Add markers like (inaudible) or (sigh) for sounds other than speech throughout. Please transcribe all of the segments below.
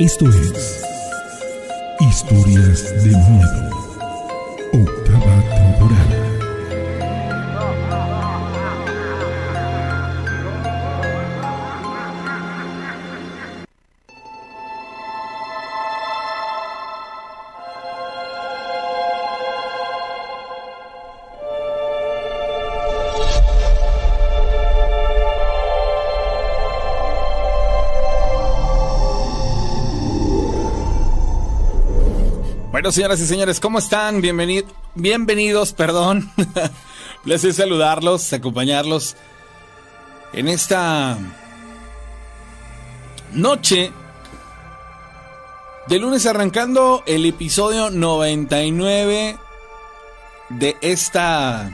Esto es Historias de Miedo, Señoras y señores, ¿cómo están? Bienvenidos, perdón. (laughs) Placer saludarlos, acompañarlos en esta noche de lunes arrancando el episodio 99 de esta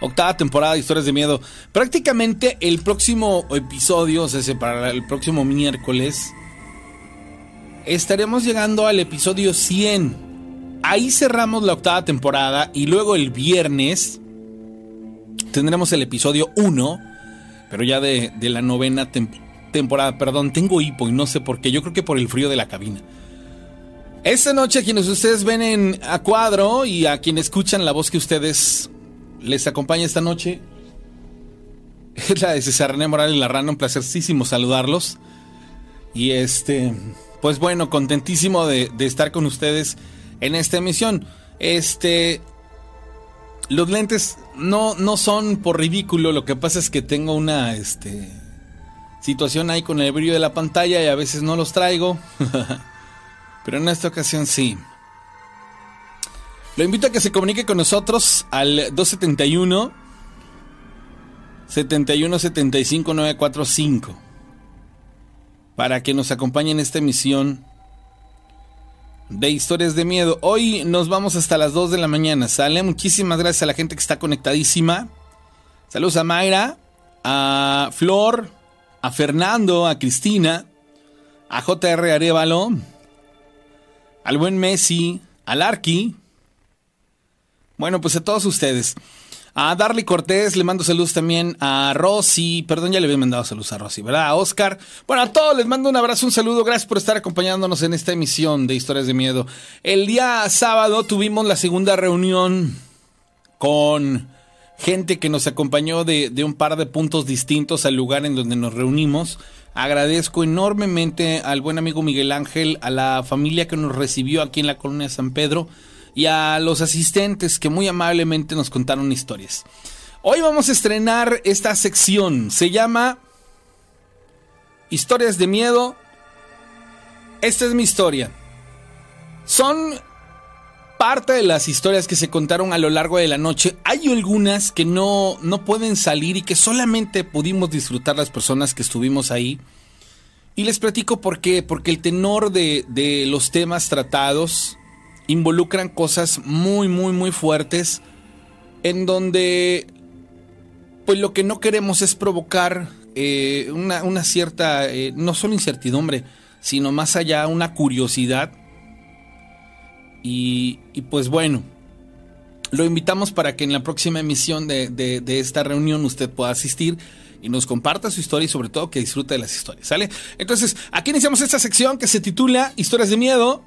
octava temporada de Historias de Miedo. Prácticamente el próximo episodio, o sea, para el próximo miércoles, estaremos llegando al episodio 100. Ahí cerramos la octava temporada y luego el viernes tendremos el episodio 1, pero ya de, de la novena temporada. Perdón, tengo hipo y no sé por qué. Yo creo que por el frío de la cabina. Esta noche a quienes ustedes ven en a cuadro y a quienes escuchan la voz que ustedes les acompaña esta noche (laughs) es la de César René Morales Larrano. Un placercísimo saludarlos. Y este pues bueno, contentísimo de, estar con ustedes en esta emisión. Este. Los lentes no, no son por ridículo, lo que pasa es que tengo una este, situación ahí con el brillo de la pantalla y a veces no los traigo. (laughs) Pero en esta ocasión sí. Lo invito a que se comunique con nosotros al 271 71 75 945 para que nos acompañe en esta emisión de historias de miedo. Hoy nos vamos hasta las 2 de la mañana. Sale, muchísimas gracias a la gente que está conectadísima. Saludos a Mayra, a Flor, a Fernando, a Cristina, a JR Arevalo, al buen Messi, al Arqui. Bueno, pues a todos ustedes. A Darly Cortés le mando saludos también a Rosy. Perdón, ya le había mandado saludos a Rosy, ¿verdad? A Oscar. Bueno, a todos les mando un abrazo, un saludo. Gracias por estar acompañándonos en esta emisión de Historias de Miedo. El día sábado tuvimos la segunda reunión con gente que nos acompañó de, de un par de puntos distintos al lugar en donde nos reunimos. Agradezco enormemente al buen amigo Miguel Ángel, a la familia que nos recibió aquí en la colonia San Pedro y a los asistentes que muy amablemente nos contaron historias. Hoy vamos a estrenar esta sección. Se llama Historias de Miedo. Esta es mi historia. Son parte de las historias que se contaron a lo largo de la noche. Hay algunas que no, no pueden salir y que solamente pudimos disfrutar las personas que estuvimos ahí. Y les platico por qué. Porque el tenor de, de los temas tratados involucran cosas muy, muy, muy fuertes en donde pues lo que no queremos es provocar eh, una, cierta, eh, no solo incertidumbre, sino más allá una curiosidad. Y, pues bueno, lo invitamos para que en la próxima emisión de, de, esta reunión usted pueda asistir y nos comparta su historia y sobre todo que disfrute de las historias, ¿sale? Entonces, aquí iniciamos esta sección que se titula Historias de Miedo.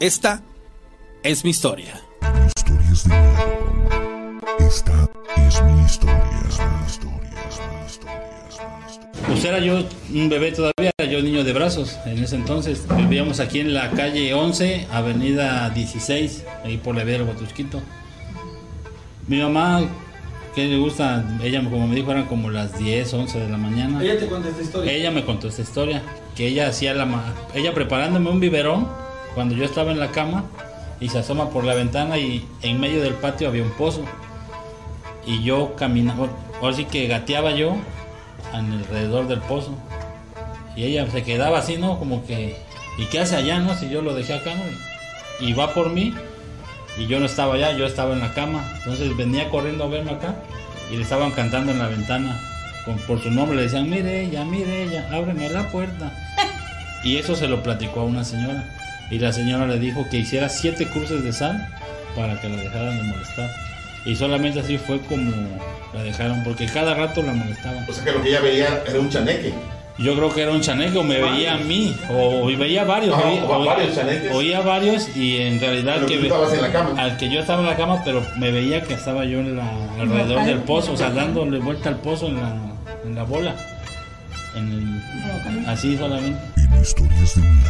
Esta es mi historia. Historias de miedo. Esta es mi historia, es mi historia, es mi historia, es mi historia. Pues era yo un bebé todavía, yo niño de brazos en ese entonces. Vivíamos aquí en la calle 11, avenida 16, ahí por la Vera Botusquito. Mi mamá, que le gusta, ella como me dijo eran como las 10, 11 de la mañana. ¿Ella te contó esta historia? Ella me contó esta historia, que ella hacía la... Ella preparándome un biberón cuando yo estaba en la cama y se asoma por la ventana y en medio del patio había un pozo. Y yo caminaba, ahora sí que gateaba yo alrededor del pozo. Y ella se quedaba así, ¿no? Como que, ¿y qué hace allá, no? Si yo lo dejé acá, ¿no? Y va por mí y yo no estaba allá, yo estaba en la cama. Entonces venía corriendo a verme acá y le estaban cantando en la ventana. Con, por su nombre le decían, mire ella, mire ella, ábreme la puerta. (laughs) Y eso se lo platicó a una señora y la señora le dijo que hiciera siete cruces de sal para que la dejaran de molestar. Y solamente así fue como la dejaron, porque cada rato la molestaban. O sea que lo que ella veía era un chaneque. Yo creo que era un chaneque o me veía a mí, o, veía varios, Ah, oía, o varios chaneques. oía varios y en realidad Pero que tú ve- en la cama. al que yo estaba en la cama, pero me veía que estaba yo en la, alrededor del pozo, o sea, dándole vuelta al pozo en la, en la bola, en el- así solamente. En historias de miedo.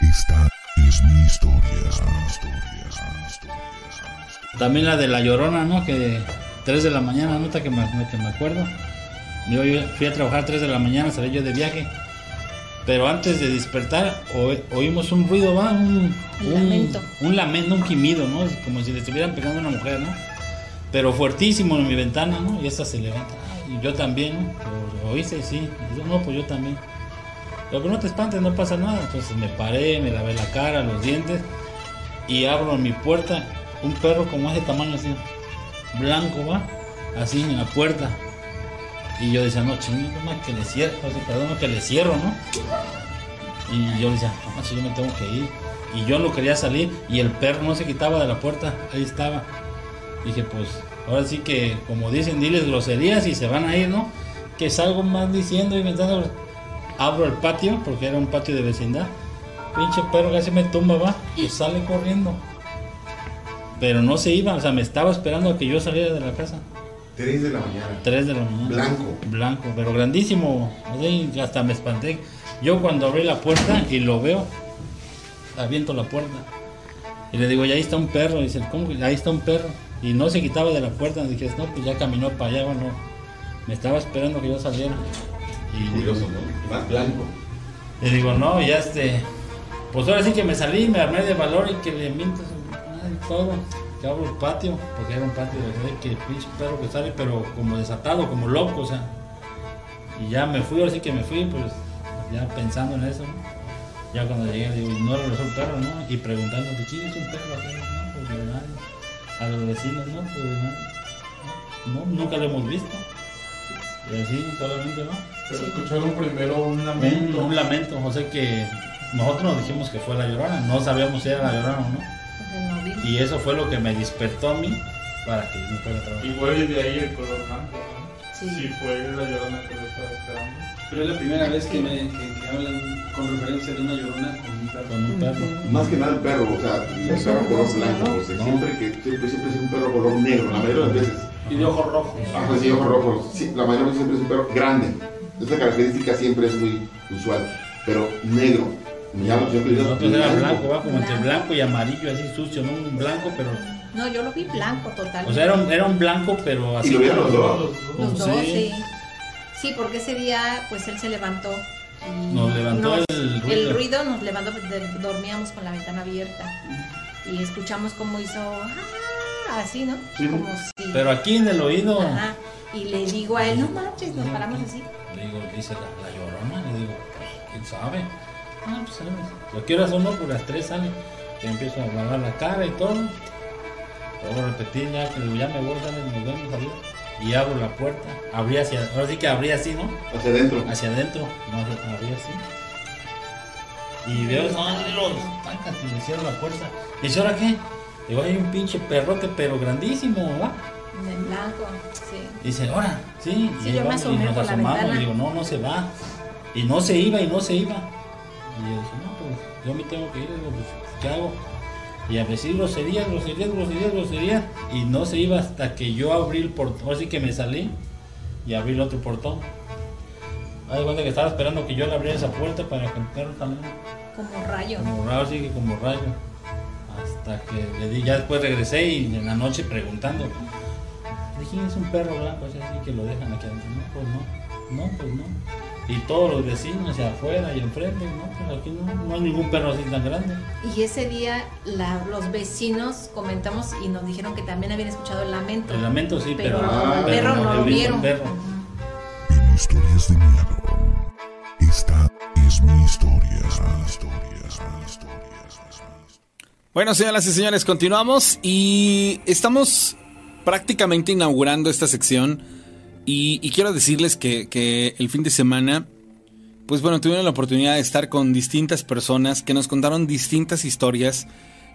Esta es mi historia. Es mi historia. Es mi historia. Es mi historia. También la de la llorona, ¿no? Que 3 de la mañana, nota que me, que me acuerdo. Yo, fui a trabajar 3 de la mañana, salí yo de viaje. Pero antes de despertar, o- oímos un ruido, ¿va? Un, Un lamento. Un lamento, un gemido, ¿no? Como si le estuvieran pegando a una mujer, ¿no? Pero fuertísimo en mi ventana, ¿no? Y esta se levanta. Y yo también, ¿no? Pero, ¿Oíste? Sí. Y yo, no, pues yo también. Pero que no te espantes, no pasa nada. Entonces me paré, me lavé la cara, los dientes. Y abro mi puerta. Un perro como ese tamaño así. Blanco, ¿va? Así en la puerta. Y yo decía, no, chingue, no que le cierro, perdón, que le cierro, ¿no? Y yo decía, no, si yo me tengo que ir. Y yo no quería salir y el perro no se quitaba de la puerta, ahí estaba. Dije, pues, ahora sí que, como dicen, diles groserías y se van a ir, ¿no? Que salgo más diciendo y inventando. Abro el patio, porque era un patio de vecindad. Pinche perro casi me tumba, va, y (laughs) sale corriendo. Pero no se iba, o sea, me estaba esperando a que yo saliera de la casa. 3 de la mañana. 3 de la mañana. Blanco. Blanco, pero grandísimo. Así, hasta me espanté. Yo cuando abrí la puerta y lo veo, aviento la puerta. Y le digo, ya ahí está un perro. dice, ¿cómo que ahí está un perro? Y no se quitaba de la puerta. Dije, no, pues ya caminó para allá. Bueno, me estaba esperando que yo saliera. Y Curioso, ¿no? Más blanco. le digo, no, ya este. Pues ahora sí que me salí, me armé de valor y que le miento todo. Que abro el patio, porque era un patio de que pinche perro que sale, pero como desatado, como loco, o sea. Y ya me fui, ahora sí que me fui, pues ya pensando en eso. ¿no? Ya cuando llegué, digo, y no regresó el perro, ¿no? Y preguntando, ¿de quién es un perro acá? No, pues de. A los vecinos, no, pues de nadie. No, nunca lo hemos visto. Y así, solamente, ¿no? Pero escucharon primero un lamento. un lamento, o sea que nosotros nos dijimos que fue la llorona, no sabíamos si era la llorona o no. Y eso fue lo que me despertó a mí para que yo no fuera a Y trabajar. fue de ahí el color blanco. ¿no? Sí. Sí, fue la llorona que lo estaba esperando. Pero es la primera vez que, me, que, que hablan con referencia de una llorona con un perro. Con un perro. Más que nada el perro, o sea, el perro color blanco. porque No. siempre, que, siempre, siempre es un perro color negro, la mayoría de las veces. Y de ojos rojos. Ah, pues sí, ojos rojos. Sí, la mayoría de veces siempre es un perro grande. Esta característica siempre es muy usual. Pero negro. Me atención que digas Nosotros era blanco, va como entre blanco y amarillo, así sucio, no un blanco, pero. No, yo lo vi blanco totalmente. O sea, era un, era un blanco, pero así. Y lo vieron los dos. Los Sí. dos, sí. Sí, porque ese día, pues él se levantó. Nos levantó el ruido. El ruido nos levantó, de- dormíamos con la ventana abierta. Y escuchamos cómo hizo. "Ah", así, ¿no? Sí. Como si. Pero aquí en el oído. Ajá. Y le digo a él, no manches, nos paramos así. Le digo, dice la, la llorona, le digo, pues, ¿quién sabe? Ah, pues sabes. Lo quiero hacer uno por las tres sale. Que empiezo a lavar la cara y todo. Vuelvo a repetir ya que ya me voy, sale, nos vemos adiós. Y abro la puerta. Abrí hacia, ahora sí que abrí así, ¿no? Hacia adentro. Hacia adentro. No, abrí así. Y veo, no, los tancas y le cierro la puerta. Y dice, ¿ahora qué? Digo, hay un pinche perrote, pero grandísimo, ¿verdad? En blanco, sí. Dice, ahora, sí. Sí, y yo me vamos, asomé y nos por la asomamos, ventana. y digo, no, no se va. Y no se iba, y no se iba. Y yo dije, no, pues yo me tengo que ir, digo, pues, ¿qué hago? Y a decir groserías, groserías, groserías, groserías. Y no se iba hasta que yo abrí el portón. Así que me salí y abrí el otro portón. Haz de cuenta que estaba esperando que yo le abriera esa puerta para que el perro saliera. Como rayo. Como rayo, así que como rayo. Hasta que le di, ya después regresé y en la noche preguntando. ¿De quién es un perro blanco? Así, así que lo dejan aquí adentro. No, pues no. No, pues no. Y todos los vecinos hacia afuera y enfrente, no, pues aquí no, no hay ningún perro así tan grande. Y ese día la- los vecinos comentamos y nos dijeron que también habían escuchado el lamento. El lamento sí, pero, pero Ah, el pero perro no, lo vieron. perro. En historias de miedo. Esta es mi historia. Es mi historia. Es mi historia. Es mi historia. Bueno, señoras y señores, continuamos y estamos prácticamente inaugurando esta sección y, quiero decirles que, el fin de semana, pues bueno, tuvieron la oportunidad de estar con distintas personas que nos contaron distintas historias.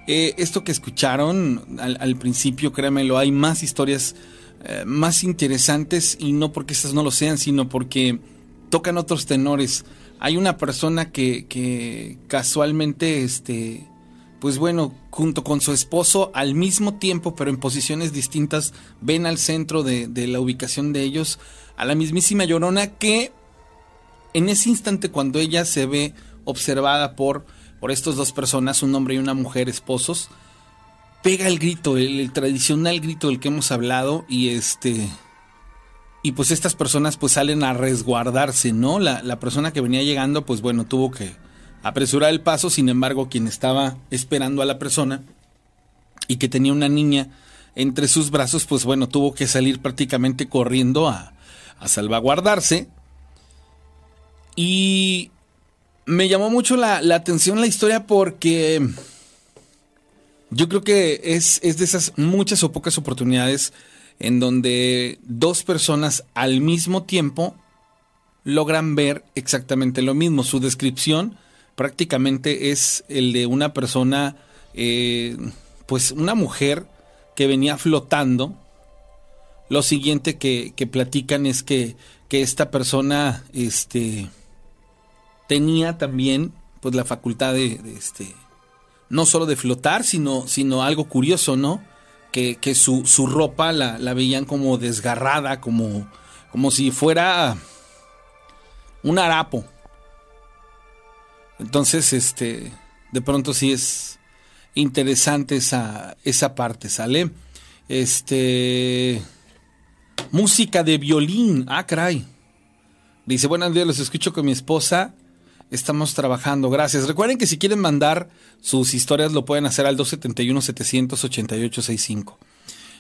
Eh, esto que escucharon al, al principio, créanmelo, hay más historias eh, más interesantes y no porque estas no lo sean, sino porque tocan otros tenores. Hay una persona que, que casualmente, este, pues bueno, junto con su esposo, al mismo tiempo, pero en posiciones distintas, ven al centro de, la ubicación de ellos a la mismísima Llorona que en ese instante cuando ella se ve observada por, por estos dos personas, un hombre y una mujer esposos, pega el grito, el, el tradicional grito del que hemos hablado y este y pues estas personas pues salen a resguardarse, ¿no? La, la, persona que venía llegando pues bueno tuvo que apresurar el paso, sin embargo quien estaba esperando a la persona y que tenía una niña entre sus brazos pues bueno tuvo que salir prácticamente corriendo a, a salvaguardarse y me llamó mucho la, la, atención la historia porque yo creo que es, es de esas muchas o pocas oportunidades en donde dos personas al mismo tiempo logran ver exactamente lo mismo. Su descripción prácticamente es el de una persona, eh, pues una mujer que venía flotando. Lo siguiente que, que platican es que, que, esta persona este, tenía también pues la facultad de, este, no solo de flotar, sino, sino algo curioso, ¿no? que, que su, su, ropa la, la, veían como desgarrada, como, como si fuera un harapo. Entonces, este, de pronto sí es interesante esa, esa parte, ¿sale? Este, música de violín, ah, caray. Dice, buenos días, los escucho con mi esposa. Estamos trabajando, gracias. Recuerden que si quieren mandar sus historias lo pueden hacer al 271-788-65.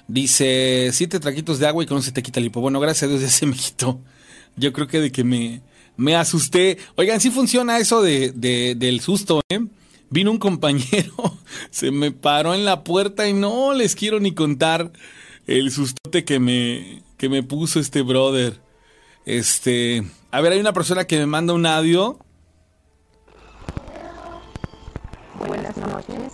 Dice, siete traquitos de agua y con no se te quita el hipo. Bueno, gracias a Dios ya se me quitó. Yo creo que de que me, me asusté. Oigan, sí funciona eso de, de, del susto, ¿eh? Vino un compañero, (laughs) se me paró en la puerta y no les quiero ni contar el sustote que me, que me puso este brother. Este, a ver, hay una persona que me manda un audio. Buenas noches.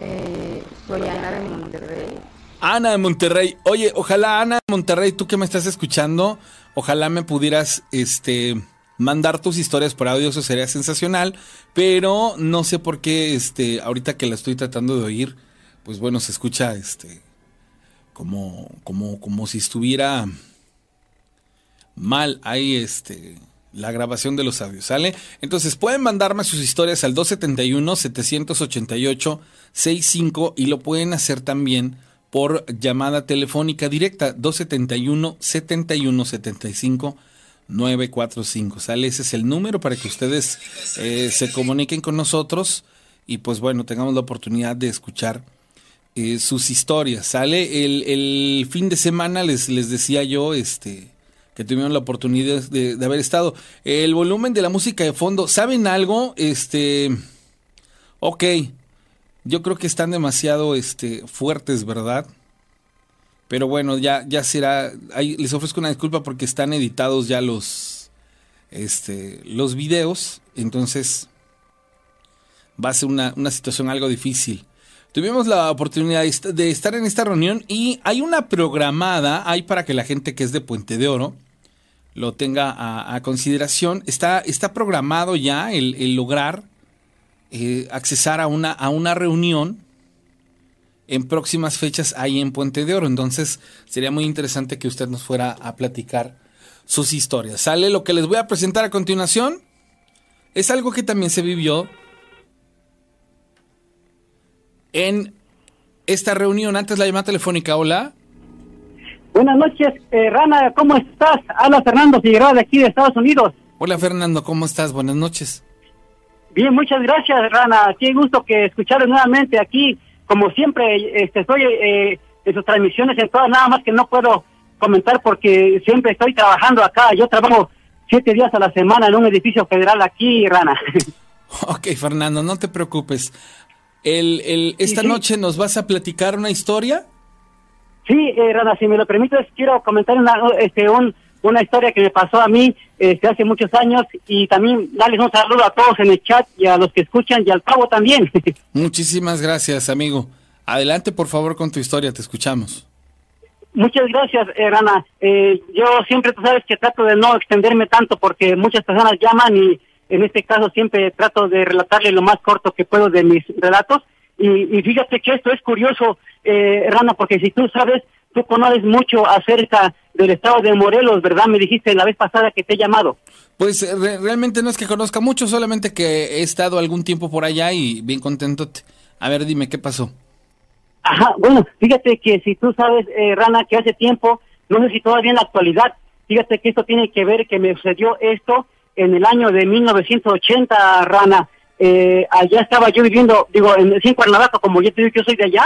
Eh, soy Ana de Monterrey. Ana de Monterrey. Oye, ojalá Ana de Monterrey, tú que me estás escuchando, ojalá me pudieras este mandar tus historias por audio, eso sería sensacional, pero no sé por qué este ahorita que la estoy tratando de oír, pues bueno, se escucha este como como como si estuviera mal ahí este la grabación de los audios, ¿sale? Entonces pueden mandarme sus historias al 271-788-65 y lo pueden hacer también por llamada telefónica directa 271-7175-945, ¿sale? Ese es el número para que ustedes eh, se comuniquen con nosotros y pues bueno, tengamos la oportunidad de escuchar eh, sus historias, ¿sale? El, el, fin de semana les, les decía yo, este que tuvieron la oportunidad de, de, haber estado. El volumen de la música de fondo, ¿saben algo? Este, ok, yo creo que están demasiado este, fuertes, ¿verdad? Pero bueno, ya, ya será, les ofrezco una disculpa porque están editados ya los, este, los videos, entonces va a ser una, una situación algo difícil. Tuvimos la oportunidad de estar en esta reunión y hay una programada, hay para que la gente que es de Puente de Oro lo tenga a, consideración. Está, está programado ya el lograr eh, accesar a una, a una reunión en próximas fechas ahí en Puente de Oro. Entonces sería muy interesante que usted nos fuera a platicar sus historias. Sale lo que les voy a presentar a continuación. Es algo que también se vivió en esta reunión. Antes la llamada telefónica, hola. Buenas noches, eh, Rana, ¿cómo estás? Habla Fernando Figueroa de aquí de Estados Unidos. Hola Fernando, ¿cómo estás? Buenas noches. Bien, muchas gracias, Rana. Qué gusto que escucharles nuevamente aquí. Como siempre, este, estoy eh, en sus transmisiones en todas, nada más que no puedo comentar porque siempre estoy trabajando acá. Yo trabajo siete días a la semana en un edificio federal aquí, Rana. (laughs) Ok, Fernando, no te preocupes. El, el, esta sí, sí. noche nos vas a platicar una historia. Sí, eh, Rana, si me lo permites, quiero comentar una, este, un, una historia que me pasó a mí este, hace muchos años y también darles un saludo a todos en el chat y a los que escuchan y al pavo también. (laughs) Muchísimas gracias, amigo. Adelante, por favor, con tu historia, te escuchamos. Muchas gracias, eh, Rana. Eh, yo siempre, tú sabes que trato de no extenderme tanto porque muchas personas llaman y en este caso siempre trato de relatarle lo más corto que puedo de mis relatos. Y, y fíjate que esto es curioso, eh, Rana, porque si tú sabes, tú conoces mucho acerca del estado de Morelos, ¿verdad? Me dijiste la vez pasada que te he llamado. Pues eh, re- realmente no es que conozca mucho, solamente que he estado algún tiempo por allá y bien contento. A ver, dime, ¿qué pasó? Ajá, bueno, fíjate que si tú sabes, eh, Rana, que hace tiempo, no sé si todavía en la actualidad, fíjate que esto tiene que ver que me sucedió esto en el año de 1980, Rana. Eh, allá estaba yo viviendo, digo, en, en Cuernavaca, como yo te digo, yo soy de allá.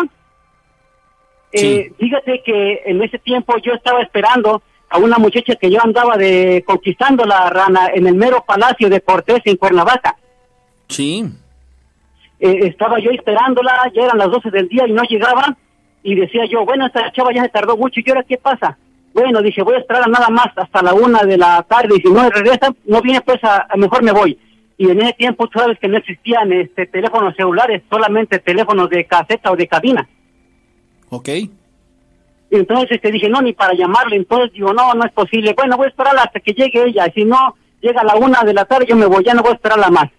Eh, Fíjate que en ese tiempo yo estaba esperando a una muchacha que yo andaba de conquistando la rana en el mero palacio de Cortés en Cuernavaca. Sí. Eh, estaba yo esperándola, ya eran las 12 del día y no llegaba. Y decía yo, bueno, esta chava ya se tardó mucho, ¿y ahora qué pasa? Bueno, dije, voy a esperar nada más hasta la una de la tarde y si no regresa, no viene, pues a, a mejor me voy. Y en ese tiempo, tú sabes que no existían este, teléfonos celulares, solamente teléfonos de caseta o de cabina. Ok. Entonces te dije, no, ni para llamarle. Entonces digo, no, no es posible. Bueno, voy a esperarla hasta que llegue ella. Si no llega a la una de la tarde, yo me voy, ya no voy a esperarla más.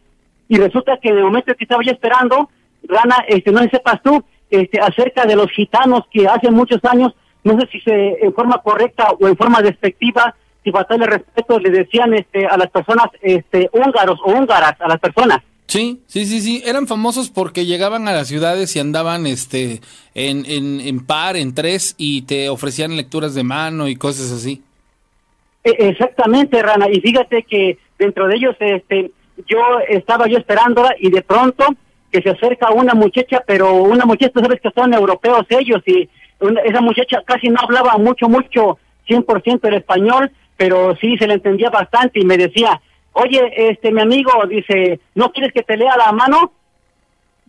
Y resulta que el momento que estaba yo esperando, Rana, este, no sepas tú, este, acerca de los gitanos que hace muchos años, no sé si se, en forma correcta o en forma despectiva, si faltarle respeto, le decían este, a las personas este, húngaros o húngaras, a las personas. Sí, sí, sí, sí. Eran famosos porque llegaban a las ciudades y andaban este en, en, en par, en tres, y te ofrecían lecturas de mano y cosas así. E- Exactamente, Rana. Y fíjate que dentro de ellos, este, yo estaba yo esperándola y de pronto que se acerca una muchacha, pero una muchacha, sabes que son europeos ellos y una- esa muchacha casi no hablaba mucho, mucho, 100% el español, pero sí se le entendía bastante y me decía, oye, este, mi amigo, dice, ¿no quieres que te lea la mano?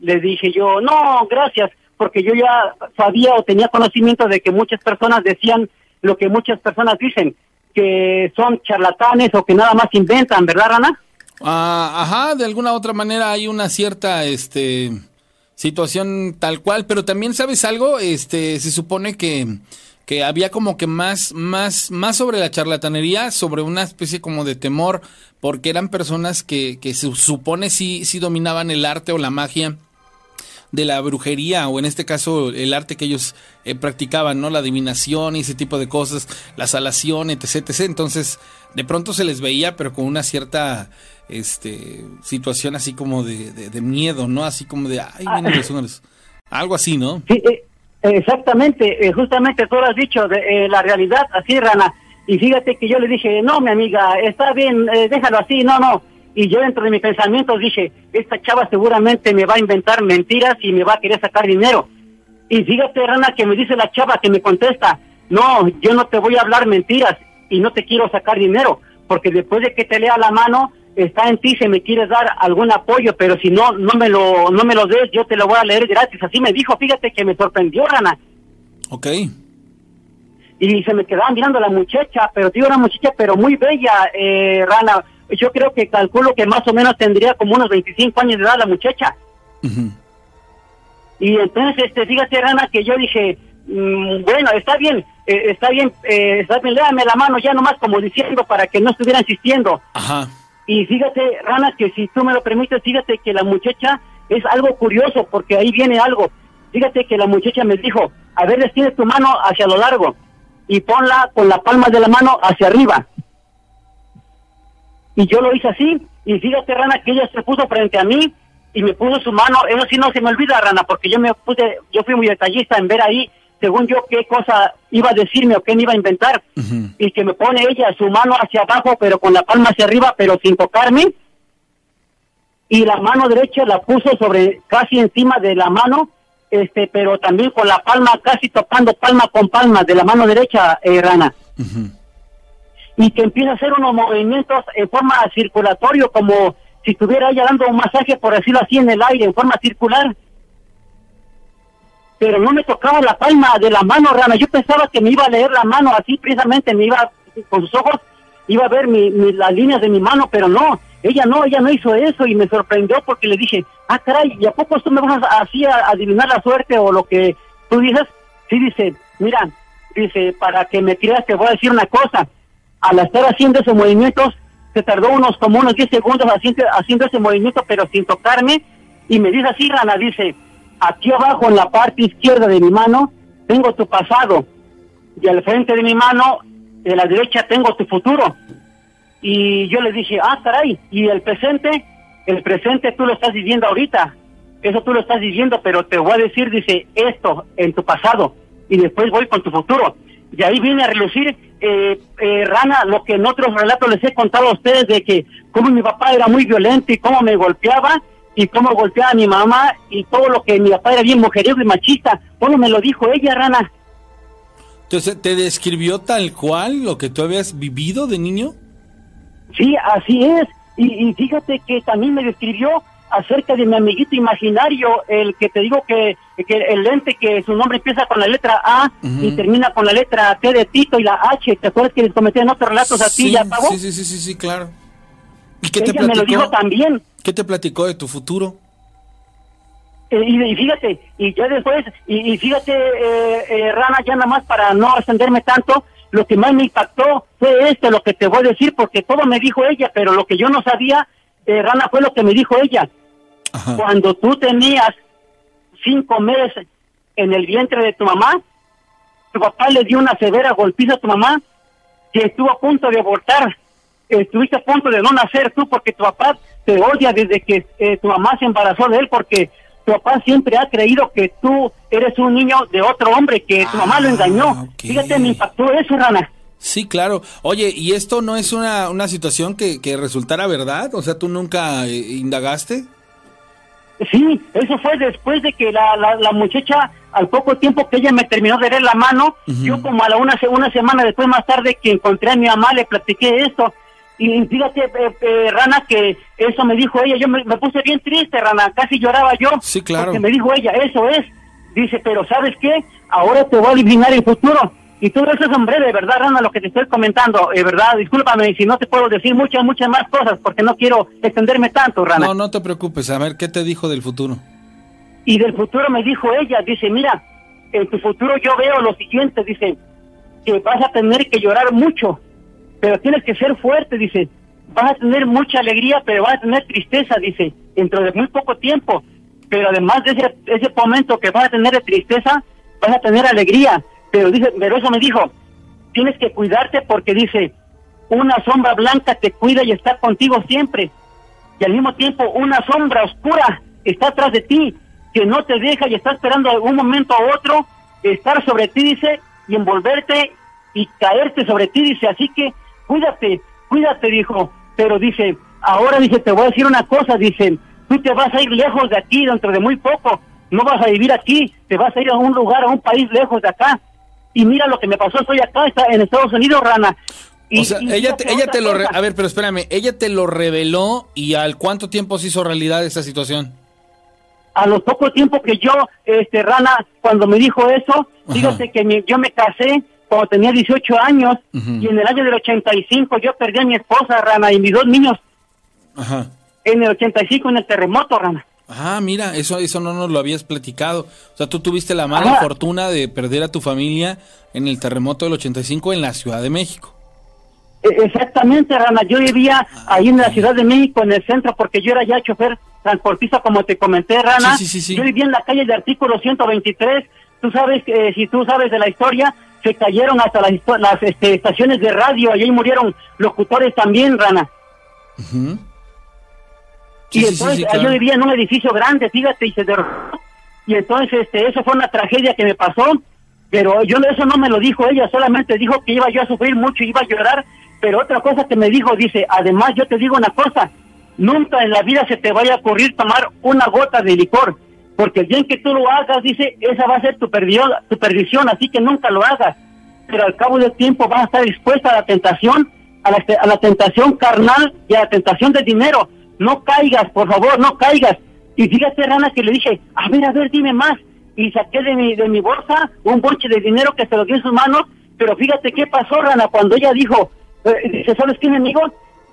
Le dije yo, no, gracias, porque yo ya sabía o tenía conocimiento de que muchas personas decían lo que muchas personas dicen, que son charlatanes o que nada más inventan, ¿verdad, Rana? Ah, ajá, de alguna otra manera hay una cierta este situación tal cual, pero también sabes algo, este se supone que que había como que más más más sobre la charlatanería, sobre una especie como de temor, porque eran personas que que se supone sí sí dominaban el arte o la magia de la brujería o en este caso el arte que ellos eh, practicaban, ¿no? La adivinación y ese tipo de cosas, la salación, etc, etc. Entonces, de pronto se les veía, pero con una cierta este situación así como de, de- de miedo, ¿no? Así como de, ay, vienen los (laughs) húngaros". Algo así, ¿no? Sí, eh, exactamente, eh, justamente tú lo has dicho, de, eh, la realidad, así, Rana. Y fíjate que yo le dije, no, mi amiga, está bien, eh, déjalo así, no, no. Y yo dentro de mis pensamientos dije, esta chava seguramente me va a inventar mentiras y me va a querer sacar dinero. Y fíjate, Rana, que me dice la chava que me contesta, no, yo no te voy a hablar mentiras y no te quiero sacar dinero, porque después de que te lea la mano, está en ti si me quieres dar algún apoyo, pero si no, no me lo, no me lo des, yo te lo voy a leer gratis. Así me dijo, fíjate que me sorprendió, Rana. Ok. Y se me quedaba mirando la muchacha, pero digo una muchacha, pero muy bella, eh, Rana. Yo creo que calculo que más o menos tendría como unos 25 años de edad la muchacha. Y entonces, este, fíjate, Rana, que yo dije, mm, bueno, está bien, eh, está bien, eh, está bien, léame la mano ya nomás como diciendo para que no estuviera insistiendo. Ajá. Y fíjate, Rana, que si tú me lo permites, fíjate que la muchacha es algo curioso, porque ahí viene algo. Fíjate que la muchacha me dijo, a ver, extiende tu mano hacia lo largo y ponla con la palma de la mano hacia arriba. Y yo lo hice así, y fíjate, Rana, que ella se puso frente a mí y me puso su mano, eso sí no se me olvida, Rana, porque yo me puse, yo fui muy detallista en ver ahí, según yo, qué cosa iba a decirme o qué me iba a inventar y que me pone ella su mano hacia abajo, pero con la palma hacia arriba, pero sin tocarme. Y la mano derecha la puso sobre, casi encima de la mano, este, pero también con la palma casi tocando palma con palma de la mano derecha, eh, Rana. Y que empieza a hacer unos movimientos en forma circulatorio, como si estuviera ella dando un masaje, por decirlo así, en el aire, en forma circular pero no me tocaba la palma de la mano, Rana. Yo pensaba que me iba a leer la mano así, precisamente, me iba con sus ojos, iba a ver mi, mi- las líneas de mi mano, pero no, ella no, ella no hizo eso y me sorprendió porque le dije, ah, caray, ¿y a poco tú me vas a- así a adivinar la suerte o lo que tú dices? Sí, dice, mira, dice, para que me creas te voy a decir una cosa. Al estar haciendo ese movimiento, se tardó unos como unos 10 segundos haciendo, haciendo ese movimiento, pero sin tocarme. Y me dice así, Rana, dice, aquí abajo en la parte izquierda de mi mano tengo tu pasado. Y al frente de mi mano, de la derecha, tengo tu futuro. Y yo le dije, ah, caray, y el presente, el presente tú lo estás viviendo ahorita. Eso tú lo estás diciendo, pero te voy a decir, dice, esto en tu pasado. Y después voy con tu futuro. Y ahí viene a relucir, eh, eh, Rana, lo que en otros relatos les he contado a ustedes de que cómo mi papá era muy violento y cómo me golpeaba y cómo golpeaba a mi mamá y todo lo que mi papá era bien mujeriego y machista. ¿Cómo me lo dijo ella, Rana? Entonces, ¿te describió tal cual lo que tú habías vivido de niño? Sí, así es. Y, y fíjate que también me describió acerca de mi amiguito imaginario, el que te digo que, que el lente que su nombre empieza con la letra A y termina con la letra T de Tito y la H. ¿Te acuerdas que les comenté en otros relatos a ti sí, ya sí, sí, sí, sí, sí, claro. ¿Y qué te Ella me lo platicó? dijo también. ¿Qué te platicó de tu futuro? Eh, y, y fíjate, y ya después, y, y fíjate, eh, eh, Rana, ya nada más para no extenderme tanto, lo que más me impactó fue esto, lo que te voy a decir, porque todo me dijo ella, pero lo que yo no sabía, eh, Rana, fue lo que me dijo ella. Cuando tú tenías cinco meses en el vientre de tu mamá, tu papá le dio una severa golpiza a tu mamá, que estuvo a punto de abortar, estuviste a punto de no nacer tú porque tu papá te odia desde que eh, tu mamá se embarazó de él porque tu papá siempre ha creído que tú eres un niño de otro hombre, que tu mamá lo engañó. Fíjate, me impactó eso, Rana. Sí, claro. Oye, ¿y esto no es una, una situación que, que resultara verdad? O sea, ¿tú nunca eh, indagaste? Sí, eso fue después de que la, la, la muchacha, al poco tiempo que ella me terminó de ver la mano, yo como a la una, una semana después más tarde que encontré a mi mamá, le platiqué esto. Y fíjate, eh, eh, Rana, que eso me dijo ella, yo me, me puse bien triste, Rana, casi lloraba yo. Sí, claro. Porque me dijo ella, eso es. Dice, pero ¿sabes qué? Ahora te voy a adivinar el futuro. Y todo eso es hombre, de verdad, Rana, lo que te estoy comentando, de verdad, discúlpame si no te puedo decir muchas, muchas más cosas, porque no quiero extenderme tanto, Rana. No, no te preocupes. A ver, ¿qué te dijo del futuro? Y del futuro me dijo ella, dice, mira, en tu futuro yo veo lo siguiente, dice, que vas a tener que llorar mucho, pero tienes que ser fuerte, dice, vas a tener mucha alegría, pero vas a tener tristeza, dice, dentro de muy poco tiempo, pero además de ese, ese momento que vas a tener de tristeza, vas a tener alegría, pero dice, pero eso me dijo, tienes que cuidarte porque dice, una sombra blanca te cuida y está contigo siempre, y al mismo tiempo una sombra oscura está atrás de ti, que no te deja y está esperando un momento a otro estar sobre ti, dice, y envolverte y caerte sobre ti, dice, así que cuídate, cuídate, dijo, pero dice, ahora dice, te voy a decir una cosa, dice, tú te vas a ir lejos de aquí dentro de muy poco, no vas a vivir aquí, te vas a ir a un lugar, a un país lejos de acá, y mira lo que me pasó, estoy acá, está en Estados Unidos, Rana. Y- o sea, y ella, te- ella te lo... re-. A ver, pero espérame. Ella te lo reveló y al cuánto tiempo se hizo realidad esa situación. a los poco tiempo que yo, este, Rana, cuando me dijo eso, fíjate que mi- yo me casé cuando tenía 18 años y en el año del 85 yo perdí a mi esposa, Rana, y mis dos niños Ajá. en el 85 en el terremoto, Rana. Ah, mira, eso, eso no nos lo habías platicado. O sea, tú tuviste la mala Ajá. fortuna de perder a tu familia en el terremoto del 85 en la Ciudad de México. E- Exactamente, Rana. Yo vivía ahí en la Ciudad de México, en el centro, porque yo era ya chofer transportista, como te comenté, Rana. Sí, sí, sí. Yo vivía en la calle de artículo 123. Tú sabes, que si tú sabes de la historia, se cayeron hasta las, las este, estaciones de radio ahí murieron locutores también, Rana. Y Sí, entonces sí, ahí claro. yo vivía en un edificio grande, fíjate, y se derrumbó. Y entonces este, eso fue una tragedia que me pasó, pero yo eso no me lo dijo ella, solamente dijo que iba yo a sufrir mucho, iba a llorar, pero otra cosa que me dijo, dice, además yo te digo una cosa, nunca en la vida se te vaya a ocurrir tomar una gota de licor, porque el bien que tú lo hagas, dice, esa va a ser tu, perdió- tu perdición, así que nunca lo hagas, pero al cabo del tiempo vas a estar expuesta a la tentación, a la, a la tentación carnal y a la tentación del dinero, no caigas, por favor, no caigas. Y fíjate, Rana, que le dije, a ver, a ver, dime más. Y saqué de mi, de mi bolsa un bonche de dinero que se lo dio en sus manos, pero fíjate qué pasó, Rana, cuando ella dijo, eh, dice, ¿sabes qué, mi amigo?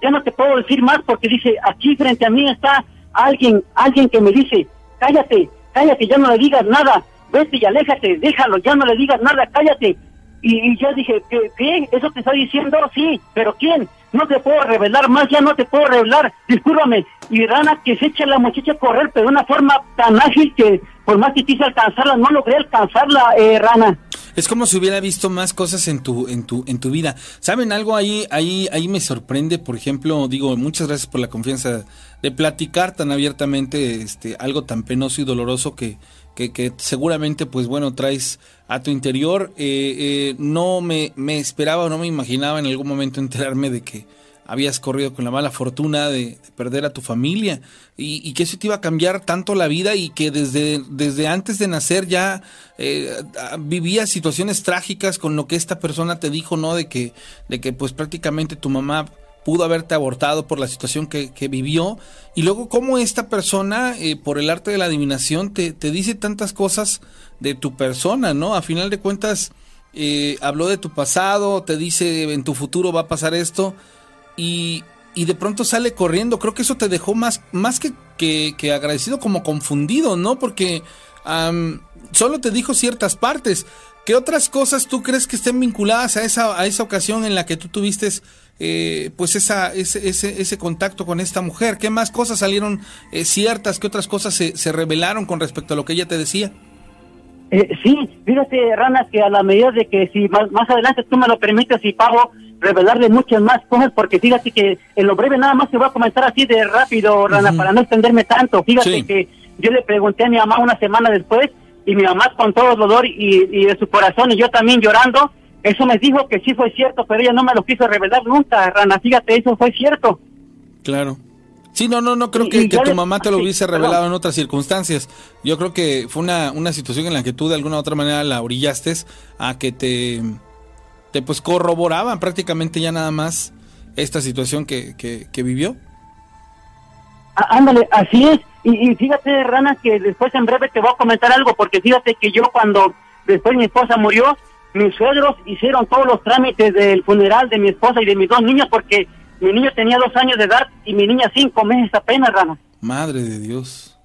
Ya no te puedo decir más porque dice, aquí frente a mí está alguien, alguien que me dice, cállate, cállate, ya no le digas nada, vete y aléjate, déjalo, ya no le digas nada, cállate. Y, y yo dije, ¿qué. ¿Eso te está diciendo? Sí, pero ¿quién? No te puedo revelar más, ya no te puedo revelar. Discúlpame. Y Rana, que se echa la muchacha a correr, pero de una forma tan ágil que por más que quise alcanzarla, no logré alcanzarla, eh, Rana. Es como si hubiera visto más cosas en tu, en tu, en tu vida. ¿Saben algo ahí, ahí, ahí me sorprende? Por ejemplo, digo, muchas gracias por la confianza de platicar tan abiertamente, este, algo tan penoso y doloroso que, que, que seguramente, pues bueno, traes a tu interior. Eh, eh, no me, me esperaba o no me imaginaba en algún momento enterarme de que habías corrido con la mala fortuna de, de perder a tu familia y, y, que eso te iba a cambiar tanto la vida y que desde, desde antes de nacer ya eh, vivías situaciones trágicas con lo que esta persona te dijo, ¿no? De que, de que pues prácticamente tu mamá pudo haberte abortado por la situación que, vivió y luego cómo esta persona eh, por el arte de la adivinación te, te, dice tantas cosas de tu persona, ¿no? A final de cuentas eh, habló de tu pasado, te dice en tu futuro va a pasar esto y, y de pronto sale corriendo. Creo que eso te dejó más, más que, que, que agradecido, como confundido, ¿no? Porque solo te dijo ciertas partes. ¿Qué otras cosas tú crees que estén vinculadas a esa, a esa ocasión en la que tú tuviste eh, pues esa, ese, ese, ese, contacto con esta mujer? ¿Qué más cosas salieron eh, ciertas? ¿Qué otras cosas se, se, revelaron con respecto a lo que ella te decía? Eh, sí, fíjate, Rana, que a la medida de que si más, más adelante tú me lo permites y pago, revelarle muchas más cosas, porque fíjate que en lo breve nada más te voy a comentar así de rápido, Rana, uh -huh. para no extenderme tanto. Fíjate sí. que yo le pregunté a mi mamá una semana después, y mi mamá con todo el dolor y, y, de su corazón, y yo también llorando, eso me dijo que sí fue cierto, pero ella no me lo quiso revelar nunca, Rana, fíjate, eso fue cierto. Claro. Sí, no, no, no creo que, que tu le... mamá te lo hubiese revelado Perdón. en otras circunstancias. Yo creo que fue una, una situación en la que tú de alguna u otra manera la orillaste a que te, te pues corroboraban prácticamente ya nada más esta situación que, que, que vivió. Ah, ándale, así es. Y, y, fíjate, Rana, que después en breve te voy a comentar algo, porque fíjate que yo cuando después mi esposa murió, mis suegros hicieron todos los trámites del funeral de mi esposa y de mis dos niños, porque mi niño tenía dos años de edad y mi niña cinco meses apenas, Rana. Madre de Dios.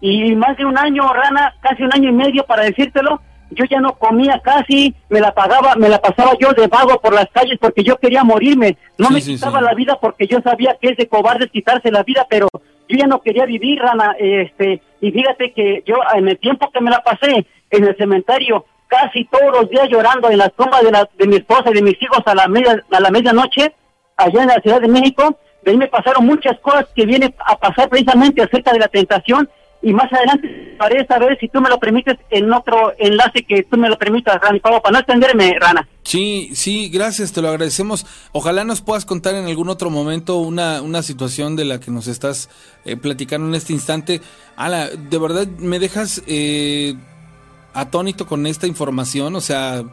Y más de un año, Rana, casi un año y medio para decírtelo, yo ya no comía casi, me la pagaba, me la pasaba yo de vago por las calles porque yo quería morirme. No sí, me sí, quitaba sí. la vida porque yo sabía que es de cobardes quitarse la vida, pero yo ya no quería vivir, Rana, este, y fíjate que yo en el tiempo que me la pasé en el cementerio, casi todos los días llorando en la tumba de, la, de mi esposa y de mis hijos a la media, a la medianoche, allá en la Ciudad de México, de ahí me pasaron muchas cosas que vienen a pasar precisamente acerca de la tentación y más adelante haré saber si tú me lo permites en otro enlace que tú me lo permitas, Rani Pavo, para no extenderme, Rana. Sí, sí, gracias, te lo agradecemos. Ojalá nos puedas contar en algún otro momento una, una situación de la que nos estás eh, platicando en este instante. Ala, de verdad me dejas eh, atónito con esta información, o sea,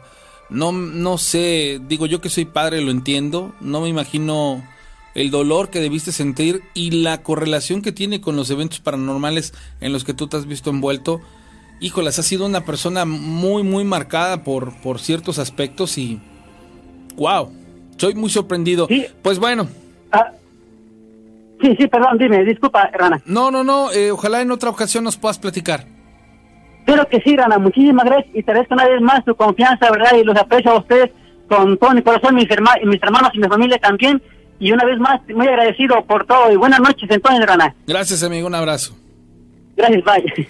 no, no sé, digo yo que soy padre, lo entiendo, no me imagino el dolor que debiste sentir y la correlación que tiene con los eventos paranormales en los que tú te has visto envuelto. Híjolas, has sido una persona muy, muy marcada por, por ciertos aspectos y... ¡Wow! Soy muy sorprendido. Sí. Pues bueno. Ah, sí, sí, perdón, dime, disculpa, Rana. No, no, no, eh, ojalá en otra ocasión nos puedas platicar. Claro que sí, Rana, muchísimas gracias y te agradezco una vez más tu confianza, ¿verdad? Y los aprecio a ustedes con todo mi corazón, mis, herma mis hermanos y mi familia también y una vez más, muy agradecido por todo y buenas noches entonces, Rana. Gracias, amigo, un abrazo. Gracias, bye.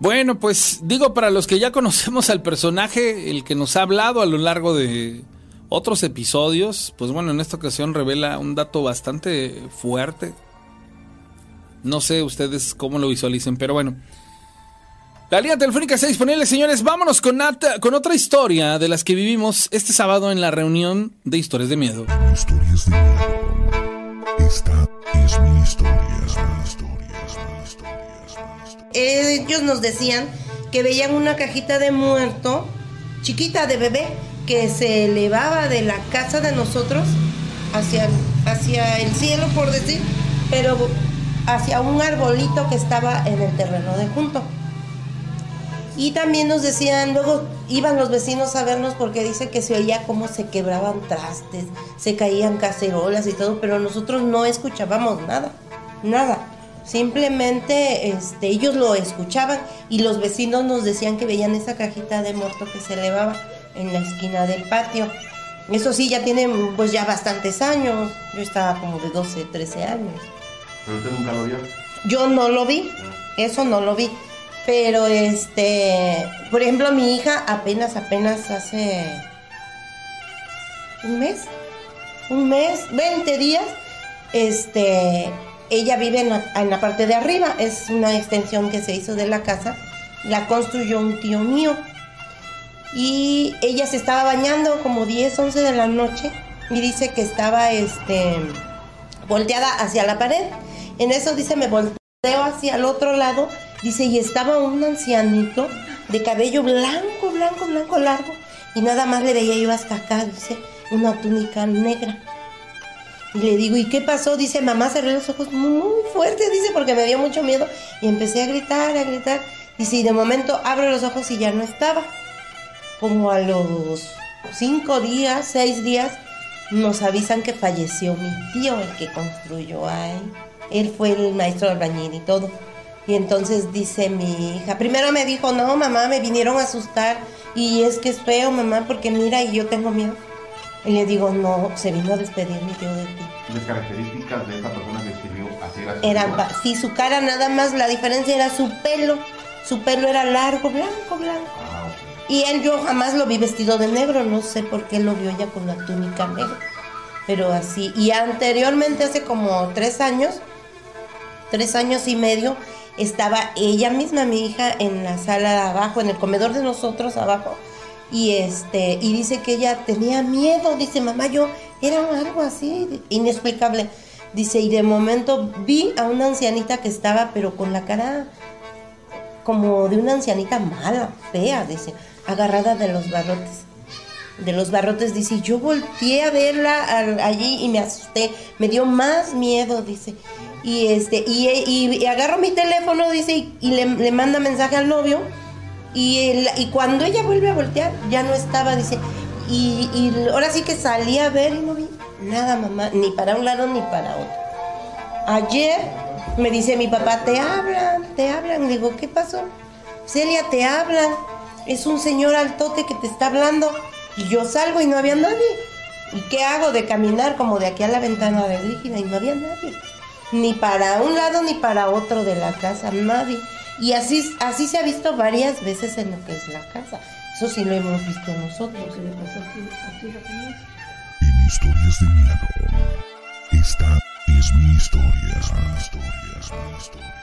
Bueno, pues digo, para los que ya conocemos al personaje, el que nos ha hablado a lo largo de otros episodios, pues bueno, en esta ocasión revela un dato bastante fuerte. No sé ustedes cómo lo visualicen, pero bueno. La línea telefónica está disponible, señores. Vámonos con, con otra historia de las que vivimos este sábado en la reunión de Historias de Miedo. Historias de Miedo. Esta es mi historia, es mi historia, es mi historia, es mi historia. Ellos nos decían que veían una cajita de muerto, chiquita de bebé, que se elevaba de la casa de nosotros hacia, hacia el cielo, por decir, pero hacia un arbolito que estaba en el terreno de junto. Y también nos decían, luego iban los vecinos a vernos porque dicen que se oía cómo se quebraban trastes, se caían cacerolas y todo, pero nosotros no escuchábamos nada, nada. Simplemente este, ellos lo escuchaban y los vecinos nos decían que veían esa cajita de muerto que se elevaba en la esquina del patio. Eso sí, ya tiene pues ya bastantes años. Yo estaba como de 12, 13 años. ¿Pero usted nunca lo vio? Yo no lo vi, eso no lo vi. Pero este, por ejemplo, mi hija apenas, apenas hace un mes, un mes, 20 días, este, ella vive en la, parte de arriba, es una extensión que se hizo de la casa, la construyó un tío mío. Y ella se estaba bañando como 10, 11 de la noche y dice que estaba este, volteada hacia la pared. En eso dice, me volteo hacia el otro lado, dice, y estaba un ancianito de cabello blanco, blanco, blanco, largo, y nada más le veía yo hasta acá, dice, una túnica negra. Y le digo, ¿y qué pasó? Dice, mamá cerré los ojos muy fuerte, dice, porque me dio mucho miedo. Y empecé a gritar, a gritar. Dice, y de momento abro los ojos y ya no estaba. Como a los cinco días, seis días, nos avisan que falleció mi tío, el que construyó ahí. Él fue el maestro albañil y todo. Y entonces dice mi hija, primero me dijo, no, mamá, me vinieron a asustar. Y es que es feo, mamá, porque mira, y yo tengo miedo. Y le digo, no, se vino a despedir mi tío de ti. Las características de esta persona que escribió así era su Era, sí, su cara nada más, la diferencia era su pelo. Su pelo era largo, blanco, blanco. Ah, ok. Y él yo jamás lo vi vestido de negro, no sé por qué lo vio ella con la túnica negra. Pero así. Y anteriormente, hace como tres años, tres años y medio, estaba ella misma, mi hija, en la sala de abajo, en el comedor de nosotros abajo. Y este, y dice que ella tenía miedo, dice, mamá, yo era algo así, inexplicable. Dice, y de momento vi a una ancianita que estaba, pero con la cara como de una ancianita mala, fea, dice, agarrada de los barrotes. De los barrotes, dice, yo volteé a verla al- allí y me asusté, me dio más miedo, dice. Y este, y, y- y agarro mi teléfono, dice, y, le, manda mensaje al novio. Y, cuando ella vuelve a voltear, ya no estaba, dice. Y, ahora sí que salí a ver y no vi nada, mamá, ni para un lado ni para otro. Ayer me dice mi papá, te hablan, te hablan. Digo, ¿qué pasó? Celia, te hablan. Es un señor altote que te está hablando. Y yo salgo y no había nadie. ¿Y qué hago de caminar como de aquí a la ventana de Brígida? Y no había nadie. Ni para un lado ni para otro de la casa, nadie. Y así, así se ha visto varias veces en lo que es la casa. Eso sí lo hemos visto nosotros. En historias de miedo. Esta es mi historia. Es mi historia. Es mi historia. Es mi historia.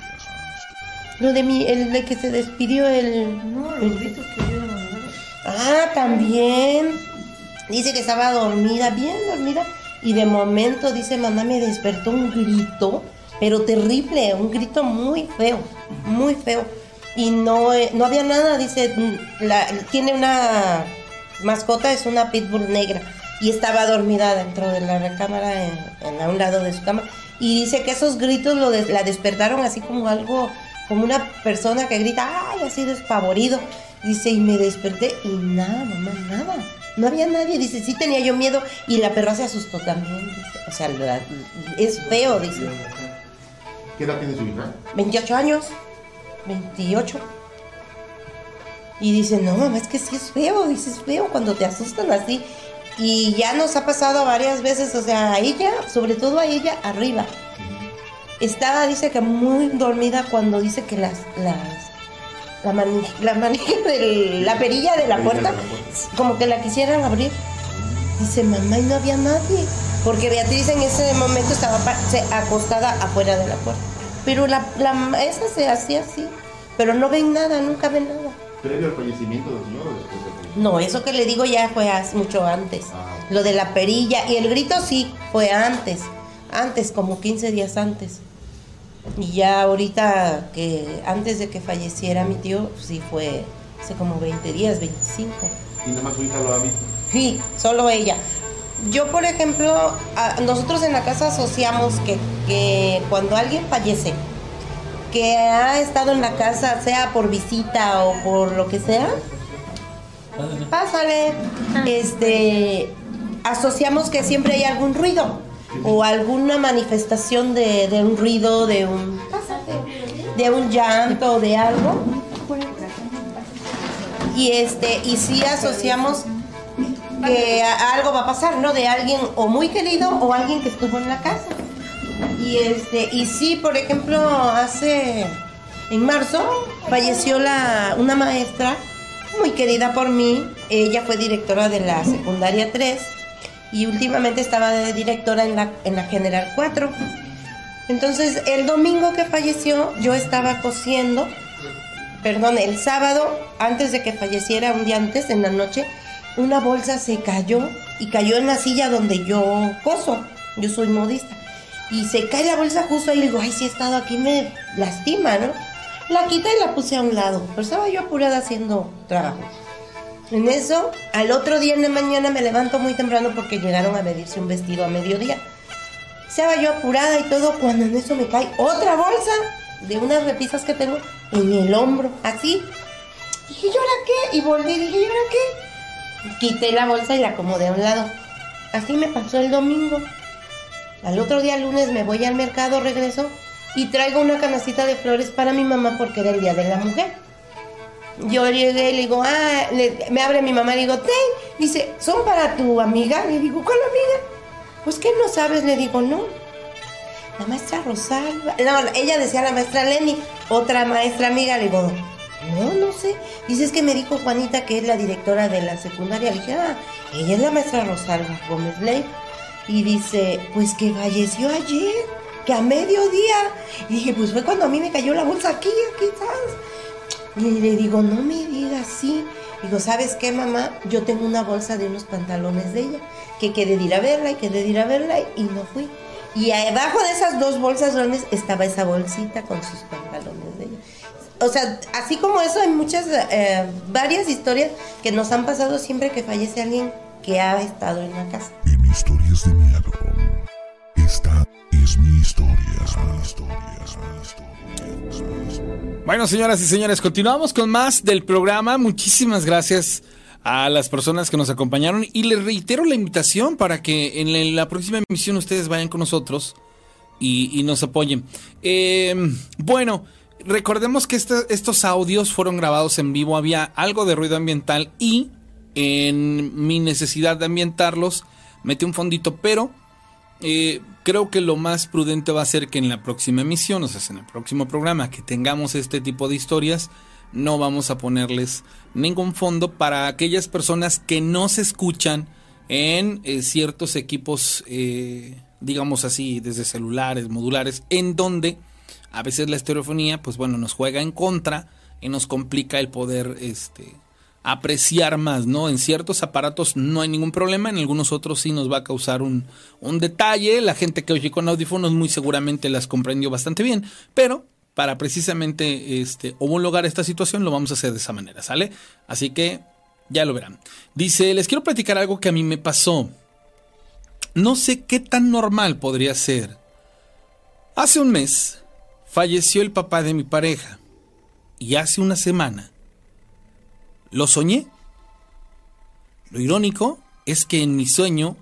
Lo de mi, el de que se despidió el... No, el- los gritos que yo no Ah, también. Dice que estaba dormida, bien dormida. Y de momento, dice, mamá, me despertó un grito, pero terrible, un grito muy feo, muy feo. Y no, eh, no había nada, dice, mm, la- tiene una mascota, es una pitbull negra. Y estaba dormida dentro de la recámara, en, en a un lado de su cama. Y dice que esos gritos lo des- la despertaron así como algo, como una persona que grita, ay, así despavorido. Dice, y me desperté y nada, mamá, nada. No había nadie. Dice, sí tenía yo miedo y la perra se asustó también. Dice. O sea, la- es feo, dice. ¿Qué edad tiene su hija? 28 años, 28. Y dice, no, mamá, es que sí es feo, dice, es feo cuando te asustan así. Y ya nos ha pasado varias veces, o sea, a ella, sobre todo a ella, arriba. Estaba, dice que muy dormida cuando dice que las, las, la manija, la manija (laughs) de la perilla de la puerta, como que la quisieran abrir. Dice, mamá, y no había nadie. Porque Beatriz en ese momento estaba acostada afuera de la puerta. Pero la, la esa se hacía así. Pero no ven nada, nunca ven nada. ¿Previo al fallecimiento del señor o después del fallecimiento? No, eso que le digo ya fue mucho antes. Ah. Lo de la perilla y el grito sí, fue antes. Antes, como 15 días antes. Y ya ahorita que antes de que falleciera mi tío, sí fue hace como 20 días, 25. Y nada más su hija lo ha visto. Sí, solo ella. Yo, por ejemplo, a- nosotros en la casa asociamos que, que cuando alguien fallece, que ha estado en la casa, sea por visita o por lo que sea, pásale, este, asociamos que siempre hay algún ruido o alguna manifestación de, de un ruido, de un... De un llanto de algo. Y este, y sí asociamos que algo va a pasar, ¿no? De alguien o muy querido o alguien que estuvo en la casa. Y este, y sí, por ejemplo, hace en marzo falleció la una maestra muy querida por mí. Ella fue directora de la secundaria 3 y últimamente estaba de directora en la, en la General 4. Entonces, el domingo que falleció, yo estaba cosiendo, perdón, el sábado, antes de que falleciera, un día antes, en la noche, una bolsa se cayó y cayó en la silla donde yo coso. Yo soy modista. Y se cae la bolsa justo ahí y digo, ay, si he estado aquí me lastima, ¿no? La quité y la puse a un lado, pero estaba yo apurada haciendo trabajo. En eso, al otro día en la mañana me levanto muy temprano porque llegaron a medirse un vestido a mediodía. Estaba yo apurada y todo cuando en eso me cae otra bolsa de unas repisas que tengo en el hombro, así. Dije, ¿y ahora qué? Y volví dije, ¿y ahora qué? Quité la bolsa y la acomodé a un lado. Así me pasó el domingo. Al otro día lunes me voy al mercado, regreso y traigo una canastita de flores para mi mamá porque era el día de la mujer. Yo llegué y le digo, ah, le- me abre mi mamá y le digo, ten, dice, ¿son para tu amiga? Le digo, ¿cuál amiga? Pues que no sabes, le digo, no. La maestra Rosalba. No, ella decía la maestra Lenny, otra maestra amiga, le digo, no, no sé. Dice, es que me dijo Juanita que es la directora de la secundaria. Le dije, ah, ella es la maestra Rosalba Gómez Ley. Y dice, pues que falleció ayer, que a mediodía. Y dije, pues fue cuando a mí me cayó la bolsa aquí, aquí, ¿sabes? Y le digo, no me digas así. Digo, ¿sabes qué, mamá? Yo tengo una bolsa de unos pantalones de ella, que quedé ir a verla y quedé ir a verla y no fui. Y abajo de esas dos bolsas grandes estaba esa bolsita con sus pantalones de ella. O sea, así como eso, hay muchas, eh, varias historias que nos han pasado siempre que fallece alguien que ha estado en la casa. En historias de miedo. Historia. Bueno, señoras y señores, continuamos con más del programa. Muchísimas gracias a las personas que nos acompañaron y les reitero la invitación para que en la, próxima emisión ustedes vayan con nosotros y, nos apoyen. Eh, bueno, recordemos que estos audios fueron grabados en vivo, había algo de ruido ambiental y en mi necesidad de ambientarlos metí un fondito, pero eh, creo que lo más prudente va a ser que en la próxima emisión, o sea, en el próximo programa, que tengamos este tipo de historias, no vamos a ponerles ningún fondo para aquellas personas que no se escuchan en eh, ciertos equipos, eh, digamos así, desde celulares, modulares, en donde a veces la estereofonía, pues bueno, nos juega en contra y nos complica el poder, este, apreciar más, ¿no? En ciertos aparatos no hay ningún problema, en algunos otros sí nos va a causar un, un detalle. La gente que oye con audífonos muy seguramente las comprendió bastante bien, pero para precisamente este, homologar esta situación lo vamos a hacer de esa manera, ¿sale? Así que ya lo verán. Dice, les quiero platicar algo que a mí me pasó. No sé qué tan normal podría ser. Hace un mes falleció el papá de mi pareja y hace una semana lo soñé. Lo irónico es que en mi sueño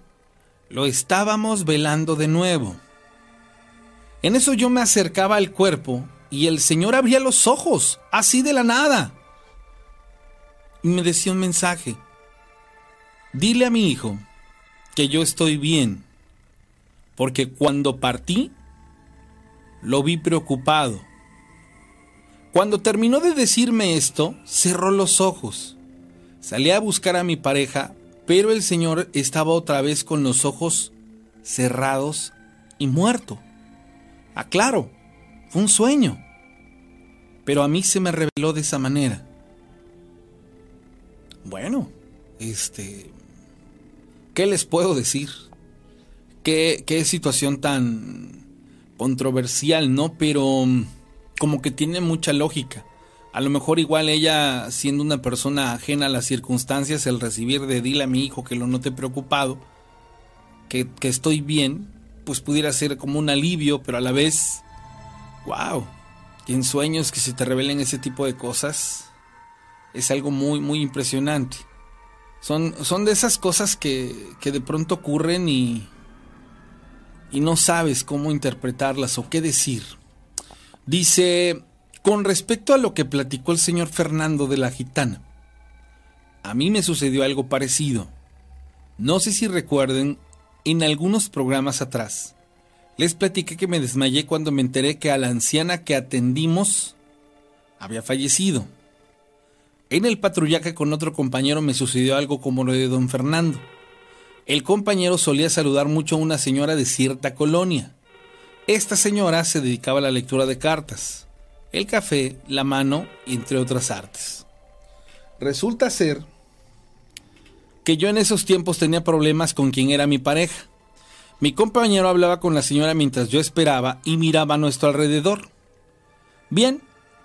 lo estábamos velando de nuevo. En eso yo me acercaba al cuerpo y el Señor abría los ojos, así de la nada. Y me decía un mensaje. Dile a mi hijo que yo estoy bien, porque cuando partí, lo vi preocupado. Cuando terminó de decirme esto, cerró los ojos. Salí a buscar a mi pareja, pero el señor estaba otra vez con los ojos cerrados y muerto. Aclaro, fue un sueño. Pero a mí se me reveló de esa manera. Bueno, este... ¿Qué les puedo decir? ¿Qué, qué situación tan controversial, ¿no? Pero mm, como que tiene mucha lógica. A lo mejor igual ella, siendo una persona ajena a las circunstancias, el recibir de dile a mi hijo que lo note preocupado, que, que estoy bien, pues pudiera ser como un alivio, pero a la vez, wow, en sueños que se te revelen ese tipo de cosas, es algo muy, muy impresionante. Son, son de esas cosas que, que de pronto ocurren y, y no sabes cómo interpretarlas o qué decir. Dice, Con respecto a lo que platicó el señor Fernando de la gitana, a mí me sucedió algo parecido. No sé si recuerden, en algunos programas atrás, les platiqué que me desmayé cuando me enteré que a la anciana que atendimos había fallecido. En el patrullaje con otro compañero me sucedió algo como lo de don Fernando. El compañero solía saludar mucho a una señora de cierta colonia. Esta señora se dedicaba a la lectura de cartas, el café, la mano, entre otras artes. Resulta ser que yo en esos tiempos tenía problemas con quien era mi pareja. Mi compañero hablaba con la señora mientras yo esperaba y miraba a nuestro alrededor. Bien,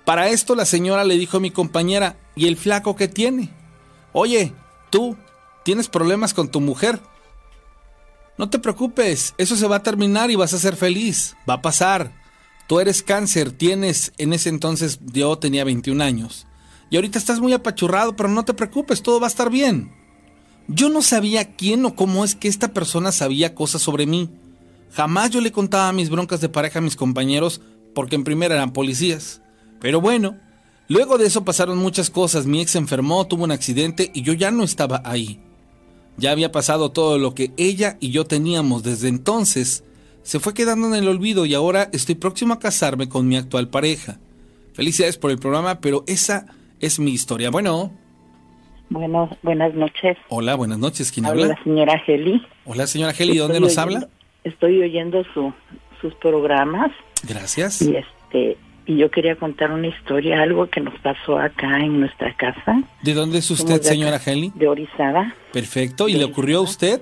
para esto la señora le dijo a mi compañera, ¿y el flaco que tiene? Oye, tú, ¿tienes problemas con tu mujer? No te preocupes, eso se va a terminar y vas a ser feliz, va a pasar. Tú eres cáncer, tienes, en ese entonces yo tenía 21 años. Y ahorita estás muy apachurrado, pero no te preocupes, todo va a estar bien. Yo no sabía quién o cómo es que esta persona sabía cosas sobre mí. Jamás yo le contaba mis broncas de pareja a mis compañeros porque en primera eran policías. Pero bueno, luego de eso pasaron muchas cosas. Mi ex enfermó, tuvo un accidente y yo ya no estaba ahí. Ya había pasado todo lo que ella y yo teníamos desde entonces. Se fue quedando en el olvido y ahora estoy próximo a casarme con mi actual pareja. Felicidades por el programa, pero esa es mi historia. Bueno. Bueno, buenas noches. Hola, buenas noches. ¿Quién habla? habla? la señora Geli. Hola, señora Geli. ¿Dónde nos habla? Estoy oyendo su, sus programas. Gracias. Y este y yo quería contar una historia, algo que nos pasó acá en nuestra casa. ¿De dónde es usted, señora Geli? De Orizaba. Perfecto. ¿Y De le ocurrió a usted?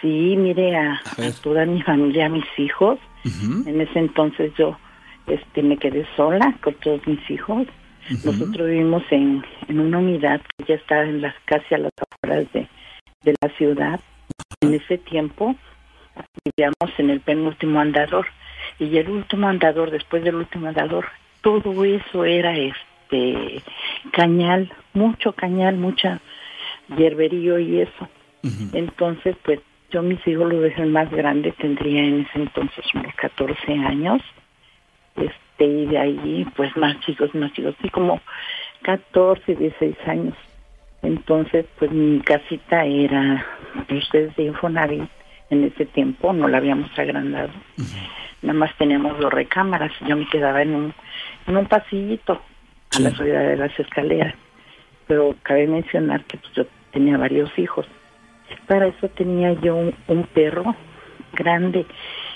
Sí, mire a, A toda mi familia, a mis hijos. En ese entonces yo este me quedé sola con todos mis hijos. Nosotros vivimos en, en una unidad que ya está en las casi a las afueras de, de la ciudad. En ese tiempo vivíamos en el penúltimo andador y el último andador, después del último andador, todo eso era este cañal, mucho cañal, mucha hierberío y eso. Entonces, pues yo mis hijos los dejé el más grande, tendría en ese entonces unos 14 años. Este, y de ahí, pues más chicos, más chicos, sí, como 14, 16 años. Entonces, pues mi casita era, ustedes de Infonavit, en ese tiempo no la habíamos agrandado. Nada más teníamos dos recámaras y yo me quedaba en un, en un pasillito a la salida de las escaleras. Pero cabe mencionar que pues, yo tenía varios hijos. Para eso tenía yo un, un perro grande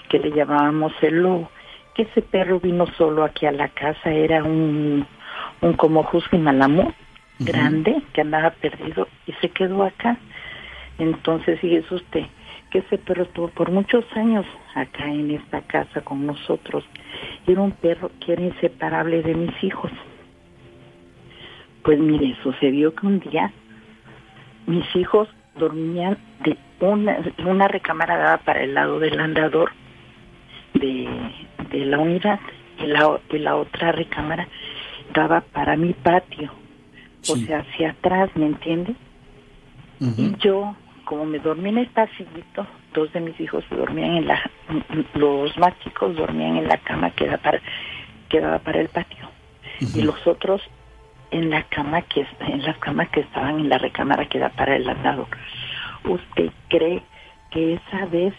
que le llamábamos el lobo. Que ese perro vino solo aquí a la casa, era un, un como husky malamú grande que andaba perdido y se quedó acá. Entonces, fíjese usted que ese perro estuvo por muchos años acá en esta casa con nosotros. Era un perro que era inseparable de mis hijos. Pues mire, sucedió que un día mis hijos dormían de una, una recámara dada para el lado del andador de, de la unidad y la, y la otra recámara daba para mi patio, o sea, hacia atrás, ¿me entiende? Y yo, como me dormí en el pasillito, dos de mis hijos dormían en la, los más chicos dormían en la cama que daba para, que daba para el patio, y los otros en la cama que en las camas que estaban en la recámara que da para el andador. ¿Usted cree que esa vez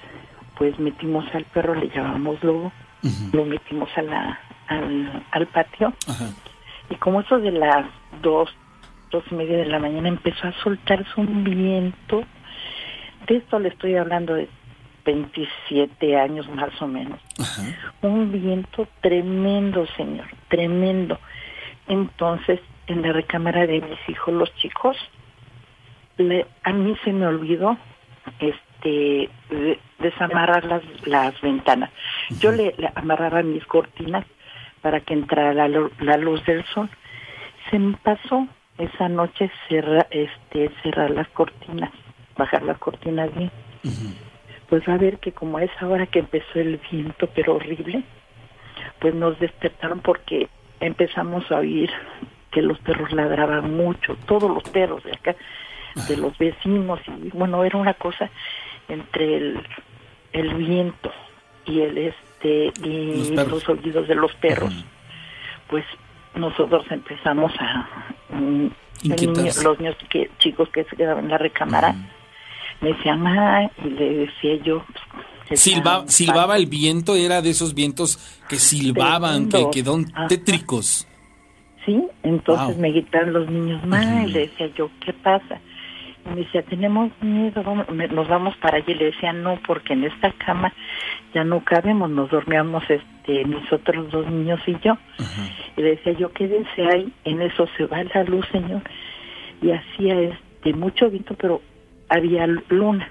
pues metimos al perro, le llamamos lobo, lo metimos a la, al, al patio Ajá. y como eso de las dos, dos y media de la mañana empezó a soltarse un viento, de esto le estoy hablando de 27 años más o menos, Ajá. un viento tremendo, señor, tremendo. Entonces, en la recámara de mis hijos, los chicos, le- a mí se me olvidó este de- desamarrar las, las ventanas. Yo le, le amarraba mis cortinas para que entrara la luz del sol. Se me pasó esa noche cerra, este, cerrar las cortinas, bajar las cortinas bien. Pues va a ver que como a esa hora que empezó el viento, pero horrible, pues nos despertaron porque empezamos a oír que los perros ladraban mucho, todos los perros de acá, de los vecinos, y bueno, era una cosa entre el, el viento y el este y Los oídos de los perros. Pues nosotros empezamos a... mm, niño- los niños que, chicos que se quedaban en la recámara me decían, ah, y le decía yo... pues, Silba- silbaba el viento, era de esos vientos que silbaban, que Tremendo. quedaron Ajá. tétricos. Sí, entonces Wow. me gritaban los niños, ma, y le decía yo, ¿qué pasa? Y me decía, tenemos miedo, vamos- me- nos vamos para allí. Y le decía, no, porque en esta cama ya no cabemos, nos dormíamos este, mis otros dos niños y yo. Y le decía yo, quédense ahí, en eso se va la luz, señor. Y hacía este mucho viento, pero había luna.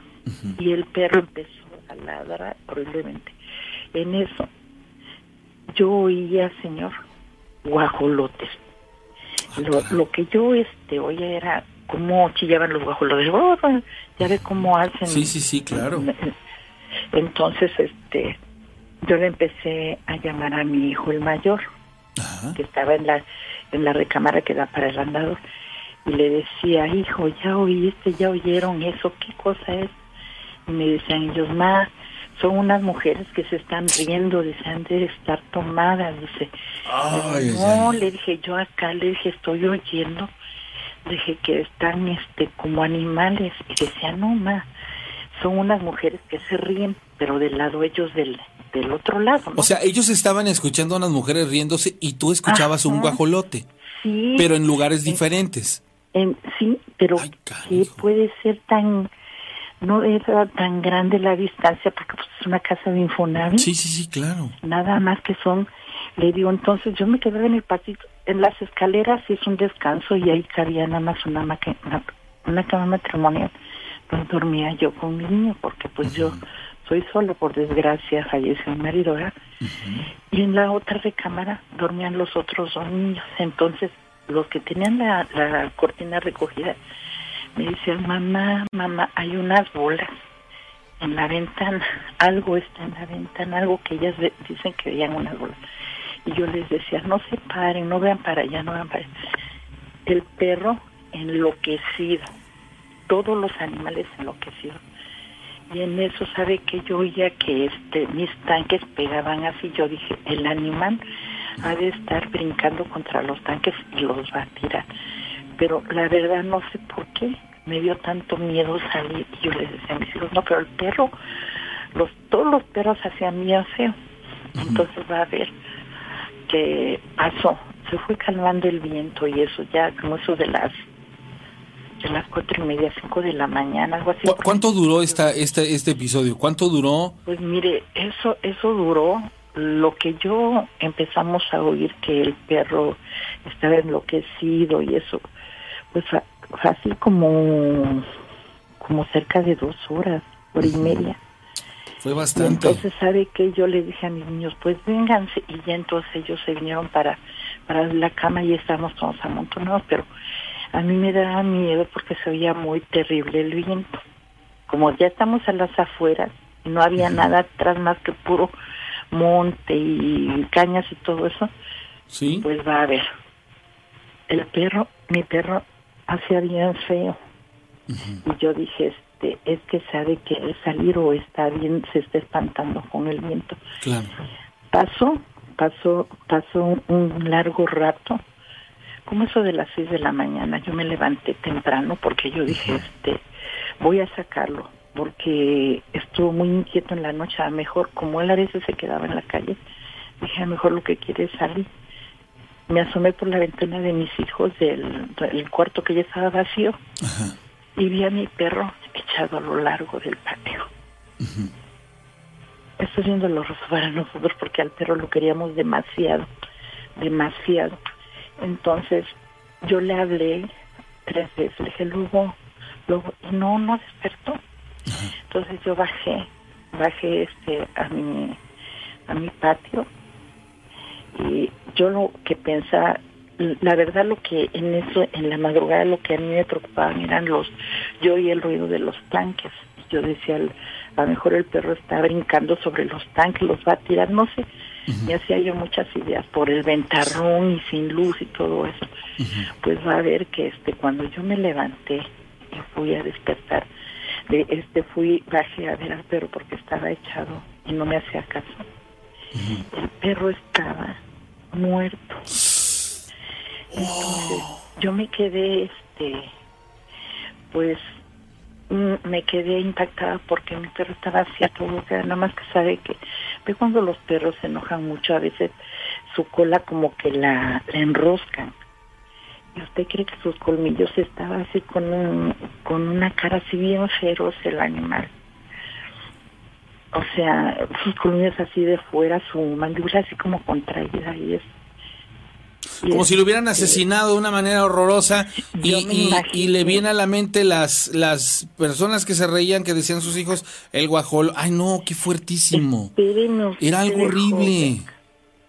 Y el perro empezó a ladrar horriblemente. En eso, yo oía, señor, guajolotes. Lo, lo que yo este oía era cómo chillaban los guajolotes. Oh, ya ve cómo hacen. Sí, sí, sí, claro. (laughs) Entonces, este, yo le empecé a llamar a mi hijo el mayor, que estaba en la en la recámara que da para el andador, y le decía, hijo, ya oíste, ya oyeron eso, ¿qué cosa es? Y me decían ellos, más son unas mujeres que se están riendo, dice, han de estar tomadas, dice. Ay, no, le dije yo acá, le dije, estoy oyendo, le dije que están este como animales, y decía, no, ma, son unas mujeres que se ríen, pero del lado ellos del, del otro lado, ¿no? O sea, ellos estaban escuchando a unas mujeres riéndose y tú escuchabas un guajolote, sí, pero en lugares diferentes. En- sí, pero ¿qué puede ser tan, no era tan grande la distancia, porque pues, es una casa de Infonavit? Sí, sí, sí, claro. nada más que son, le digo, entonces yo me quedaba en el pasito, en las escaleras es un descanso y ahí cabía nada más una, una, una cama matrimonial, pues dormía yo con mi niño, porque pues yo soy solo, por desgracia, falleció mi marido, ¿verdad? Y en la otra recámara dormían los otros dos niños, entonces los que tenían la, cortina recogida me decían, mamá, mamá, hay unas bolas en la ventana, algo está en la ventana, algo que ellas dicen que veían unas bolas. Y yo les decía, no se paren, no vean para allá, no vean para allá. El perro enloquecido, todos los animales enloquecidos. Y en eso sabe que yo oía que este mis tanques pegaban así, yo dije, el animal ha de estar brincando contra los tanques y los va a tirar. Pero la verdad no sé por qué me dio tanto miedo salir y yo les decía a mis hijos, no, pero el perro, los todos los perros hacían bien feo. Entonces va a ver que pasó, se fue calmando el viento y eso ya como eso de las de las cuatro y media, cinco de la mañana, algo así. ¿Cu- ¿Cuánto duró esta, este, este episodio? ¿Cuánto duró? Pues mire, eso eso duró lo que yo empezamos a oír que el perro estaba enloquecido y eso, pues fue así como como cerca de dos horas, hora y media. Fue Y bastante. entonces sabe que yo le dije a mis niños, pues vénganse y ya entonces ellos se vinieron para para la cama y estábamos todos amontonados, pero a mí me daba miedo porque se oía muy terrible el viento. Como ya estamos a las afueras no había nada atrás más que puro monte y cañas y todo eso, sí. pues va a ver. El perro, mi perro hacía bien feo. Y yo dije, este, es que sabe que al salir o está bien, se está espantando con el viento. Claro. Pasó, pasó, pasó un, un largo rato, como eso de las seis de la mañana. Yo me levanté temprano porque yo dije, este, voy a sacarlo, porque estuvo muy inquieto en la noche. A lo mejor, como él a veces se quedaba en la calle, dije, a lo mejor lo que quiere es salir. Me asomé por la ventana de mis hijos del, del cuarto que ya estaba vacío y vi a mi perro echado a lo largo del patio. Esto es bien doloroso para nosotros porque al perro lo queríamos demasiado, demasiado. Entonces yo le hablé tres veces, le dije, luego, luego, y no, no despertó. Entonces yo bajé, bajé este a mi, a mi patio y yo lo que pensaba, la verdad lo que en eso, en la madrugada lo que a mí me preocupaban eran los, yo oí el ruido de los tanques. Yo decía, a lo mejor el perro está brincando sobre los tanques, los va a tirar, no sé. Y hacía yo muchas ideas por el ventarrón y sin luz y todo eso. Pues va a ver que este cuando yo me levanté y fui a despertar, de este fui, bajé a ver al perro porque estaba echado y no me hacía caso. El perro estaba muerto. Entonces, yo me quedé, este, pues, mm, me quedé impactada porque mi perro estaba así a todo, nada más que sabe que, ve cuando los perros se enojan mucho, a veces su cola como que la, la enroscan. ¿Y usted cree que sus colmillos estaba así con un, con una cara así bien feroz el animal? O sea, sus colmillos así de fuera, su mandíbula así como contraída y es Como si lo hubieran asesinado de una manera horrorosa y, y- y le viene a la mente las, las personas que se reían, que decían sus hijos, el guajolo. Ay, no, qué fuertísimo. Era algo horrible.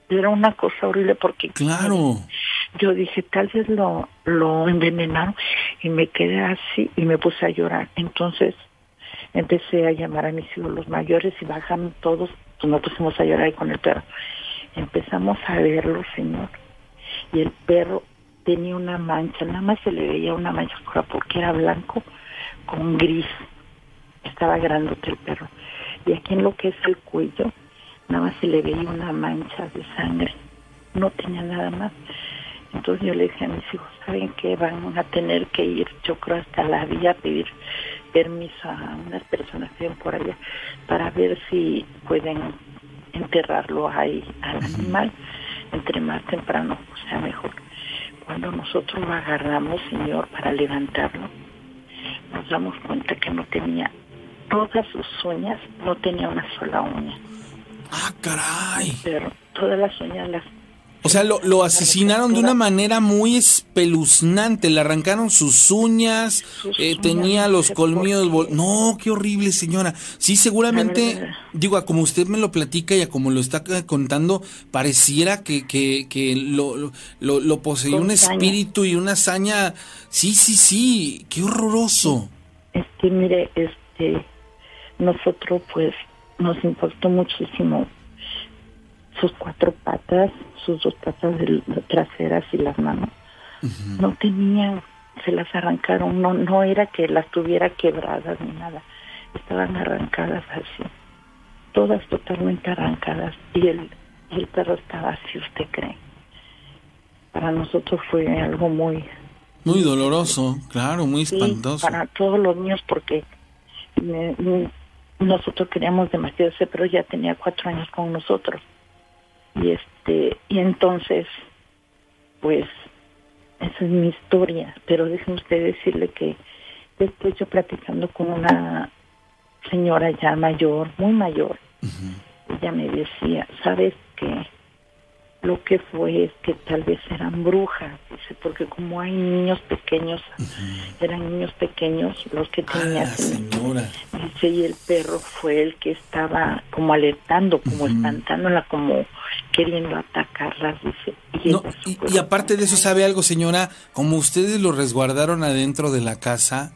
Era una cosa horrible porque Claro. Yo dije, tal vez lo, lo envenenaron y me quedé así y me puse a llorar. Entonces empecé a llamar a mis hijos los mayores y bajan todos, pues nos pusimos a llorar con el perro. Empezamos a verlo, señor. Y el perro tenía una mancha, nada más se le veía una mancha oscura porque era blanco con gris. Estaba grandote el perro. Y aquí en lo que es el cuello, nada más se le veía una mancha de sangre. No tenía nada más. Entonces yo le dije a mis hijos, ¿saben qué? Van a tener que ir, yo creo, hasta la vía a pedir permiso a unas personas que por allá para ver si pueden enterrarlo ahí al animal entre más temprano, o sea, mejor. Cuando nosotros lo agarramos, señor, para levantarlo, nos damos cuenta que no tenía todas sus uñas, no tenía una sola uña. Ah, caray. Pero todas las uñas las O sea, lo, lo asesinaron de una manera muy espeluznante. Le arrancaron sus uñas, eh, tenía los colmillos. No, qué horrible, señora. Sí, seguramente, digo, a como usted me lo platica y a como lo está contando, pareciera que, que, que lo, lo, lo, poseía un espíritu y una hazaña. Sí, sí, sí, qué horroroso. Este, mire, este, nosotros pues nos importó muchísimo sus cuatro patas, sus dos patas del- traseras y las manos. No tenían, se las arrancaron, no, no era que las tuviera quebradas ni nada, estaban arrancadas así, todas totalmente arrancadas y el, el perro estaba así, usted cree. Para nosotros fue algo muy, Muy doloroso, claro, muy Sí, espantoso. para todos los niños porque nosotros queríamos demasiado ese pero ya tenía cuatro años con nosotros y este y entonces pues esa es mi historia. Pero déjenme usted decirle que después yo platicando con una señora ya mayor muy mayor ella me decía sabes que lo que fue es que tal vez eran brujas, dice, porque como hay niños pequeños, eran niños pequeños los que tenían, señora. dice, y el perro fue el que estaba como alertando, como espantándola, como queriendo atacarlas. Y No, ella y, y aparte de eso, ¿sabe algo, señora? Como ustedes lo resguardaron adentro de la casa,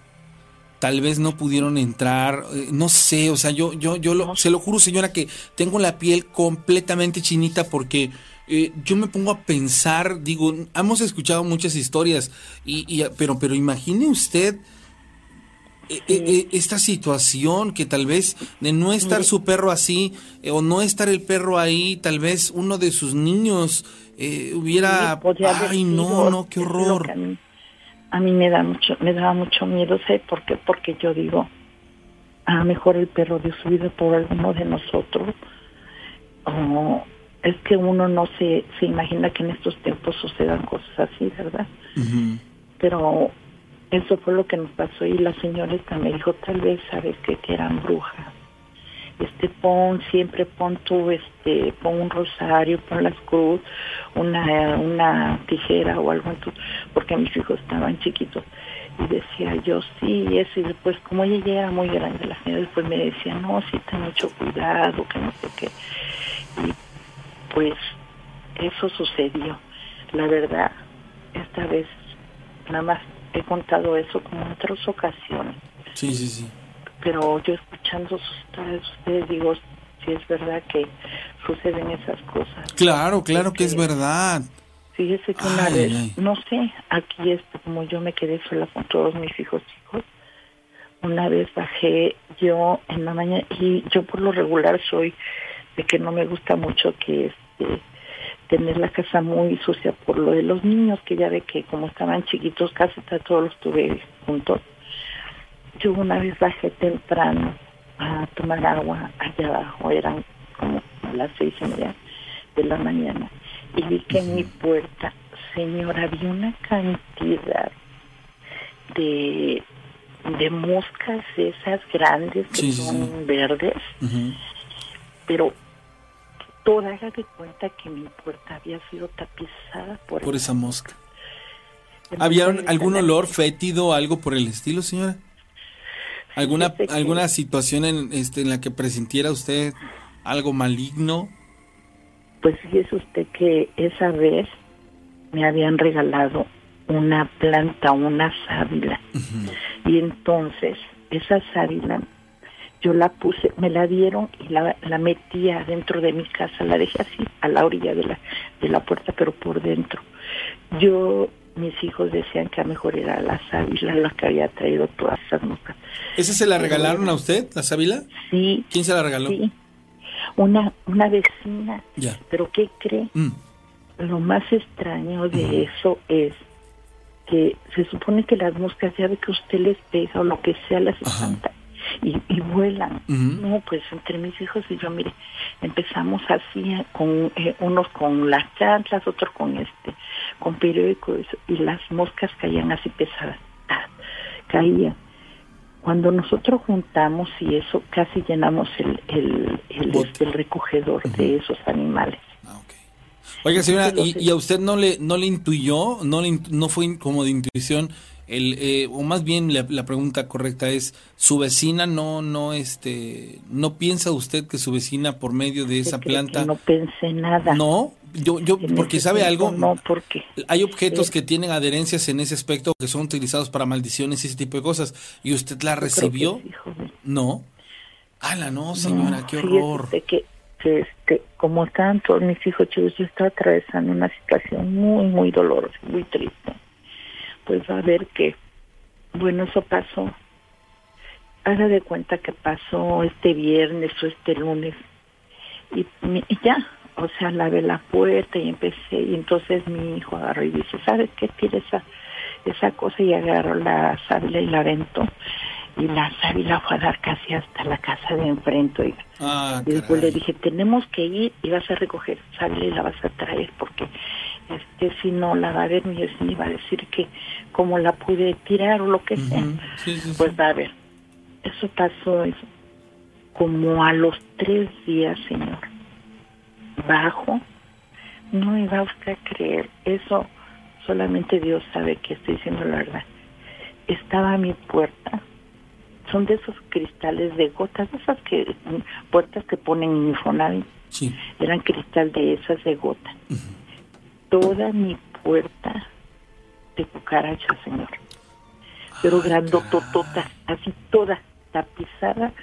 tal vez no pudieron entrar, eh, no sé, o sea, yo, yo, yo lo, se lo juro, señora, que tengo la piel completamente chinita porque eh, yo me pongo a pensar, digo, hemos escuchado muchas historias, y, y- pero, pero imagine usted eh, eh, eh, esta situación que tal vez de no estar su perro así eh, o no estar el perro ahí, tal vez uno de sus niños eh, hubiera, Sí, haber ay no, no, qué horror. A mí, a mí me da mucho, me daba mucho miedo, ¿sé por qué? Porque yo digo, a lo mejor el perro dio su vida por alguno de nosotros, o es que uno no se, se imagina que en estos tiempos sucedan cosas así, ¿verdad? Pero eso fue lo que nos pasó y la señora me dijo, tal vez sabes que, que eran brujas. Este, pon, siempre pon tu, este, pon un rosario, pon las cruz, una, una tijera o algo en tu, porque mis hijos estaban chiquitos. Y decía yo, sí, eso, y después, como ella ya era muy grande, la señora después me decía, no, sí, ten mucho cuidado, que no sé qué. Y pues eso sucedió. La verdad, esta vez nada más he contado eso como en otras ocasiones, Sí, sí, sí. pero yo escuchando sus historias de ustedes digo, si es verdad que suceden esas cosas. Claro, claro que es verdad. Fíjese que una Ay, vez, ay. no sé, aquí esto, como yo me quedé sola con todos mis hijos chicos, una vez bajé yo en la mañana y yo por lo regular soy de que no me gusta mucho que este tener la casa muy sucia por lo de los niños, que ya ve que como estaban chiquitos casi todos los tuve juntos. Yo una vez bajé temprano a tomar agua allá abajo, eran como las seis y media de la mañana, y vi que en mi puerta, señora, había una cantidad de, de moscas esas grandes que Sí, son sí. verdes, pero haga de cuenta que mi puerta había sido tapizada por, Por esa mosca. ¿Había algún olor fétido, algo por el estilo, señora? ¿Alguna, que- alguna situación en, este, en la que presintiera usted algo maligno? Pues fíjese usted que esa vez me habían regalado una planta, una sábila. Y entonces esa sábila yo la puse, me la dieron y la, la metí adentro de mi casa, la dejé así a la orilla de la, de la puerta, pero por dentro. Yo, mis hijos decían que a mejor era la sábila la que había traído todas esas moscas. ¿Esa se la regalaron a usted, la sábila? Sí. ¿Quién se la regaló? Sí, una, una vecina. Ya. ¿Pero qué cree? Mm. Lo más extraño de eso es que se supone que las moscas, ya ve que usted les pega o lo que sea, las espanta y, y vuelan. No, pues entre mis hijos y yo, mire, empezamos así, eh, con eh, unos con las chanclas, otros con este, con periódico, eso, y las moscas caían así pesadas, caían. Cuando nosotros juntamos y eso, casi llenamos el, el, el, este, el recogedor de esos animales. Oiga, señora, ¿y, a usted no le, no le intuyó, no, le, no fue como de intuición, el, eh, o más bien la, la pregunta correcta es, su vecina no, no, este, no piensa usted que su vecina por medio de esa que planta, no pensé nada. no, yo, yo, porque sabe algo, No, porque hay objetos Eh, que tienen adherencias en ese aspecto que son utilizados para maldiciones y ese tipo de cosas, y usted la recibió, sí, no, ala, no, señora, No, qué horror, usted que, que, este, como todos mis hijos chicos, yo estaba atravesando una situación muy, muy dolorosa, muy triste. Pues va a ver que, bueno, eso pasó. Haga de cuenta que pasó este viernes o este lunes. Y, y ya, o sea, lavé la puerta y empecé. Y entonces mi hijo agarró y dice, ¿sabes qué? Tira esa, esa cosa y agarró la sábila y la aventó. Y la sábila fue a dar casi hasta la casa de enfrente. oiga. ah, Y después le dije, tenemos que ir y vas a recoger sábila y la vas a traer porque este si no la va a ver mi y va a decir que como la pude tirar o lo que sea. sí, sí, Pues va a ver. Eso pasó eso, como a los tres días, señor. Bajo. No me va usted a creer. Eso solamente Dios sabe que estoy diciendo la verdad. Estaba a mi puerta. Son de esos cristales de gotas, esas que puertas que ponen en Infonavit. Sí. Eran cristal de esas de gota. Toda mi puerta de cucaracha, señor. Pero grandotototas, así toda tapizada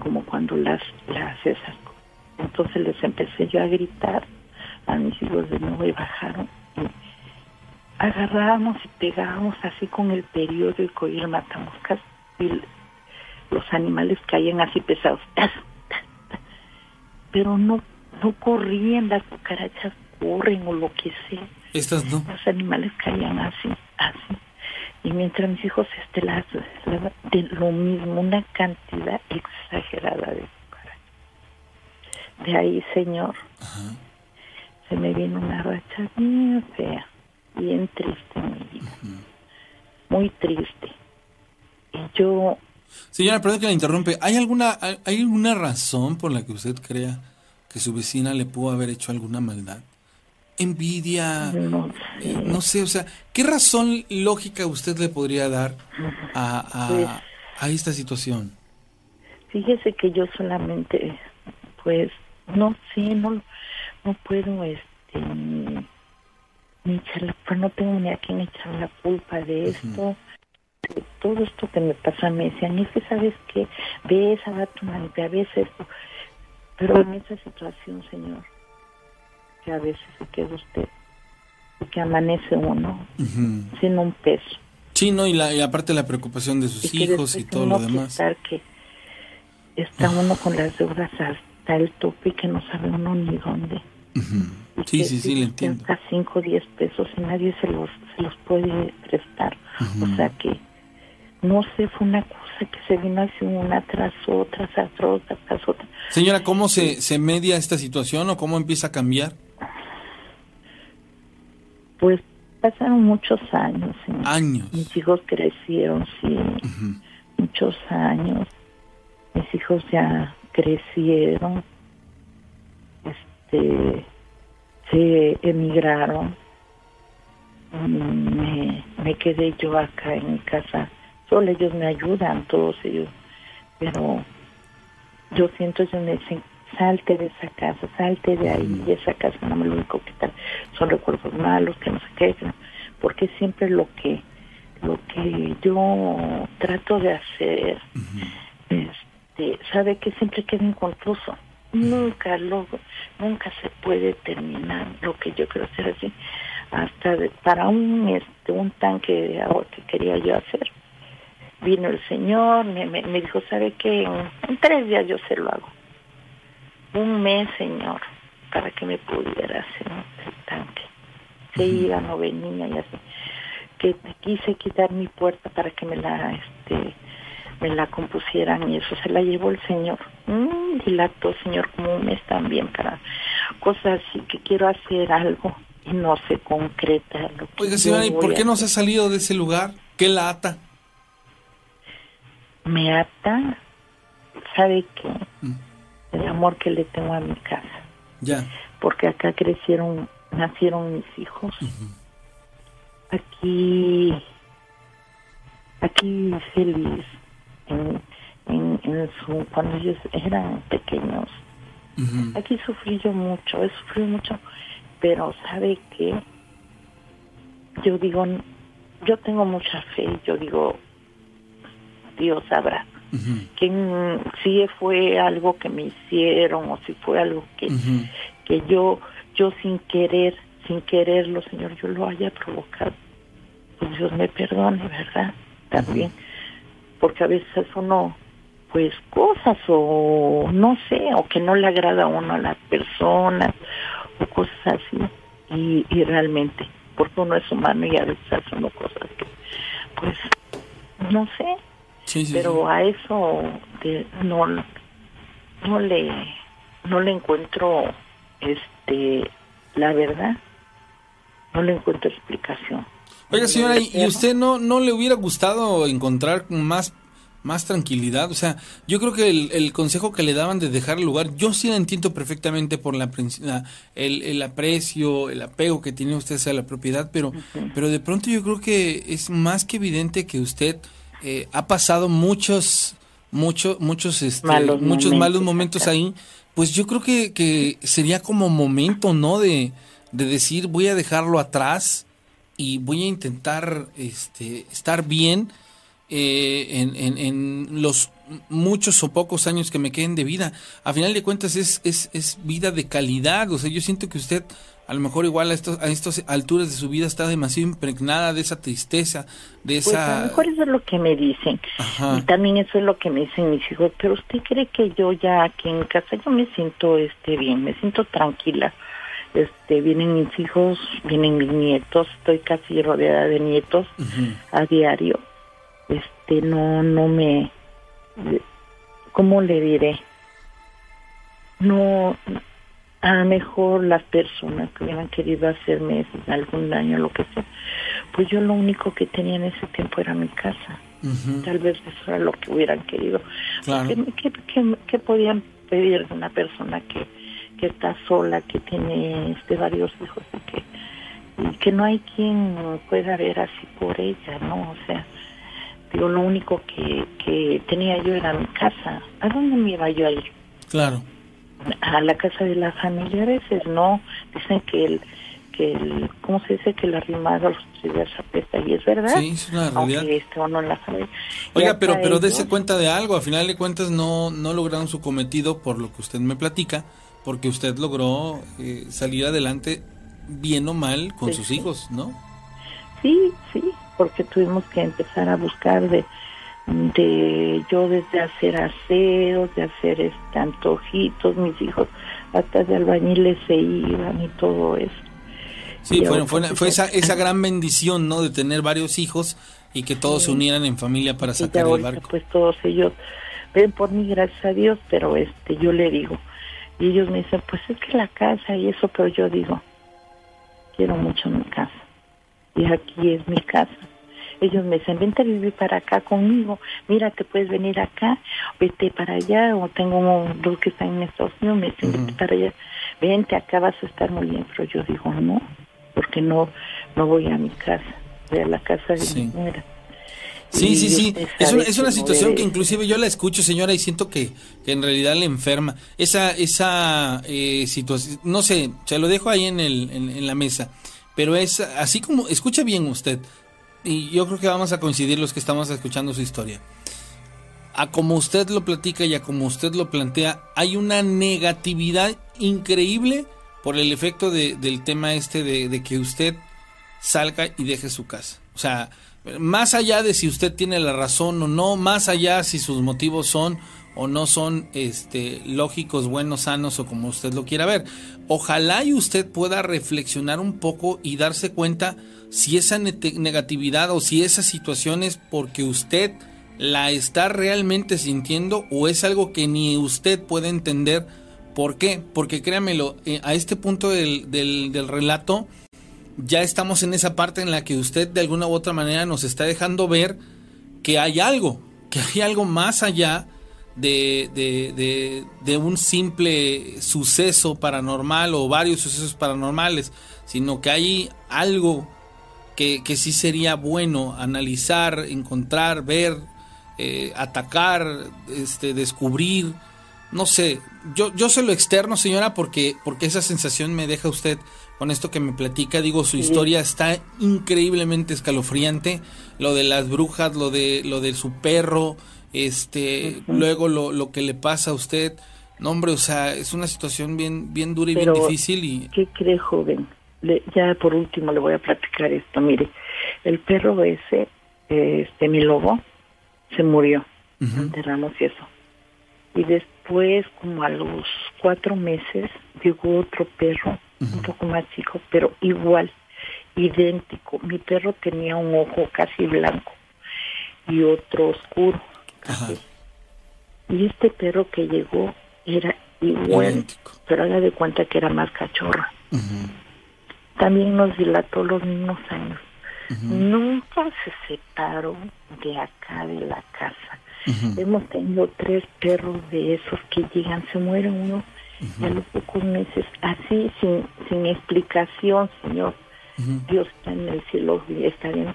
como cuando las, las esas. Entonces les empecé yo a gritar a mis hijos de nuevo y bajaron. Y agarrábamos y pegábamos así con el periódico y el matamoscas y los animales caían así pesados. ¡Tas! ¡Tas! ¡Tas! Pero no, no corrían, las cucarachas corren o lo que sea. estas no, Los animales caían así, así. Y mientras mis hijos este, las, las- de lo mismo, una cantidad exagerada de cucarachas. De ahí, señor, se me viene una racha bien fea, bien triste, mi vida. Muy triste. Y yo, Señora, perdón que la interrumpe. ¿Hay alguna, hay, hay alguna razón por la que usted crea que su vecina le pudo haber hecho alguna maldad? Envidia, no eh, no sé, o sea, ¿qué razón lógica usted le podría dar a, a, Pues- a esta situación? fíjese que yo solamente, pues, no sé, no, no puedo, este, ni, echarle, pues no tengo ni a quién echar la culpa de esto. de todo esto que me pasa me decían, es que sabes que ves a tu manita, ves esto. Pero en esa situación, señor, que a veces se queda usted, que amanece uno Ujú. sin un peso. Sí, no, y, la, y aparte la preocupación de sus y que hijos y todo lo demás. que está uno con las deudas hasta el tope y que no sabe uno ni dónde. Sí, sí, sí, le entiendo. Hasta 5 o 10 pesos y nadie se los, se los puede prestar. O sea que, no sé, fue una cosa que se vino así una tras otra, tras otra, tras otra. Señora, ¿cómo se, se media esta situación o cómo empieza a cambiar? Pues pasaron muchos años. ¿sí? Años. Mis hijos crecieron, sí, muchos años. Mis hijos ya crecieron, este, se emigraron. Mm, Me, me quedé yo acá en mi casa. Solo ellos me ayudan, todos ellos. Pero yo siento, ellos me dicen, salte de esa casa, salte de ahí, de esa casa no me lo único que tal, son recuerdos malos, que no sé qué, que no- porque siempre lo que, lo que yo trato de hacer, este, sabe que siempre queda inconcluso, nunca lo, nunca se puede terminar lo que yo quiero hacer así, hasta de- para un, este, un tanque de agua que quería yo hacer, vino el señor, me, me, me dijo, ¿sabe qué? En, en tres días yo se lo hago un mes, señor, para que me pudiera hacer el tanque. Se iba, no venía y así. Que quise quitar mi puerta para que me la, este, me la compusieran y eso se la llevó el señor. Mm, dilató, señor, como un mes también para cosas así que quiero hacer algo y no se concreta. Lo que Oiga, señora, ¿y por qué no se ha salido de ese lugar? ¿Qué la ata? Me ata, ¿sabe qué? El amor que le tengo a mi casa. Ya. porque acá crecieron, nacieron mis hijos. Aquí, aquí feliz, en, en, en su, cuando ellos eran pequeños. Aquí sufrí yo mucho, he sufrido mucho, pero ¿sabe qué? Yo digo, yo tengo mucha fe, yo digo, Dios sabrá que si fue algo que me hicieron o si fue algo que, que yo yo sin querer sin quererlo señor yo lo haya provocado. Pues Dios me perdone verdad también. Porque a veces uno pues cosas o no sé o que no le agrada a uno a las personas o cosas así. Y, y realmente porque uno es humano y a veces hace uno cosas que pues no sé Sí, sí, pero a eso de- no no le no le encuentro este la verdad no le encuentro explicación. Oiga, señora, ¿y usted no, no le hubiera gustado encontrar más, más tranquilidad? O sea, yo creo que el, el consejo que le daban de dejar el lugar, yo sí la entiendo perfectamente por la, el aprecio, el apego que tiene usted hacia la propiedad, pero, pero de pronto yo creo que es más que evidente que usted eh, ha pasado muchos, muchos, muchos, este, Malos muchos momentos malos momentos ahí. Pues yo creo que, que sería como momento, ¿no? De, de decir, voy a dejarlo atrás y voy a intentar este, estar bien eh, en, en- en los muchos o pocos años que me queden de vida. A final de cuentas es, es, es vida de calidad. O sea, yo siento que usted a lo mejor igual a, estos, a estas alturas de su vida está demasiado impregnada de esa tristeza, de pues a lo esa... mejor eso es lo que me dicen. Ajá. y también eso es lo que me dicen mis hijos. Pero usted cree que yo ya aquí en casa yo me siento este bien me siento tranquila. Este vienen mis hijos vienen mis nietos estoy casi rodeada de nietos a diario. Este no no me cómo le diré no a lo mejor las personas que hubieran querido hacerme algún daño lo que sea pues yo lo único que tenía en ese tiempo era mi casa tal vez eso era lo que hubieran querido Claro. ¿Qué, qué, qué- qué podían pedir de una persona que, que está sola, que tiene este, varios hijos y que, y que no hay quien pueda ver así por ella, ¿no? O sea, digo, lo único que, que tenía yo era mi casa. ¿A dónde me iba yo a ir? Claro. A la casa de la familia a veces, ¿no? Dicen que el, que el, ¿cómo se dice? Que el arrimado a los tres apesta y es verdad. Sí, es una realidad. Aunque esté uno en la familia. Y Oiga, pero, pero ellos- dése cuenta de algo, a final de cuentas no, no lograron su cometido por lo que usted me platica, porque usted logró eh, salir adelante bien o mal con Sí, sus sí. hijos, ¿no? Sí, sí, porque tuvimos que empezar a buscar de, de yo desde hacer aseos, de hacer este, antojitos, mis hijos hasta de albañiles se iban y todo eso. Sí, Y fue, fue, fue esa, esa gran bendición, ¿no? De tener varios hijos y que todos se unieran en familia para sacar el barco. pues todos ellos ven por mí, gracias a Dios, pero este yo le digo, y ellos me dicen, pues es que la casa y eso, pero yo digo, quiero mucho mi casa, y aquí es mi casa. Ellos me dicen, vente a vivir para acá conmigo, mira, te puedes venir acá, vete para allá, o tengo un- dos que están en Estados Unidos, me dicen, vete para allá, vente acá, vas a estar muy bien, pero yo digo, no, porque no, no voy a mi casa, voy a la casa de mi nuera. Sí, sí, sí. Es una, es una situación que inclusive yo la escucho, señora, y siento que, que en realidad le enferma. Esa, esa eh, situación, no sé, se lo dejo ahí en, el, en, en la mesa, pero es así como, escucha bien usted, y yo creo que vamos a coincidir los que estamos escuchando su historia. A como usted lo platica y a como usted lo plantea, hay una negatividad increíble por el efecto de- del tema este de, de que usted salga y deje su casa. O sea, más allá de si usted tiene la razón o no, más allá si sus motivos son o no son este lógicos, buenos, sanos o como usted lo quiera ver. Ojalá y usted pueda reflexionar un poco y darse cuenta si esa negatividad o si esa situación es porque usted la está realmente sintiendo o es algo que ni usted puede entender. ¿Por qué? Porque créamelo, eh, a este punto del relato, ya estamos en esa parte en la que usted de alguna u otra manera nos está dejando ver que hay algo, que hay algo más allá de, de, de- de un simple suceso paranormal o varios sucesos paranormales, sino que hay algo que, que sí sería bueno analizar, encontrar, ver, eh, atacar, este, descubrir, no sé, yo, yo soy lo externo, señora, porque, porque esa sensación me deja usted con esto que me platica. Digo, su historia está increíblemente escalofriante. Lo de las brujas, lo de, lo de su perro, este, luego lo, lo que le pasa a usted. No, hombre, o sea, es una situación bien, bien dura y Pero, bien difícil y ¿Qué cree, joven? Le- ya por último le voy a platicar esto. Mire, el perro ese, este, mi lobo, se murió. Lo enterramos y eso. Y después, como a los cuatro meses, llegó otro perro, un poco más chico, pero igual, idéntico. Mi perro tenía un ojo casi blanco y otro oscuro. Y este perro que llegó era igual, pero haga de cuenta que era más cachorra. También nos dilató los mismos años. Nunca se separó de acá, de la casa. Hemos tenido tres perros de esos que llegan, se muere uno y a los pocos meses, así sin, sin explicación, Señor. Dios está en el cielo y está bien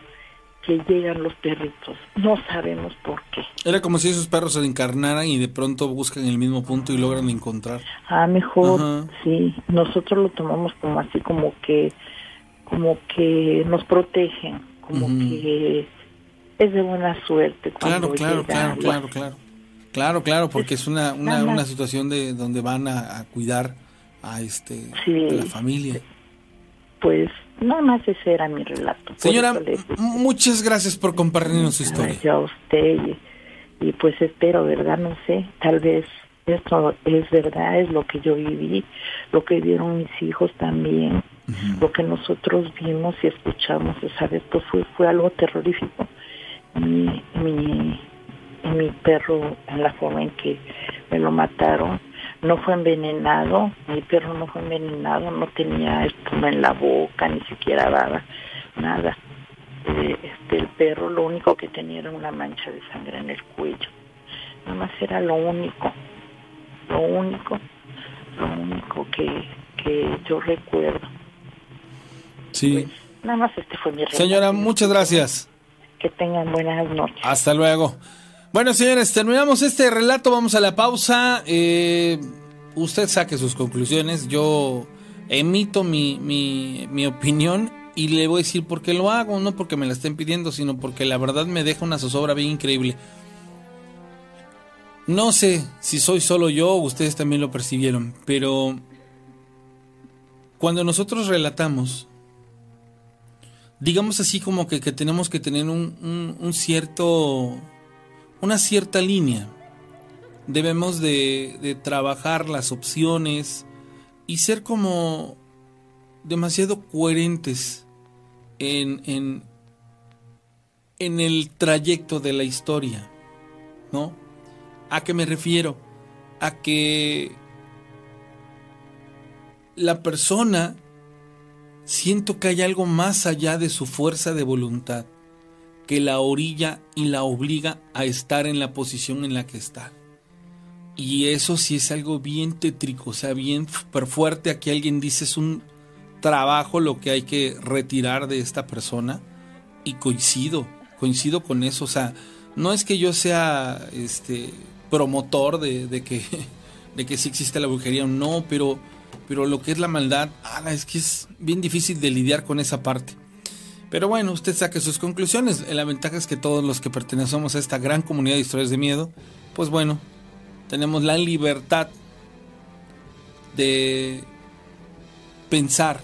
que llegan los perritos. No sabemos por qué. era como si esos perros se encarnaran y de pronto buscan el mismo punto y logran encontrar. Ah, mejor, Ajá. sí. Nosotros lo tomamos como así, como que, como que nos protegen, como Ujú. que es de buena suerte Claro, cuando claro, claro, claro, así. claro. Claro, claro, porque es una, una, más. una situación de donde van a, a cuidar a este Sí. a la familia. Pues nada más ese era mi relato. Señora, muchas gracias por compartirnos su historia. Yo a usted y, y pues espero, ¿verdad? No sé, tal vez esto es verdad, es lo que yo viví, lo que vieron mis hijos también, lo que nosotros vimos y escuchamos esa vez, pues fue, fue algo terrorífico. Mi, mi, mi perro, en la forma en que me lo mataron, no fue envenenado, mi perro no fue envenenado, no tenía espuma en la boca, ni siquiera baba, nada. Eh, este, el perro lo único que tenía era una mancha de sangre en el cuello. Nada más era lo único, lo único, lo único que, que yo recuerdo. Sí. Nada más este fue mi. Señora, muchas gracias. Que tengan buenas noches. Hasta luego. Bueno, señores, terminamos este relato. Vamos a la pausa. Eh, usted saque sus conclusiones. Yo emito mi, mi, mi opinión y le voy a decir por qué lo hago. No porque me la estén pidiendo, sino porque la verdad me deja una zozobra bien increíble. No sé si soy solo yo o ustedes también lo percibieron, pero cuando nosotros relatamos, digamos así como que, que tenemos que tener un, un- un cierto, una cierta línea. Debemos de, de trabajar las opciones, y ser como demasiado coherentes en, en, en el trayecto de la historia, ¿no? ¿A qué me refiero? A que la persona siento que hay algo más allá de su fuerza de voluntad que la orilla y la obliga a estar en la posición en la que está. Y eso sí es algo bien tétrico, o sea, bien fuerte. Aquí alguien dice es un trabajo lo que hay que retirar de esta persona. Y coincido, coincido con eso. O sea, no es que yo sea este promotor de, de que, (laughs) de que sí existe la brujería o no, pero, pero lo que es la maldad, es que es bien difícil de lidiar con esa parte. Pero bueno, usted saque sus conclusiones. La ventaja es que todos los que pertenecemos a esta gran comunidad de historias de miedo, pues bueno, tenemos la libertad de pensar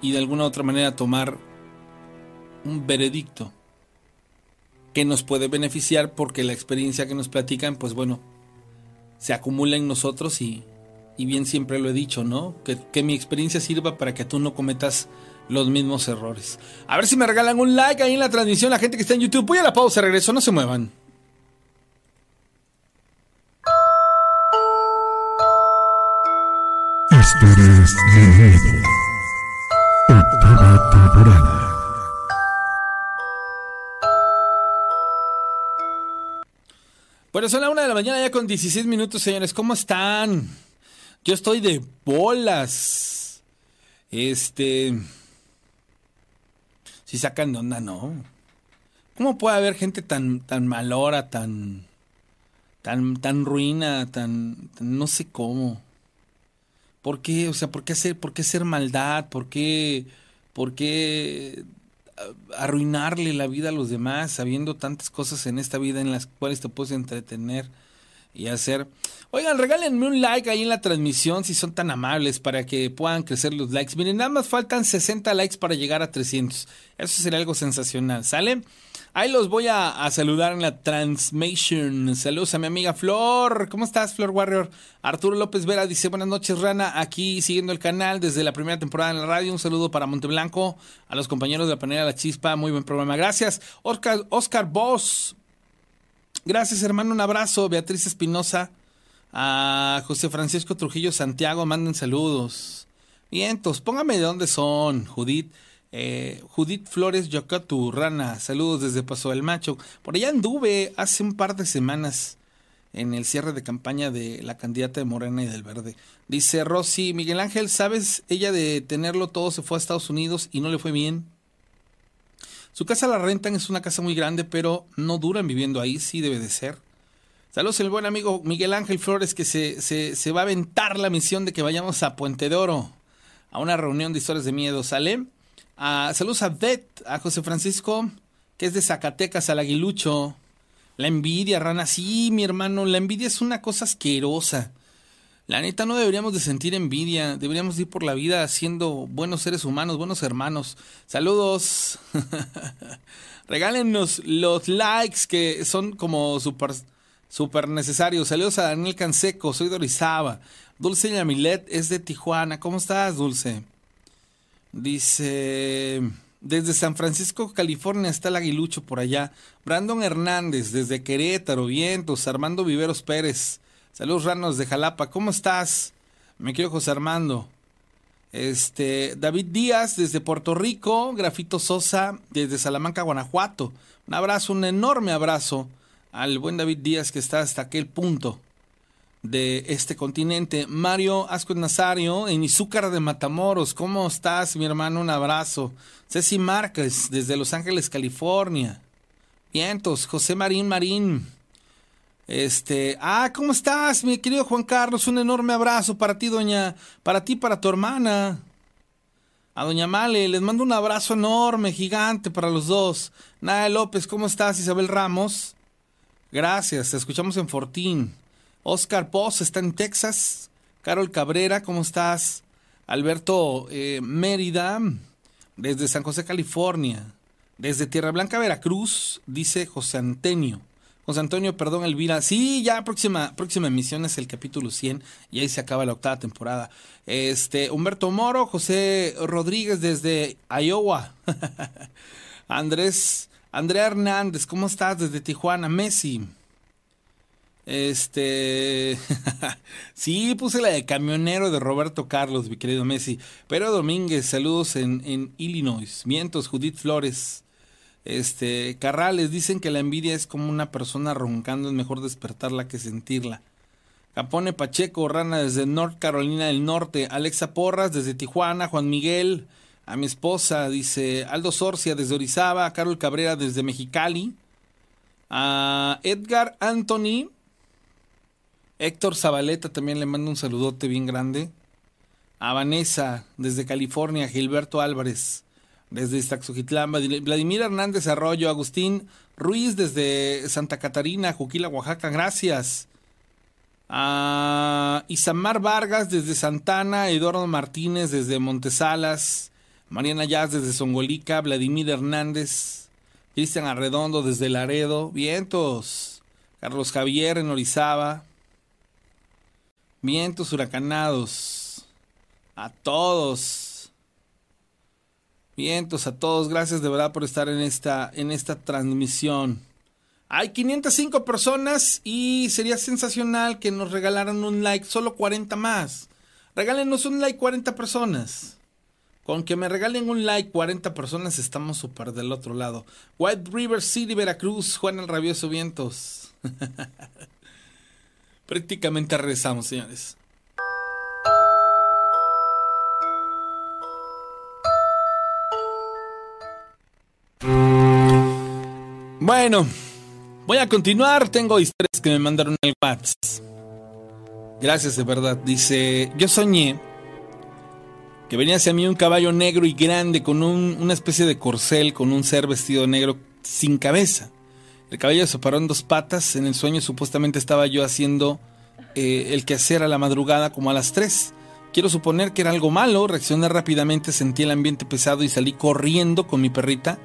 y de alguna otra manera tomar un veredicto que nos puede beneficiar porque la experiencia que nos platican, pues bueno, se acumula en nosotros y, y bien siempre lo he dicho, ¿no? Que, que, mi experiencia sirva para que tú no cometas los mismos errores. A ver si me regalan un like ahí en la transmisión, la gente que está en YouTube. Voy a la pausa, regreso, no se muevan. Historias de miedo. Octava temporada. Bueno, son la una de la mañana ya con 16 minutos, señores. ¿Cómo están? Yo estoy de bolas. Este. Si sacan de onda, no. ¿Cómo puede haber gente tan, tan malora, tan. tan, tan ruina, tan, no sé cómo? ¿Por qué? O sea, ¿por qué hacer, por qué hacer maldad? ¿Por qué, por qué arruinarle la vida a los demás sabiendo tantas cosas en esta vida en las cuales te puedes entretener y hacer? Oigan, regálenme un like ahí en la transmisión si son tan amables para que puedan crecer los likes. Miren, nada más faltan 60 likes para llegar a 300. Eso sería algo sensacional, ¿sale? Ahí los voy a, saludar en la transmission. Saludos a mi amiga Flor. ¿Cómo estás, Flor Warrior? Arturo López Vera dice: Buenas noches, Rana. Aquí siguiendo el canal desde la primera temporada en la radio. Un saludo para Monteblanco, a los compañeros de la panera La Chispa. Muy buen programa. Gracias. Oscar, Oscar Boss. Gracias, hermano. Un abrazo. Beatriz Espinosa. A José Francisco Trujillo Santiago. Manden saludos. Vientos. Póngame de dónde son, Judith. Eh, Judith Flores Yocatu Rana, saludos desde Paso del Macho. Por allá anduve hace un par de semanas en el cierre de campaña de la candidata de Morena y del Verde. Dice Rosy, Miguel Ángel, ¿sabes? Ella de tenerlo todo se fue a Estados Unidos y no le fue bien. Su casa la rentan, es una casa muy grande, pero no duran viviendo ahí, sí debe de ser. Saludos el buen amigo Miguel Ángel Flores que se, se, se va a aventar la misión de que vayamos a Puente de Oro a una reunión de historias de miedo. ¿Sale? Uh, saludos a Beth, a José Francisco, que es de Zacatecas, al Aguilucho. La envidia, rana, sí, mi hermano, la envidia es una cosa asquerosa. La neta, no deberíamos de sentir envidia, deberíamos ir por la vida siendo buenos seres humanos, buenos hermanos. Saludos. (laughs) Regálenos los likes que son como súper super necesarios. Saludos a Daniel Canseco, soy de. Dulce Yamilet es de Tijuana. ¿Cómo estás, Dulce? Dice, desde San Francisco, California está el aguilucho por allá. Brandon Hernández, desde Querétaro, Vientos. Armando Viveros Pérez. Saludos ranos de Jalapa. ¿Cómo estás? Me quiero José Armando. Este, David Díaz, desde Puerto Rico. Grafito Sosa, desde Salamanca, Guanajuato. Un abrazo, un enorme abrazo al buen David Díaz que está hasta aquel punto de este continente. Mario Ascos Nazario en Izúcar de Matamoros. ¿Cómo estás, mi hermano? Un abrazo. Ceci Márquez, desde Los Ángeles, California. Vientos, José Marín Marín. Este, ah, ¿cómo estás, mi querido Juan Carlos? Un enorme abrazo para ti, doña, para ti, para tu hermana. A doña Male, les mando un abrazo enorme, gigante para los dos. Naya López, ¿cómo estás? Isabel Ramos. Gracias, te escuchamos en Fortín. Oscar Poz está en Texas. Carol Cabrera, ¿cómo estás? Alberto eh, Mérida, desde San José, California. Desde Tierra Blanca, Veracruz, dice José Antonio. José Antonio, perdón, Elvira. Sí, ya próxima, próxima emisión es el capítulo 100 y ahí se acaba la octava temporada. Este, Humberto Moro, José Rodríguez desde Iowa. (laughs) Andrés, Andrea Hernández, ¿cómo estás? Desde Tijuana, Messi. Este. (laughs) sí, puse la de camionero de Roberto Carlos, mi querido Messi. Pero Domínguez, saludos en, en Illinois. Mientos, Judith Flores. Este, Carrales, dicen que la envidia es como una persona roncando, es mejor despertarla que sentirla. Capone Pacheco, Rana desde North Carolina del Norte. Alexa Porras desde Tijuana. Juan Miguel, a mi esposa, dice Aldo Sorcia desde Orizaba. Carol Cabrera desde Mexicali. A Edgar Anthony. Héctor Zabaleta también le mando un saludote bien grande. A Vanessa desde California. Gilberto Álvarez desde Iztaxoquitlán, Vladimir Hernández Arroyo, Agustín Ruiz desde Santa Catarina, Juquila, Oaxaca, gracias. A Isamar Vargas desde Santana, Eduardo Martínez desde Montesalas, Mariana Yaz desde Songolica, Vladimir Hernández, Cristian Arredondo desde Laredo, vientos, Carlos Javier en Orizaba, vientos huracanados, a todos. Vientos a todos, gracias de verdad por estar en esta, en esta transmisión. Hay 505 personas y sería sensacional que nos regalaran un like, solo 40 más. Regálenos un like 40 personas. Con que me regalen un like 40 personas estamos súper del otro lado. White River City, Veracruz, Juan el Rabioso Vientos. (laughs) Prácticamente rezamos, señores. Bueno, voy a continuar. Tengo historias que me mandaron el WhatsApp. Gracias de verdad. Dice, yo soñé que venía hacia mí un caballo negro y grande con una especie de corcel, con un ser vestido negro sin cabeza. El caballo se paró en dos patas. En el sueño supuestamente estaba yo haciendo eh, el quehacer a la madrugada como a las tres. Quiero suponer que era algo malo. Reaccioné rápidamente, sentí el ambiente pesado y salí corriendo con mi perrita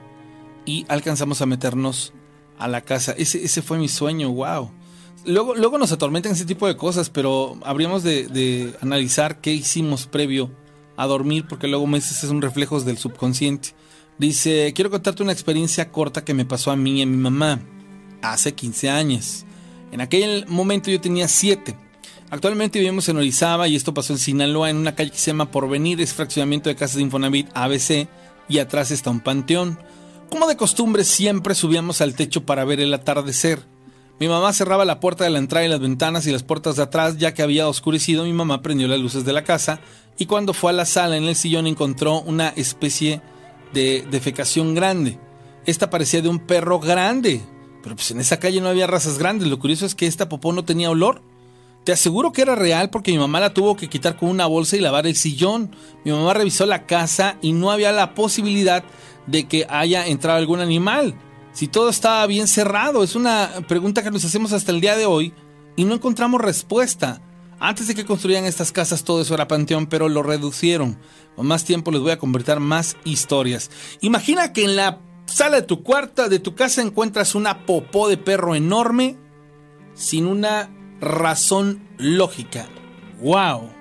y alcanzamos a meternos a la casa. Ese, ese fue mi sueño, wow. Luego, luego nos atormentan ese tipo de cosas, pero habríamos de, analizar qué hicimos previo a dormir, porque luego meses es un reflejo del subconsciente. Dice, quiero contarte una experiencia corta que me pasó a mí y a mi mamá hace 15 años. En aquel momento yo tenía 7. Actualmente vivimos en Orizaba y esto pasó en Sinaloa, en una calle que se llama Porvenir, es fraccionamiento de casas de Infonavit ABC y atrás está un panteón. Como de costumbre, siempre subíamos al techo para ver el atardecer. Mi mamá cerraba la puerta de la entrada y las ventanas y las puertas de atrás, ya que había oscurecido, mi mamá prendió las luces de la casa y cuando fue a la sala en el sillón encontró una especie de defecación grande. Esta parecía de un perro grande, pero pues en esa calle no había razas grandes. Lo curioso es que esta popó no tenía olor. Te aseguro que era real porque mi mamá la tuvo que quitar con una bolsa y lavar el sillón. Mi mamá revisó la casa y no había la posibilidad de que haya entrado algún animal. Si todo estaba bien cerrado, es una pregunta que nos hacemos hasta el día de hoy y no encontramos respuesta. Antes de que construyeran estas casas todo eso era panteón, pero lo reducieron. Con más tiempo les voy a convertir más historias. Imagina que en la sala de tu cuarta, de tu casa, encuentras una popó de perro enorme sin una razón lógica. ¡Wow!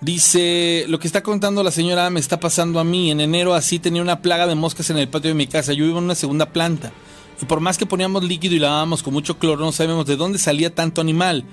Dice, lo que está contando la señora me está pasando a mí. En enero así tenía una plaga de moscas en el patio de mi casa. Yo vivo en una segunda planta. Y por más que poníamos líquido y lavábamos con mucho cloro, no sabemos de dónde salía tanto animal.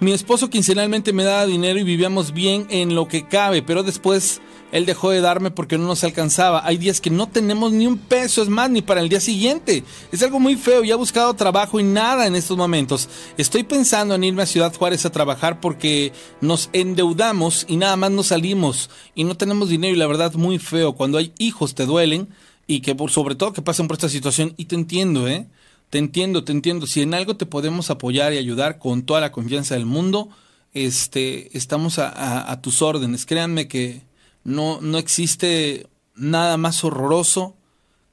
Mi esposo quincenalmente me daba dinero y vivíamos bien en lo que cabe, pero después él dejó de darme porque no nos alcanzaba. Hay días que no tenemos ni un peso, es más, ni para el día siguiente. Es algo muy feo, ya he buscado trabajo y nada en estos momentos. Estoy pensando en irme a Ciudad Juárez a trabajar porque nos endeudamos y nada más nos salimos y no tenemos dinero y la verdad muy feo. Cuando hay hijos te duelen y que por sobre todo que pasen por esta situación y te entiendo, ¿eh? Te entiendo, te entiendo. Si en algo te podemos apoyar y ayudar con toda la confianza del mundo, este, estamos a, a tus órdenes. Créanme que no, no existe nada más horroroso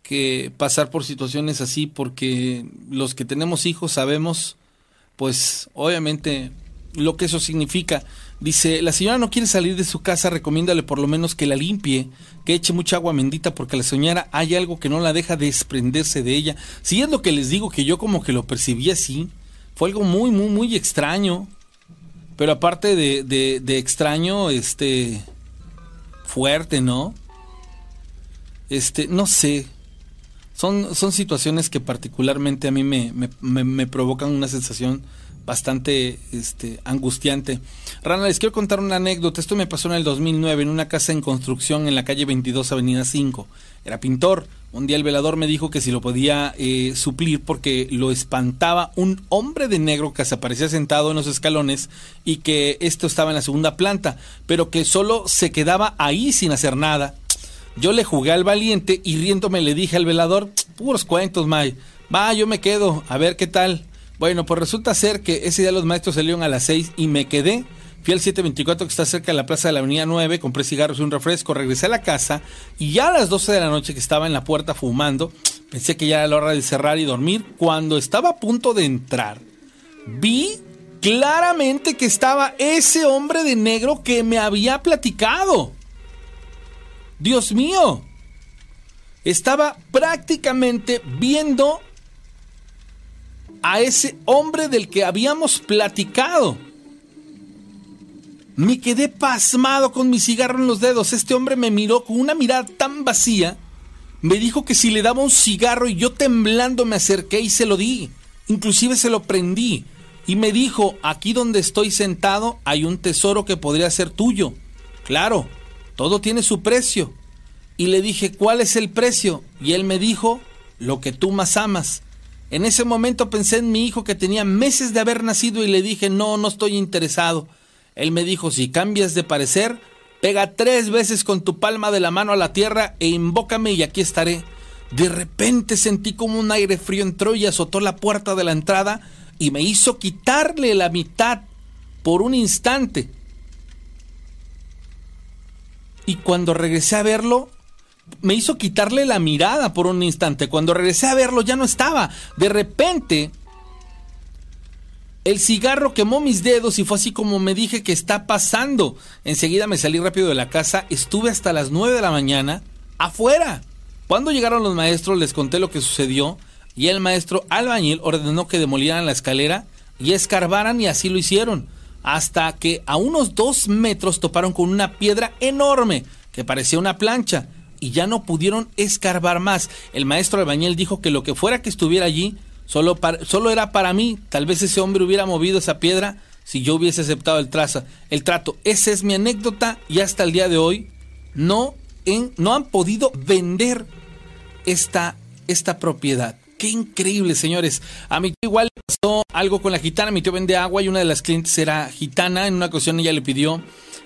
que pasar por situaciones así porque los que tenemos hijos sabemos, pues obviamente lo que eso significa. Dice, la señora no quiere salir de su casa, recomiéndale por lo menos que la limpie, que eche mucha agua bendita, porque la señora hay algo que no la deja desprenderse de ella. Si es lo que les digo, que yo como que lo percibí así, fue algo muy, muy, muy extraño. Pero aparte de, de, de extraño, este, fuerte, ¿no? Este, no sé. Son, son situaciones que particularmente a mí me, me, me, provocan una sensación bastante este, angustiante. Rana, les quiero contar una anécdota. Esto me pasó en el 2009 en una casa en construcción en la calle 22, Avenida 5. Era pintor. Un día el velador me dijo que si lo podía eh, suplir porque lo espantaba un hombre de negro que se aparecía sentado en los escalones y que esto estaba en la segunda planta, pero que solo se quedaba ahí sin hacer nada. Yo le jugué al valiente y riéndome le dije al velador, puros cuentos, May. Va, yo me quedo, a ver qué tal. Bueno, pues resulta ser que ese día los maestros salieron a las 6 y me quedé. Fui al 724 que está cerca de la plaza de la avenida 9, compré cigarros y un refresco, regresé a la casa y ya a las 12 de la noche que estaba en la puerta fumando, pensé que ya era la hora de cerrar y dormir. Cuando estaba a punto de entrar, vi claramente que estaba ese hombre de negro que me había platicado. Dios mío, estaba prácticamente viendo a ese hombre del que habíamos platicado. Me quedé pasmado con mi cigarro en los dedos. Este hombre me miró con una mirada tan vacía. Me dijo que si le daba un cigarro y yo temblando me acerqué y se lo di. Inclusive se lo prendí. Y me dijo, aquí donde estoy sentado hay un tesoro que podría ser tuyo. Claro, todo tiene su precio. Y le dije, ¿cuál es el precio? Y él me dijo, lo que tú más amas. En ese momento pensé en mi hijo que tenía meses de haber nacido y le dije, no, no estoy interesado. Él me dijo, si cambias de parecer, pega tres veces con tu palma de la mano a la tierra e invócame y aquí estaré. De repente sentí como un aire frío entró y azotó la puerta de la entrada y me hizo quitarle la mitad por un instante. Y cuando regresé a verlo, me hizo quitarle la mirada por un instante. Cuando regresé a verlo ya no estaba. De repente, el cigarro quemó mis dedos y fue así como me dije que está pasando. Enseguida me salí rápido de la casa, estuve hasta las 9 de la mañana afuera. Cuando llegaron los maestros les conté lo que sucedió y el maestro albañil ordenó que demolieran la escalera y escarbaran y así lo hicieron. Hasta que a unos dos metros toparon con una piedra enorme que parecía una plancha y ya no pudieron escarbar más. El maestro albañil dijo que lo que fuera que estuviera allí solo, era para mí. Tal vez ese hombre hubiera movido esa piedra si yo hubiese aceptado el, traza, el trato. Esa es mi anécdota y hasta el día de hoy no, han podido vender esta, propiedad. Qué increíble, señores. A mi tío igual pasó algo con la gitana. Mi tío vende agua y una de las clientes era gitana. En una ocasión ella le pidió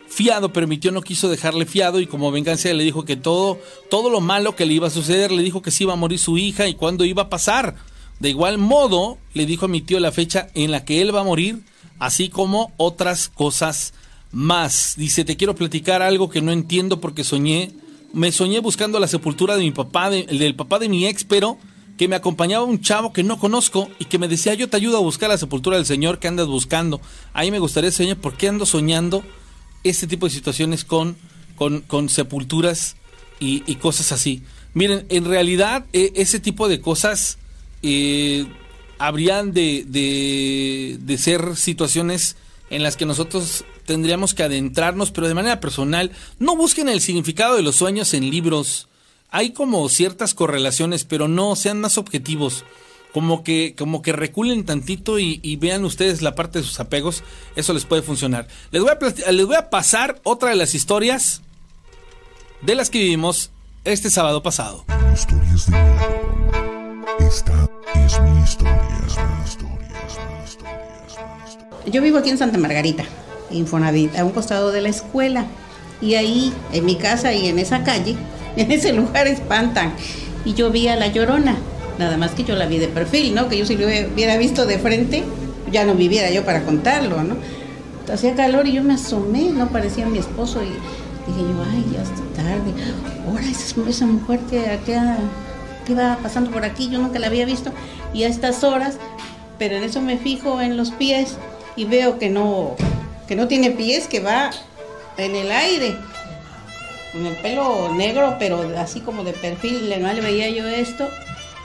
fiado, pero mi tío no quiso dejarle fiado y como venganza le dijo que todo, todo lo malo que le iba a suceder, le dijo que se iba a morir su hija y cuándo iba a pasar. De igual modo, le dijo a mi tío la fecha en la que él va a morir, así como otras cosas más. Dice, te quiero platicar algo que no entiendo porque soñé, me soñé buscando la sepultura de mi papá, del papá de mi ex, pero que me acompañaba un chavo que no conozco y que me decía, yo te ayudo a buscar la sepultura del Señor que andas buscando. Ahí me gustaría soñar, ¿por qué ando soñando este tipo de situaciones con, con, sepulturas y, cosas así? Miren, en realidad e, ese tipo de cosas eh, habrían de, de, ser situaciones en las que nosotros tendríamos que adentrarnos, pero de manera personal, no busquen el significado de los sueños en libros hay como ciertas correlaciones, pero no sean más objetivos. Como que, como que reculen tantito y, vean ustedes la parte de sus apegos. Eso les puede funcionar. Les voy, a les voy a pasar otra de las historias de las que vivimos este sábado pasado. Historias de. Esta es mi historia. Es mi historia. Es mi historia. Yo vivo aquí en Santa Margarita, Infonavit, a un costado de la escuela. Y ahí, en mi casa y en esa calle, (laughs) en ese lugar espantan. Y yo vi a la llorona, nada más que yo la vi de perfil, ¿no? Que yo si lo hubiera visto de frente, ya no viviera yo para contarlo, ¿no? Hacía calor y yo me asomé, no parecía mi esposo y dije yo, ay, ya está tarde. Ahora esa, esa mujer que, que, que va pasando por aquí, yo nunca la había visto. Y a estas horas, pero en eso me fijo en los pies y veo que no, que no tiene pies, que va en el aire, con el pelo negro, pero así como de perfil, le- no le veía yo esto.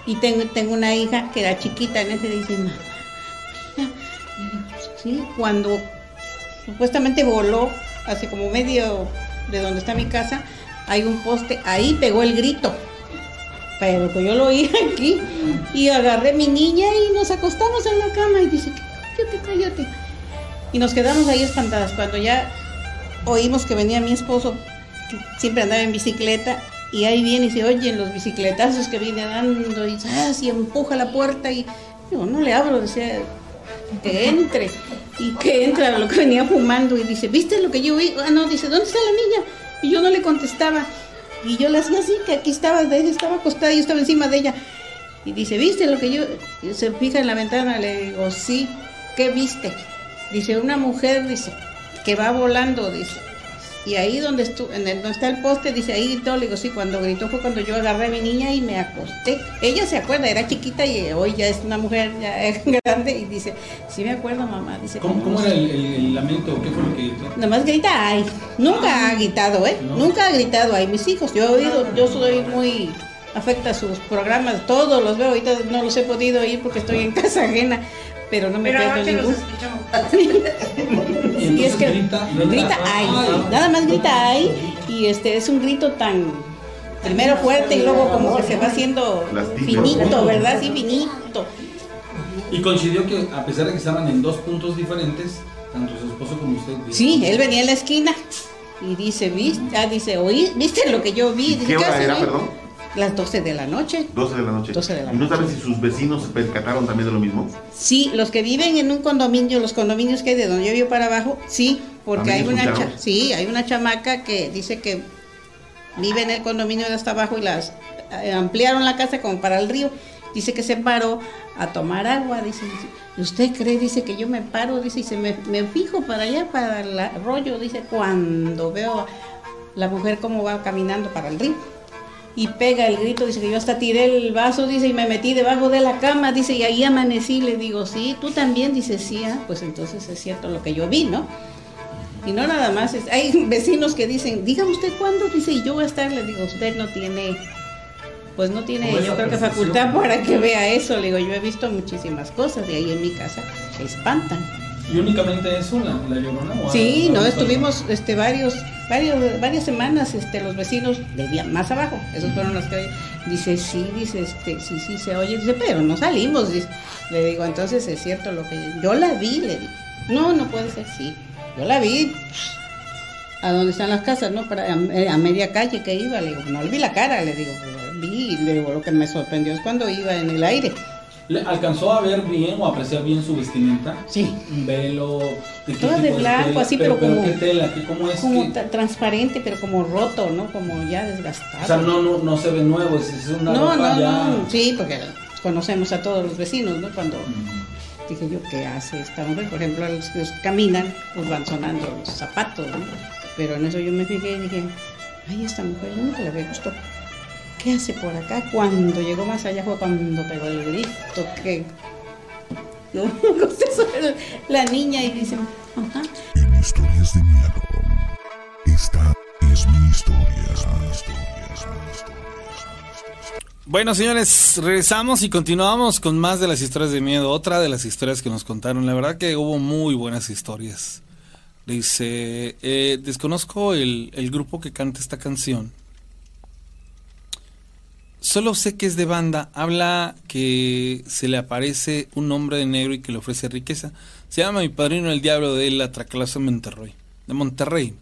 Y tengo, tengo una hija que era chiquita en ese dice, mamá, mira". Y digo, sí, cuando supuestamente voló hace como medio de donde está mi casa, hay un poste, ahí pegó el grito. Pero que yo lo oí (laughs) aquí y agarré mi niña y nos acostamos en la cama y dice, cállate, cállate. Y nos quedamos ahí espantadas. Cuando ya oímos que venía mi esposo, que siempre andaba en bicicleta, y ahí viene y se oyen los bicicletazos que viene dando y, ¡zas! y empuja la puerta y yo no le abro, decía que entre y que entra lo que venía fumando y dice, ¿viste lo que yo vi? Ah, no, dice, ¿dónde está la niña? Y yo no le contestaba. Y yo le hacía así, que aquí estaba, estaba acostada yo estaba encima de ella. Y dice, ¿viste lo que yo? se fija en la ventana, le digo, sí, ¿qué viste? Dice, una mujer, dice, que va volando, dice. Y ahí donde, estu en el, donde está el poste, dice, ahí gritó, le digo, sí, cuando gritó fue cuando yo agarré a mi niña y me acosté. Ella se acuerda, era chiquita y hoy ya es una mujer ya (laughs) es grande y dice, sí me acuerdo mamá, dice, ¿Cómo, cómo era el, el- el lamento? ¿Qué fue lo que.? Nada más grita ay. Nunca ha gritado, ¿eh? Nunca ha gritado ay. Mis hijos, yo he oído, yo soy muy afecta a sus programas, todos los veo, ahorita no los he podido ir porque estoy en casa ajena, pero no me Pero pierdo los ninguno. y es que grita, grita ay, nada más grita ay, y este es un grito tan primero fuerte y luego como que se va haciendo finito, ¿verdad? Sí, finito. Y coincidió que, a pesar de que estaban en dos puntos diferentes, tanto su esposo como usted. Sí, él venía en la esquina y dice, ¿viste? Ah, dice, oí, ¿viste lo que yo vi? Dice, ¿Qué hora era, ahí?" perdón? Las 12 de la noche. 12 de la noche. 12 de la ¿Y no noche. sabes si sus vecinos se percataron también de lo mismo? Sí, los que viven en un condominio, los condominios que hay de donde yo vivo para abajo, sí, porque hay ¿También una, cha- sí, hay una chamaca que dice que vive en el condominio de hasta abajo y las eh, ampliaron la casa como para el río. Dice que se paró a tomar agua, dice, ¿y usted cree? Dice que yo me paro, dice, y se me, me fijo para allá, para el arroyo, dice, cuando veo a la mujer cómo va caminando para el río. Y pega el grito, dice que yo hasta tiré el vaso, dice, y me metí debajo de la cama, dice, y ahí amanecí, le digo, sí, tú también, dice, sí, ah, pues entonces es cierto lo que yo vi, ¿no? Y no nada más, es- hay vecinos que dicen, dígame usted cuándo, dice, y yo voy a estar, le digo, usted no tiene, pues no tiene, yo creo que facultad para que vea eso, le digo, yo he visto muchísimas cosas, y ahí en mi casa se espantan. ¿Y únicamente eso, la, la llorona? o Sí, no, estuvimos este varios, varios, varias semanas, este, los vecinos de más abajo, esos fueron los que dice sí, dice este, sí, sí se oye, dice, pero no salimos, dice. le digo, entonces es cierto lo que yo la vi, le digo, no, no puede ser, sí, yo la vi a donde están las casas, no, para a, a media calle que iba, le digo, no le vi la cara, le digo, vi, le digo, lo que me sorprendió es cuando iba en el aire. ¿Le ¿Alcanzó a ver bien o apreciar bien su vestimenta? Sí. Un velo. ¿de qué de blanco, tela? así, pero como- ¿Qué tela? ¿Qué, ¿Cómo es Como que.? tra- transparente, pero como roto, ¿no? Como ya desgastado. O sea, no, no, no se ve nuevo, es, es una no, ropa no, ya. no, sí, porque conocemos a todos los vecinos, ¿no? Cuando dije yo, ¿qué hace esta mujer? Por ejemplo, los que caminan, pues van sonando los zapatos, ¿no? Pero en eso yo me fijé y dije, ay, esta mujer, yo nunca la había visto. ¿Qué hace por acá? Cuando llegó más allá fue cuando pegó el grito, que... (laughs) La niña y dice, ajá, En historias de miedo. Esta es mi historia. Es mi historia. Es mi historia. Bueno, señores, regresamos y continuamos con más de las historias de miedo. Otra de las historias que nos contaron. La verdad que hubo muy buenas historias. Dice, eh, desconozco el, el grupo que canta esta canción. Solo sé que es de banda. Habla que se le aparece un hombre de negro y que le ofrece riqueza. Se llama mi padrino el diablo de la Traclaza Monterrey. De Monterrey.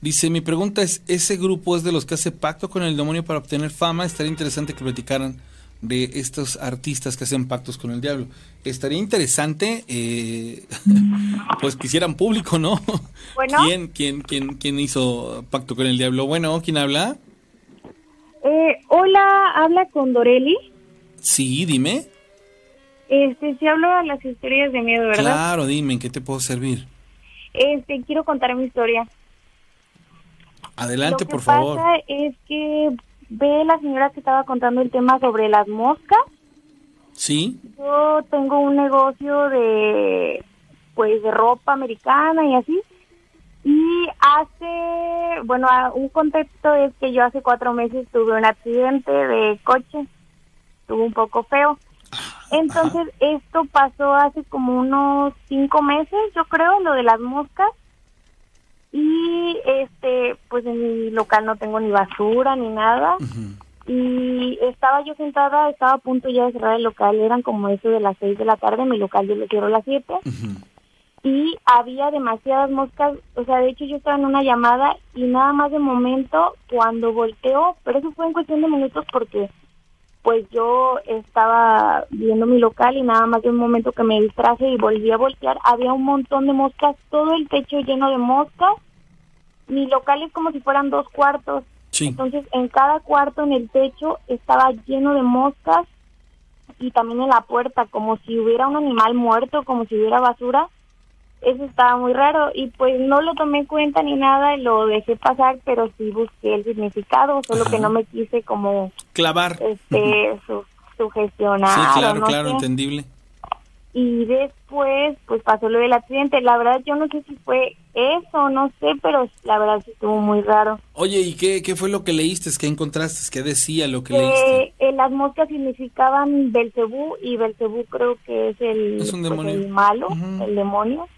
Dice, mi pregunta es, ¿ese grupo es de los que hace pacto con el demonio para obtener fama? Estaría interesante que platicaran de estos artistas que hacen pactos con el diablo. Estaría interesante, eh, (laughs) pues que hicieran público, ¿no? Bueno. ¿Quién, quién, quién, quién hizo pacto con el diablo? Bueno, ¿quién habla? Eh, hola, habla con Doreli. Sí, dime. Este, si hablo de las historias de miedo, ¿verdad? Claro, dime, ¿en qué te puedo servir? Este, quiero contar mi historia. Adelante, Lo que por favor. pasa es que ve la señora que estaba contando el tema sobre las moscas. Sí, Yo tengo un negocio de pues de ropa americana y así. Y hace, bueno, a- un contexto es que yo hace cuatro meses tuve un accidente de coche, estuvo un poco feo. Entonces esto pasó hace como unos cinco meses, yo creo, lo de las moscas. Y este, pues en mi local no tengo ni basura ni nada. Y estaba yo sentada, estaba a punto ya de cerrar el local, eran como eso de las seis de la tarde, mi local yo lo cierro a las siete. Y había demasiadas moscas, o sea, de hecho yo estaba en una llamada y nada más de momento cuando volteó, pero eso fue en cuestión de minutos porque pues yo estaba viendo mi local y nada más de un momento que me distraje y volví a voltear, había un montón de moscas, todo el techo lleno de moscas. Mi local es como si fueran dos cuartos. Entonces, en cada cuarto en el techo estaba lleno de moscas y también en la puerta, como si hubiera un animal muerto, como si hubiera basura. Eso estaba muy raro y pues no lo tomé en cuenta ni nada y lo dejé pasar, pero sí busqué el significado, solo que no me quise como Clavar. este su- sugestionar. Sí, claro, no claro, sé. entendible. Y después, pues pasó lo del accidente. La verdad, yo no sé si fue eso, no sé, pero la verdad sí estuvo muy raro. Oye, ¿y qué, qué fue lo que leíste? ¿Qué encontraste? ¿Qué decía lo que leíste? Que eh, las moscas significaban Belcebú y Belcebú creo que es el, Es un pues, demonio. el malo, el demonio.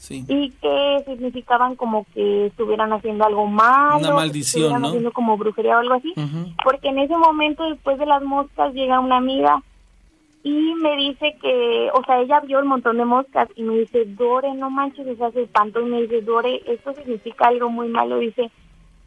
Sí. Y que significaban como que estuvieran haciendo algo malo. Una maldición, estuvieran ¿no? haciendo como brujería o algo así. Ujú. Porque en ese momento, después de las moscas, llega una amiga y me dice que, o sea, ella vio el montón de moscas y me dice, Dore, no manches, o sea, se espantó y me dice, Dore, esto significa algo muy malo. Dice,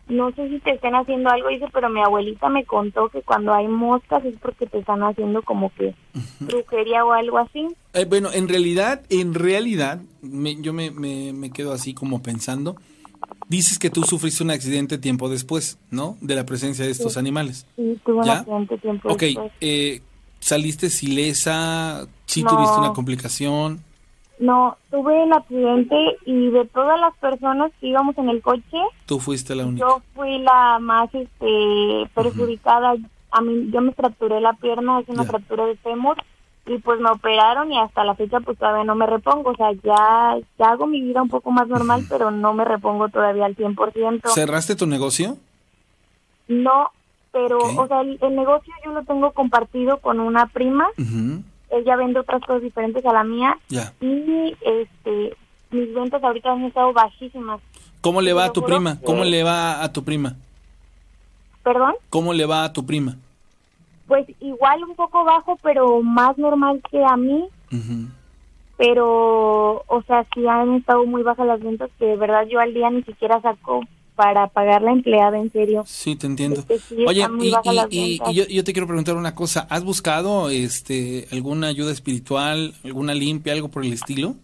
no sé si te estén haciendo algo, dice, pero mi abuelita me contó que cuando hay moscas es porque te están haciendo como que brujería o algo así. Eh, bueno, en realidad, en realidad, me- yo me, me- me quedo así como pensando. Dices que tú sufriste un accidente tiempo después, ¿no? De la presencia de estos Sí. animales. Y tuve un ¿Ya? accidente tiempo Ok, después. eh, ¿saliste ilesa? ¿Sí No. tuviste una complicación? No, tuve el accidente y de todas las personas que íbamos en el coche, Tú fuiste la única. yo fui la más este perjudicada. A mí yo me fracturé la pierna, es una fractura de fémur y pues me operaron y hasta la fecha pues todavía no me repongo, o sea, ya, ya hago mi vida un poco más normal, pero no me repongo todavía al 100%. ¿Cerraste tu negocio? No, pero o sea, el, el negocio yo lo tengo compartido con una prima, Ujú, ella vende otras cosas diferentes a la mía y este mis ventas ahorita han estado bajísimas. ¿Cómo le va a tu prima? ¿Cómo le va a tu prima? ¿Perdón? ¿Cómo le va a tu prima? Pues igual un poco bajo, pero más normal que a mí. Pero, o sea, sí han estado muy bajas las ventas que de verdad yo al día ni siquiera saco para pagar la empleada, en serio. Sí, te entiendo. Es que sí, Oye, y, y- yo, yo te quiero preguntar una cosa. ¿Has buscado este alguna ayuda espiritual, alguna limpia, algo por el estilo?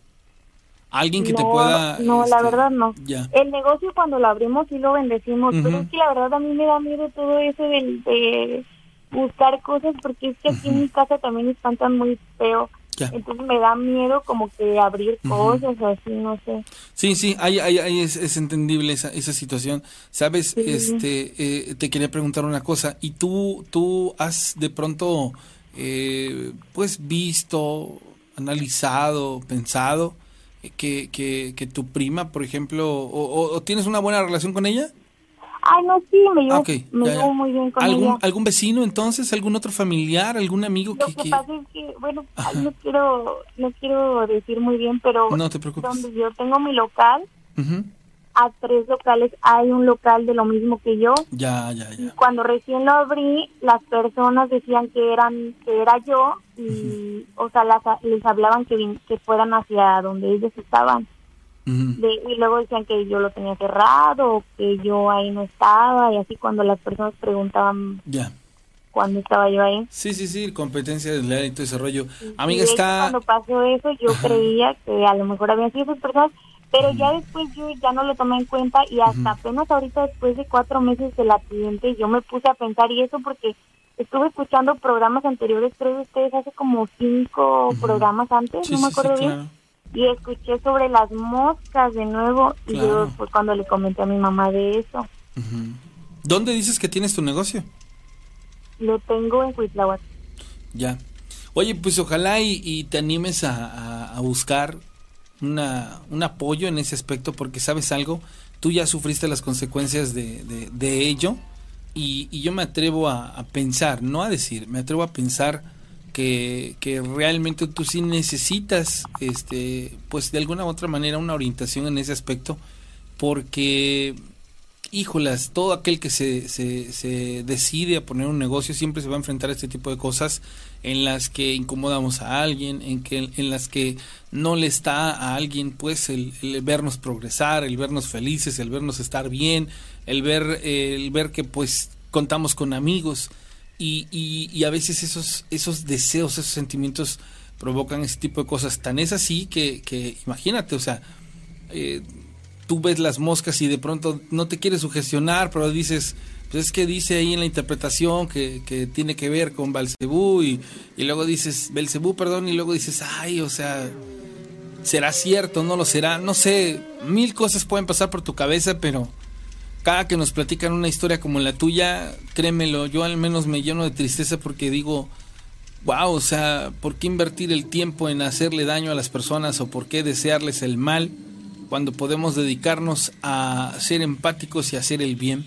¿Alguien que te pueda...? No, la este, verdad no. Ya. El negocio cuando lo abrimos sí lo bendecimos, pero es que la verdad a mí me da miedo todo eso del- de, buscar cosas porque es que aquí en mi casa también espantan muy feo. Ya. Entonces me da miedo como que abrir cosas así, no sé. Sí, sí, hay, hay, hay- es, es entendible esa, esa situación. Sabes, Sí. este, eh, te quería preguntar una cosa. ¿Y tú, tú has de pronto, eh, pues, visto, analizado, pensado eh, que, que, que tu prima, por ejemplo, o, o- o tienes una buena relación con ella? Ay, no, sí, me llevo, Ah, ok, me ya, llevo ya. muy bien con ¿Algún, ella. ¿Algún vecino entonces? ¿Algún otro familiar? ¿Algún amigo Lo que...? pasa es que, bueno, no quiero, no quiero decir muy bien, pero No te preocupes. donde yo tengo mi local, a tres locales hay un local de lo mismo que yo. Ya, ya, ya. Y cuando recién lo abrí, las personas decían que eran que era yo y, o sea, las- les hablaban que, que fueran hacia donde ellos estaban. De- y luego decían que yo lo tenía cerrado o que yo ahí no estaba y así cuando las personas preguntaban Ya. cuándo estaba yo ahí. Sí, sí, sí, competencia desleal y todo ese rollo. Amiga, está... cuando pasó eso yo creía que a lo mejor habían sido esas personas, pero ya después yo ya no lo tomé en cuenta y hasta apenas ahorita después de cuatro meses del accidente yo me puse a pensar y eso porque estuve escuchando programas anteriores, creo de ustedes hace como cinco programas antes, Sí, no me sí, sí, acuerdo bien. claro. Y escuché sobre las moscas de nuevo y yo fue cuando le comenté a mi mamá de eso. ¿Dónde dices que tienes tu negocio? Lo tengo en Cuitláhuac. Ya. Oye, pues ojalá y, y te animes a, a- a buscar una, un apoyo en ese aspecto porque sabes algo, tú ya sufriste las consecuencias de, de, de ello y, y yo me atrevo a, a pensar, no a decir, me atrevo a pensar que, realmente tú sí necesitas, este, pues de alguna u otra manera una orientación en ese aspecto, porque, híjolas, todo aquel que se, se, se decide a poner un negocio siempre se va a enfrentar a este tipo de cosas en las que incomodamos a alguien, en que en las que no le está a alguien pues el, el vernos progresar, el vernos felices, el vernos estar bien, el ver el ver que pues contamos con amigos y, y, y a veces esos esos deseos, esos sentimientos provocan ese tipo de cosas. Tan es así que, imagínate, o sea, eh, tú ves las moscas y de pronto no te quieres sugestionar, pero dices, pues es que dice ahí en la interpretación que, que tiene que ver con Belcebú y, y luego dices, Belcebú, perdón, y luego dices, ay, o sea, será cierto, no lo será, no sé, mil cosas pueden pasar por tu cabeza, pero cada que nos platican una historia como la tuya, créemelo, yo al menos me lleno de tristeza porque digo, wow, o sea, ¿por qué invertir el tiempo en hacerle daño a las personas o por qué desearles el mal cuando podemos dedicarnos a ser empáticos y hacer el bien?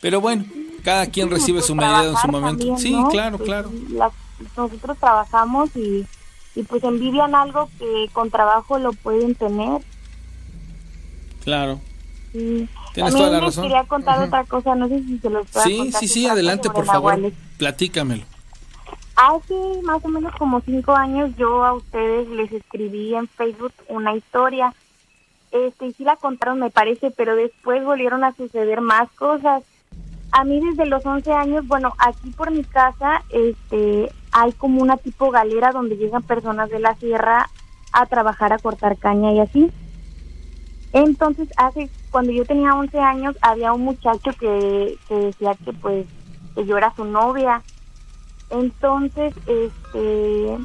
Pero bueno, cada quien Sí, recibe su medida en su momento. también, Sí, ¿no? claro, claro. nosotros trabajamos y, y pues envidian algo que con trabajo lo pueden tener. Claro. Y Tienes también toda la razón. quería contar otra cosa, no sé si se los puedo Sí, contar. sí, sí, adelante, por favor. nahuales. Platícamelo. Hace más o menos como cinco años yo a ustedes les escribí en Facebook una historia. Este, y sí la contaron me parece, pero después volvieron a suceder más cosas. A mí desde los 11 años, bueno, aquí por mi casa este, hay como una tipo galera donde llegan personas de la sierra a trabajar a cortar caña y así. Entonces, hace cuando yo tenía 11 años, había un muchacho que, que decía que pues que yo era su novia. Entonces, este,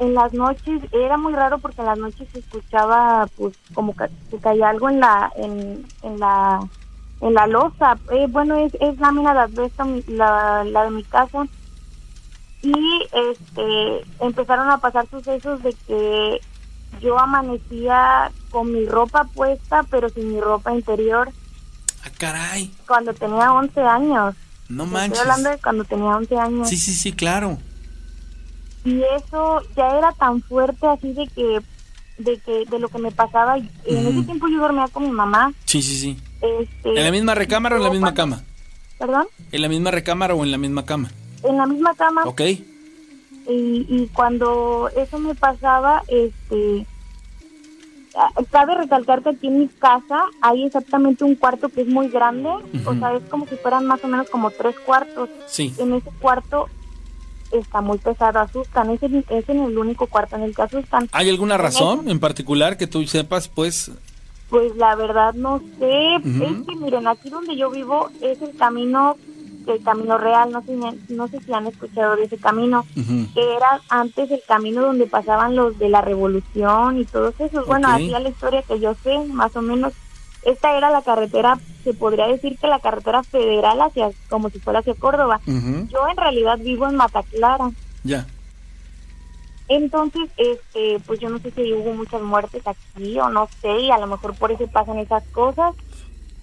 en las noches era muy raro porque en las noches se escuchaba, pues, como que caía algo en la, en, en la, en la losa. Eh, bueno, es, es lámina de asbesto la, la de mi casa. Y, este, empezaron a pasar sucesos de que yo amanecía con mi ropa puesta, pero sin mi ropa interior. Ah, caray. Cuando tenía 11 años. No Estoy manches. hablando de cuando tenía 11 años. Sí, sí, sí, claro. Y eso ya era tan fuerte así de que de que de lo que me pasaba y en ese tiempo yo dormía con mi mamá Sí, sí, sí. este ¿En la misma recámara o en la misma cama? perdón ¿En la misma recámara o en la misma cama? en la misma cama Ok. Y, y cuando eso me pasaba este cabe recalcar que aquí en mi casa hay exactamente un cuarto que es muy grande o sea es como si fueran más o menos como tres cuartos Sí. en ese cuarto está muy pesado asustan es en, es en el único cuarto en el que asustan ¿Hay alguna razón en particular que tú sepas, pues? Pues la verdad no sé, es que miren, aquí donde yo vivo es el camino, el camino real, no sé, no sé si han escuchado de ese camino, que era antes el camino donde pasaban los de la revolución y todos esos. Bueno, Ok. así es la historia que yo sé, más o menos. Esta era la carretera, se podría decir que la carretera federal hacia, como si fuera hacia Córdoba. Yo en realidad vivo en Mata Clara. Ya. Entonces, este, pues yo no sé si hubo muchas muertes aquí o no sé, y a lo mejor por eso pasan esas cosas.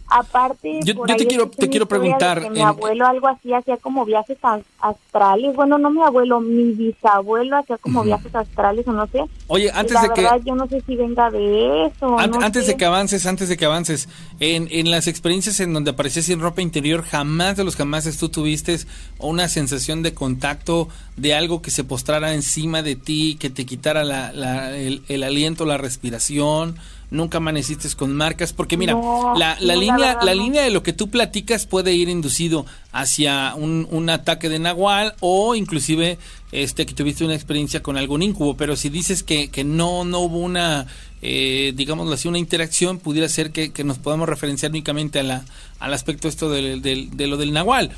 Aparte, Yo- yo te quiero- te preguntar, que mi abuelo algo así hacía como viajes astrales. Bueno, no mi abuelo, mi bisabuelo hacía como viajes astrales o no sé. Oye, antes la de que... verdad, yo no sé si venga de eso. o An- no antes sé. de que avances, antes de que avances, en, en las experiencias en donde aparecías sin ropa interior, jamás de los jamases tú tuviste una sensación de contacto de algo que se postrara encima de ti, que te quitara la, la- el, el aliento, la respiración, nunca amaneciste con marcas, porque mira, No, la, la no, línea, la línea de lo que tú platicas puede ir inducido hacia un, un ataque de nahual o inclusive este que tuviste una experiencia con algún incubo, pero si dices que, que no, no hubo una, eh, digámoslo así, una interacción, pudiera ser que, que nos podamos referenciar únicamente a la, al aspecto esto del- del- de, lo del nahual.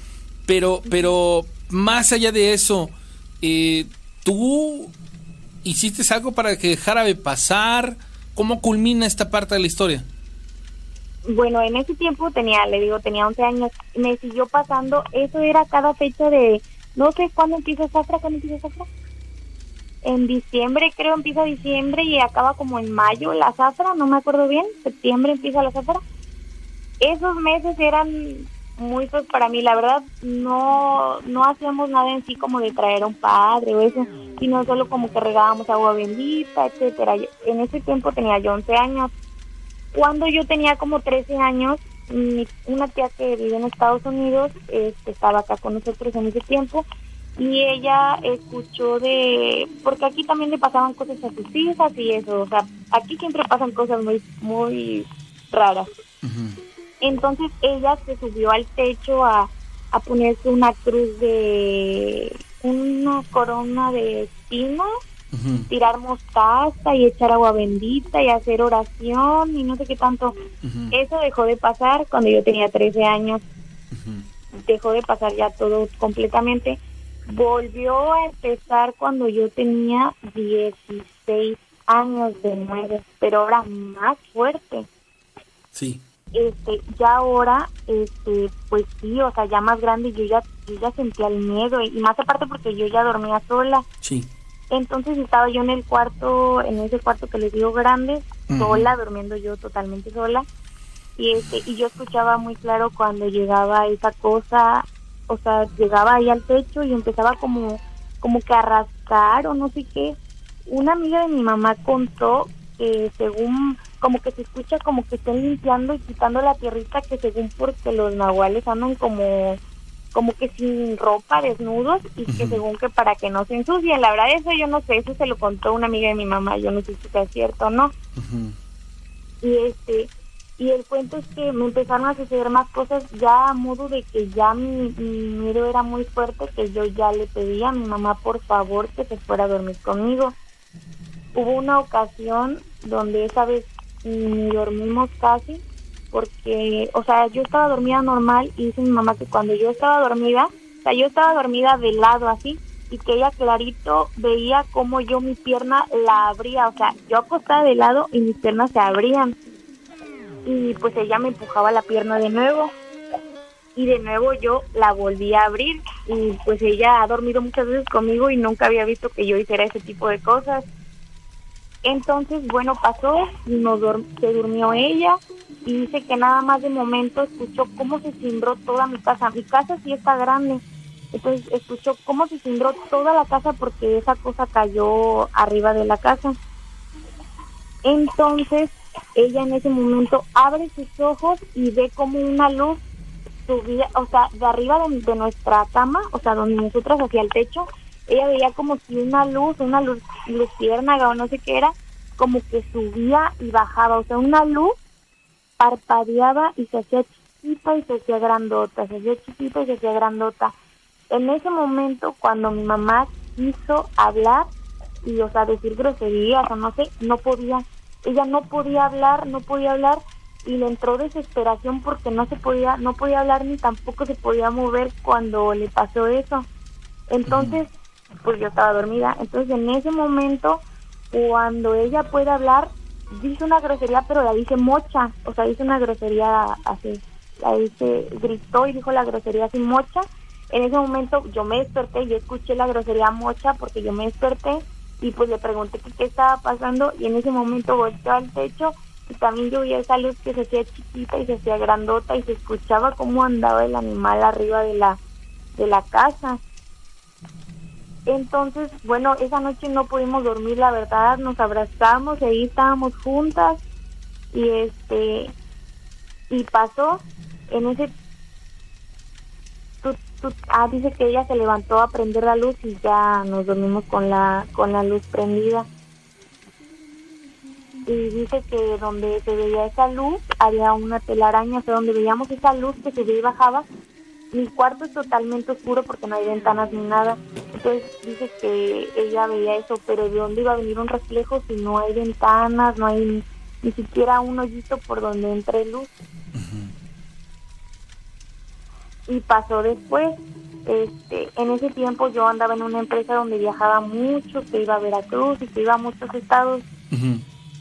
Pero, pero más allá de eso, eh, ¿tú hiciste algo para que dejara de pasar? ¿Cómo culmina esta parte de la historia? Bueno, en ese tiempo tenía, le digo, tenía 11 años. Me siguió pasando. Eso era cada fecha de, no sé cuándo empieza Zafra, cuándo empieza Zafra. en diciembre, creo empieza diciembre y acaba como en mayo la zafra, no me acuerdo bien, septiembre empieza la zafra. Esos meses eran muy pues para mí, la verdad no no hacíamos nada en sí como de traer a un padre o eso, sino solo como que regábamos agua bendita, etcétera. En ese tiempo tenía yo 11 años. Cuando yo tenía como 13 años, una tía que vive en Estados Unidos este, estaba acá con nosotros en ese tiempo y ella escuchó de porque aquí también le pasaban cosas a sus hijas y eso o sea aquí siempre pasan cosas muy muy raras entonces ella se subió al techo a, a ponerse una cruz de una corona de espinas tirar mostaza y echar agua bendita y hacer oración y no sé qué tanto. Eso dejó de pasar cuando yo tenía 13 años. Dejó de pasar ya todo completamente. Volvió a empezar cuando yo tenía 16 años de nuevo, pero ahora más fuerte. Sí. Este, ya ahora, este, pues sí, o sea, ya más grande, yo ya, yo ya sentía el miedo y más aparte porque yo ya dormía sola. Sí. Entonces estaba yo en el cuarto, en ese cuarto que les digo grande, sola, durmiendo yo totalmente sola. Y este, y yo escuchaba muy claro cuando llegaba esa cosa, o sea, llegaba ahí al techo y empezaba como, como que a rascar o no sé qué. Una amiga de mi mamá contó que según, como que se escucha como que estén limpiando y quitando la tierrita que según porque los nahuales andan como como que sin ropa, desnudos, y que según que para que no se ensucien. La verdad, eso yo no sé, eso se lo contó una amiga de mi mamá, yo no sé si sea cierto o no. Y este, y el cuento es que me empezaron a suceder más cosas ya a modo de que ya mi, mi miedo era muy fuerte, que yo ya le pedí a mi mamá por favor que se fuera a dormir conmigo. Hubo una ocasión donde esa vez ni dormimos casi, porque, o sea, yo estaba dormida normal y dice mi mamá que cuando yo estaba dormida, o sea, yo estaba dormida de lado así y que ella clarito veía como yo mi pierna la abría, o sea, yo acostada de lado y mis piernas se abrían. Y pues ella me empujaba la pierna de nuevo. Y de nuevo yo la volví a abrir. Y pues ella ha dormido muchas veces conmigo y nunca había visto que yo hiciera ese tipo de cosas. Entonces, bueno, pasó, nos se durmió ella y dice que nada más de momento escuchó cómo se cimbró toda mi casa. Mi casa sí está grande, entonces escuchó cómo se cimbró toda la casa porque esa cosa cayó arriba de la casa. Entonces, ella en ese momento abre sus ojos y ve como una luz subía, o sea, de arriba de, nuestra cama, o sea, donde nosotros hacia el techo, ella veía como si una luz, una luz luciérnaga o no sé qué era, como que subía y bajaba, o sea, una luz parpadeaba y se hacía chiquita y se hacía grandota, se hacía chiquita y se hacía grandota. En ese momento, cuando mi mamá quiso hablar y, o sea, decir groserías o no sé, no podía. Ella no podía hablar, no podía hablar y le entró desesperación porque no se podía, no podía hablar ni tampoco se podía mover cuando le pasó eso. Entonces, pues yo estaba dormida. Entonces, en ese momento, cuando ella puede hablar, dice una grosería, pero la dice mocha, o sea, dice una grosería así, la dice, gritó y dijo la grosería así mocha. En ese momento yo me desperté, yo escuché la grosería mocha porque yo me desperté y pues le pregunté qué estaba pasando y en ese momento volteó al techo y también yo vi esa luz que se hacía chiquita y se hacía grandota y se escuchaba cómo andaba el animal arriba de la de la casa. Entonces, bueno, esa noche no pudimos dormir, la verdad, nos abrazamos y ahí estábamos juntas y este y pasó en ese ah dice que ella se levantó a prender la luz y ya nos dormimos con la con la luz prendida y dice que donde se veía esa luz había una telaraña, o sea, donde veíamos esa luz que se veía y bajaba. Mi cuarto es totalmente oscuro porque no hay ventanas ni nada. Entonces dice que ella veía eso, pero ¿de dónde iba a venir un reflejo si no hay ventanas, no hay ni, ni siquiera un hoyito por donde entre luz? Y pasó después. Este, en ese tiempo yo andaba en una empresa donde viajaba mucho, que iba a Veracruz y que iba a muchos estados.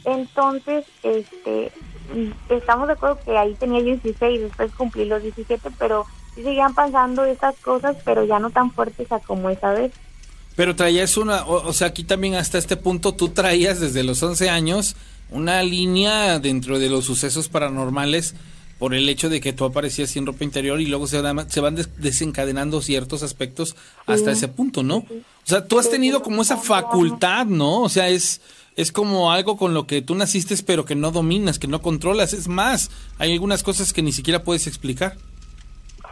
Entonces, este, mm, estamos de acuerdo que ahí tenía yo 16, después cumplí los 17, pero seguían pasando esas cosas, pero ya no tan fuertes a como esa vez. Pero traías una, o, o sea, aquí también hasta este punto tú traías desde los 11 años una línea dentro de los sucesos paranormales por el hecho de que tú aparecías sin ropa interior y luego se, dan- se van des- desencadenando ciertos aspectos hasta Sí. ese punto, ¿no? O sea, tú has tenido como esa facultad, ¿no? O sea, es, es como algo con lo que tú naciste pero que no dominas, que no controlas. Es más, hay algunas cosas que ni siquiera puedes explicar.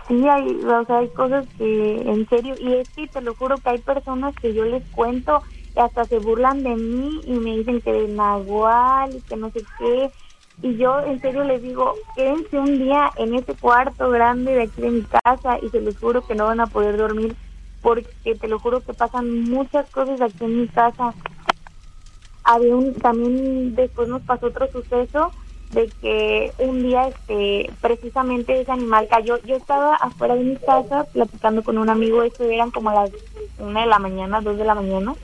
Sí, hay, o sea, hay cosas que, en serio, y es que te lo juro que hay personas que yo les cuento y hasta se burlan de mí y me dicen que de Nahual y que no sé qué. Y yo en serio les digo, quédense un día en ese cuarto grande de aquí de mi casa y se los juro que no van a poder dormir porque te lo juro que pasan muchas cosas aquí en mi casa. Había un, también después nos pasó otro suceso de que un día este precisamente ese animal cayó. Yo estaba afuera de mi casa platicando con un amigo, eso eran como las una de la mañana, dos de la mañana,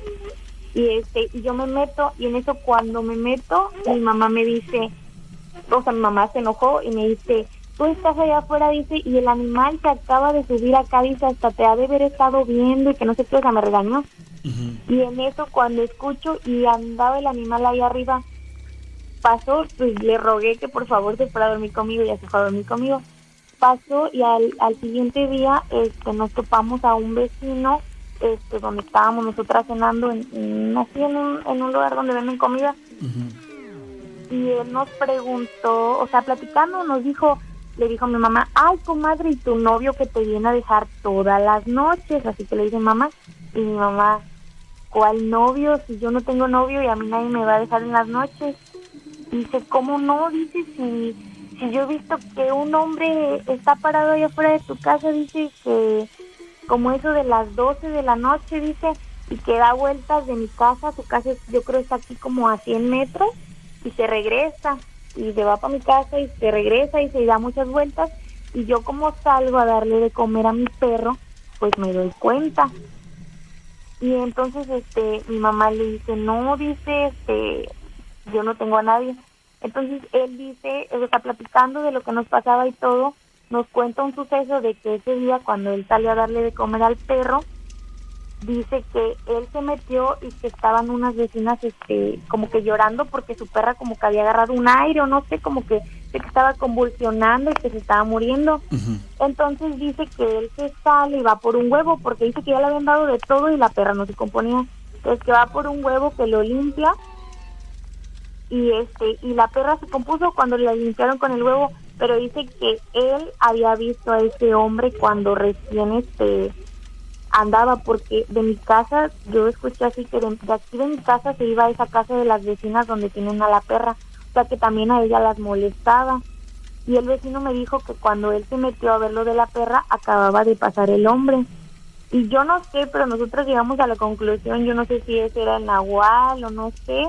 y este y yo me meto y en eso cuando me meto mi mamá me dice, o sea mi mamá se enojó y me dice tú estás allá afuera dice y el animal que acaba de subir acá dice hasta te ha de haber estado viendo y que no sé qué, o sea me regañó y en eso cuando escucho y andaba el animal ahí arriba pasó, pues le rogué que por favor se fuera a dormir conmigo y ya se fue a dormir conmigo. Pasó y al, al siguiente día este, nos topamos a un vecino este, donde estábamos nosotras cenando, en, en- así en un, en un lugar donde venden comida. Y él nos preguntó, o sea, platicando, nos dijo, le dijo a mi mamá, ay, comadre, ¿y tu novio que te viene a dejar todas las noches? Así que le dice mamá, y mi mamá, ¿cuál novio? Si yo no tengo novio y a mí nadie me va a dejar en las noches. Dice, ¿cómo no? Dice, si, si yo he visto que un hombre está parado allá afuera de tu casa, dice que como eso de las 12 de la noche, dice, y que da vueltas de mi casa, su casa yo creo está aquí como a 100 metros, y se regresa, y se va para mi casa y se regresa y se da muchas vueltas, y yo como salgo a darle de comer a mi perro, pues me doy cuenta. Y entonces este mi mamá le dice, no, dice, este, yo no tengo a nadie. Entonces él dice, él está platicando de lo que nos pasaba y todo, nos cuenta un suceso de que ese día cuando él salió a darle de comer al perro, dice que él se metió y que estaban unas vecinas este como que llorando porque su perra como que había agarrado un aire o no sé, como que, que estaba convulsionando y que se estaba muriendo. Entonces dice que él se sale y va por un huevo porque dice que ya le habían dado de todo y la perra no se componía. Entonces que va por un huevo que lo limpia y este y la perra se compuso cuando la limpiaron con el huevo, pero dice que él había visto a ese hombre cuando recién este andaba porque de mi casa yo escuché así que de, de aquí de mi casa se iba a esa casa de las vecinas donde tienen a la perra, o sea que también a ella las molestaba. Y el vecino me dijo que cuando él se metió a ver lo de la perra acababa de pasar el hombre. Y yo no sé, pero nosotros llegamos a la conclusión, yo no sé si ese era el nahual o no sé,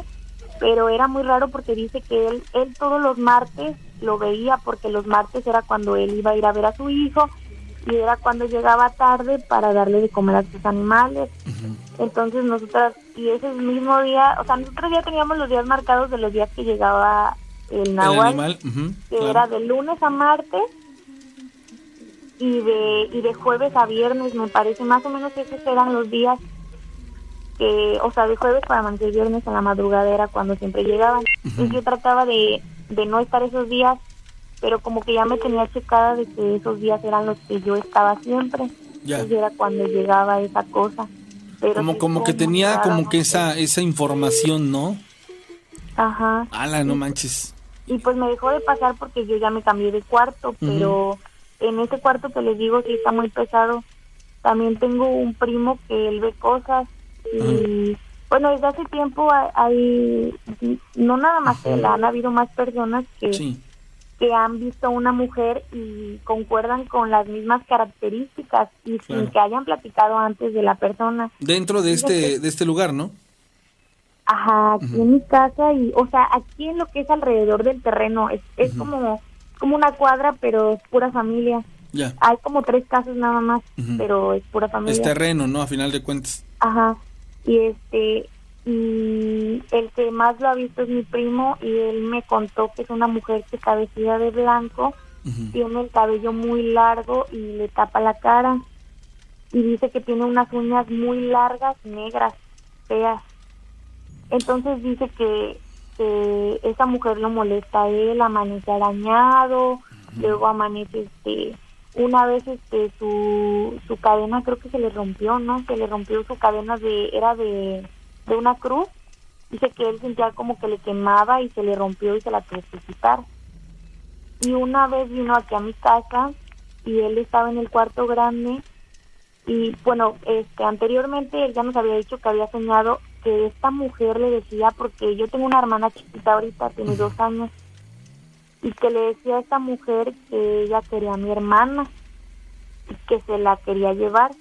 pero era muy raro porque dice que él, él todos los martes lo veía porque los martes era cuando él iba a ir a ver a su hijo y era cuando llegaba tarde para darle de comer a sus animales. Entonces nosotras, y ese mismo día, o sea, nosotros ya teníamos los días marcados de los días que llegaba el El nahual, que claro. era de lunes a martes y de, y de jueves a viernes, me parece, más o menos esos eran los días que, o sea, de jueves para amanecer viernes en la madrugada era cuando siempre llegaban. Entonces yo trataba de, de no estar esos días, pero como que ya me tenía checada de que esos días eran los que yo estaba siempre. Ya. Entonces era cuando llegaba esa cosa. Pero Como, sí como que tenía como que esa, esa información, ¿no? Ajá. Ala, no manches. y pues me dejó de pasar porque yo ya me cambié de cuarto, pero en ese cuarto que les digo sí está muy pesado. También tengo un primo que él ve cosas y bueno, desde hace tiempo ha- hay, no nada más él, han habido más personas que, Sí. que han visto a una mujer y concuerdan con las mismas características y Claro. sin que hayan platicado antes de la persona. Dentro de este, de este lugar, ¿no? Ajá, aquí en mi casa y, o sea, aquí en lo que es alrededor del terreno, es, es como, como una cuadra, pero es pura familia. Ya. Hay como tres casas nada más, pero es pura familia. Es terreno, ¿no? A final de cuentas. Ajá, y este, y el que más lo ha visto es mi primo y él me contó que es una mujer que está vestida de blanco, tiene el cabello muy largo y le tapa la cara. y dice que tiene unas uñas muy largas, negras, feas. Entonces dice que, que esa mujer lo molesta a él, amanece arañado, luego amanece este una vez este su, su cadena creo que se le rompió, ¿no? Se le rompió su cadena de era de, de una cruz. Dice que él sentía como que le quemaba y se le rompió y se la tuvo que quitar. Y una vez vino aquí a mi casa y él estaba en el cuarto grande y bueno, este anteriormente él ya nos había dicho que había soñado que esta mujer le decía porque yo tengo una hermana chiquita ahorita, tiene dos años y que le decía a esta mujer que ella quería a mi hermana y que se la quería llevar.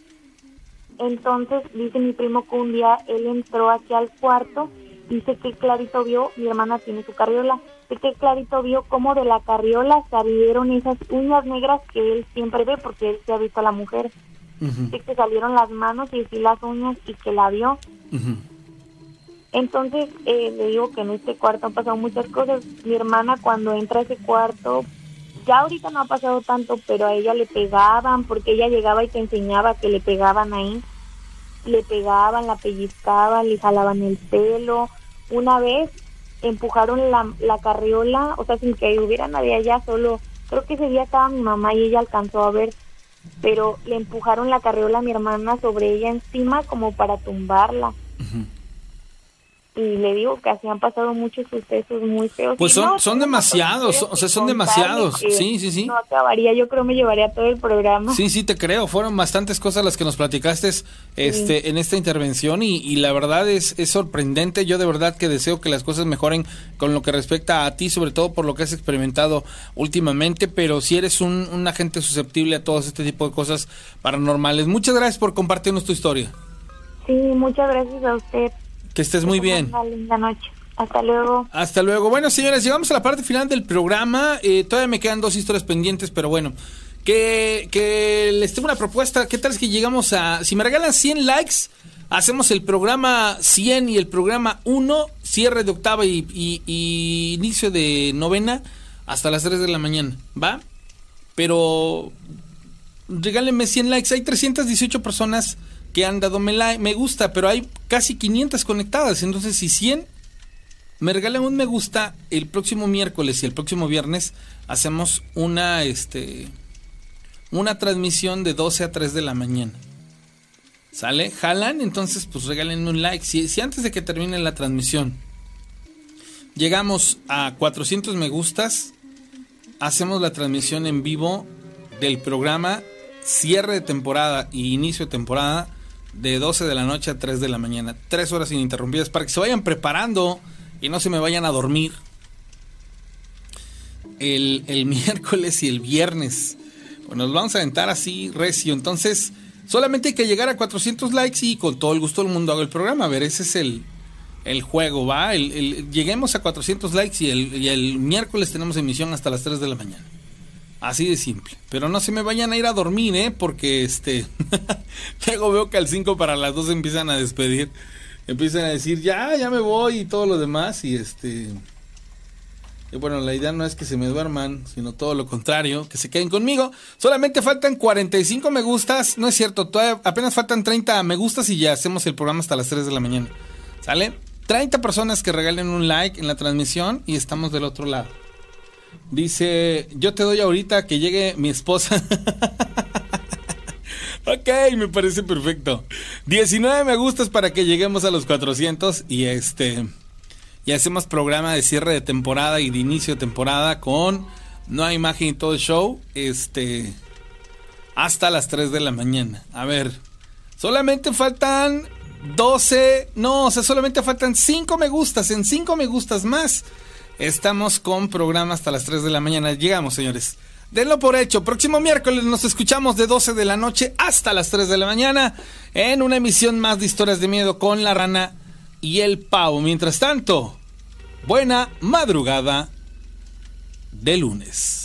Entonces dice mi primo que un día él entró aquí al cuarto, dice que clarito vio, mi hermana tiene su carriola, dice que clarito vio como de la carriola salieron esas uñas negras que él siempre ve porque él se ha visto a la mujer. Dice que salieron las manos y sí las uñas y que la vio. Entonces, eh, le digo que en este cuarto han pasado muchas cosas. Mi hermana cuando entra a ese cuarto, ya ahorita no ha pasado tanto, pero a ella le pegaban, porque ella llegaba y te enseñaba que le pegaban ahí. Le pegaban, la pellizcaban, le jalaban el pelo. Una vez empujaron la, la carriola, o sea, sin que hubiera nadie allá, solo, creo que ese día estaba mi mamá y ella alcanzó a ver, pero le empujaron la carriola a mi hermana sobre ella encima como para tumbarla y le digo que así han pasado muchos sucesos muy feos. Pues son, no, son demasiados, o sea, son demasiados. Sí, sí, sí. No acabaría, yo creo me llevaría todo el programa. Sí, sí, te creo. Fueron bastantes cosas las que nos platicaste este, en esta intervención y, y la verdad es, es sorprendente. Yo de verdad que deseo que las cosas mejoren con lo que respecta a ti, sobre todo por lo que has experimentado últimamente, pero si eres un, un agente susceptible a todo este tipo de cosas paranormales. Muchas gracias por compartirnos tu historia. Sí, muchas gracias a usted. Que estés muy bien. Una linda noche. Hasta luego. Hasta luego. Bueno, señores, llegamos a la parte final del programa. Eh, todavía me quedan dos historias pendientes, pero bueno. Que, que les tengo una propuesta. ¿Qué tal es que llegamos a... Si me regalan 100 likes, hacemos el programa 100 y el programa 1, cierre de octava y, y- y inicio de novena hasta las 3 de la mañana. ¿Va? Pero regálenme 100 likes. Hay 318 personas que han dado me, me gusta, pero hay casi 500 conectadas. Entonces, si 100 me regalan un me gusta, el próximo miércoles y el próximo viernes hacemos una, este, una transmisión de 12 a 3 de la mañana. ¿Sale? ¿Jalan? Entonces, pues regálenme un like. Si, si antes de que termine la transmisión llegamos a 400 me gustas, hacemos la transmisión en vivo del programa cierre de temporada y inicio de temporada de 12 de la noche a 3 de la mañana. Tres horas ininterrumpidas para que se vayan preparando y no se me vayan a dormir. El, el (laughs) miércoles y el viernes. Bueno, nos vamos a aventar así recio. Entonces, solamente hay que llegar a 400 likes y con todo el gusto del mundo hago el programa. A ver, ese es el, el juego, ¿va? Lleguemos a 400 likes y el, y el miércoles tenemos emisión hasta las 3 de la mañana. Así de simple. Pero no se me vayan a ir a dormir, ¿eh? Porque este. (laughs) Luego veo que al 5 para las 2 empiezan a despedir. Empiezan a decir, ya, ya me voy y todo lo demás. Y este. Y bueno, la idea no es que se me duerman, sino todo lo contrario, que se queden conmigo. Solamente faltan 45 me gustas. No es cierto, apenas faltan 30 me gustas y ya hacemos el programa hasta las 3 de la mañana. ¿Sale? 30 personas que regalen un like en la transmisión y estamos del otro lado. Dice, yo te doy ahorita que llegue mi esposa. (laughs) ok, me parece perfecto. 19 me gustas para que lleguemos a los 400 y este... Y hacemos programa de cierre de temporada y de inicio de temporada con no hay imagen y todo el show. Este... Hasta las 3 de la mañana. A ver. Solamente faltan 12. No, o sea, solamente faltan 5 me gustas. En 5 me gustas más. Estamos con programa hasta las 3 de la mañana. Llegamos, señores. Denlo por hecho. Próximo miércoles nos escuchamos de 12 de la noche hasta las 3 de la mañana en una emisión más de historias de miedo con la rana y el pavo. Mientras tanto, buena madrugada de lunes.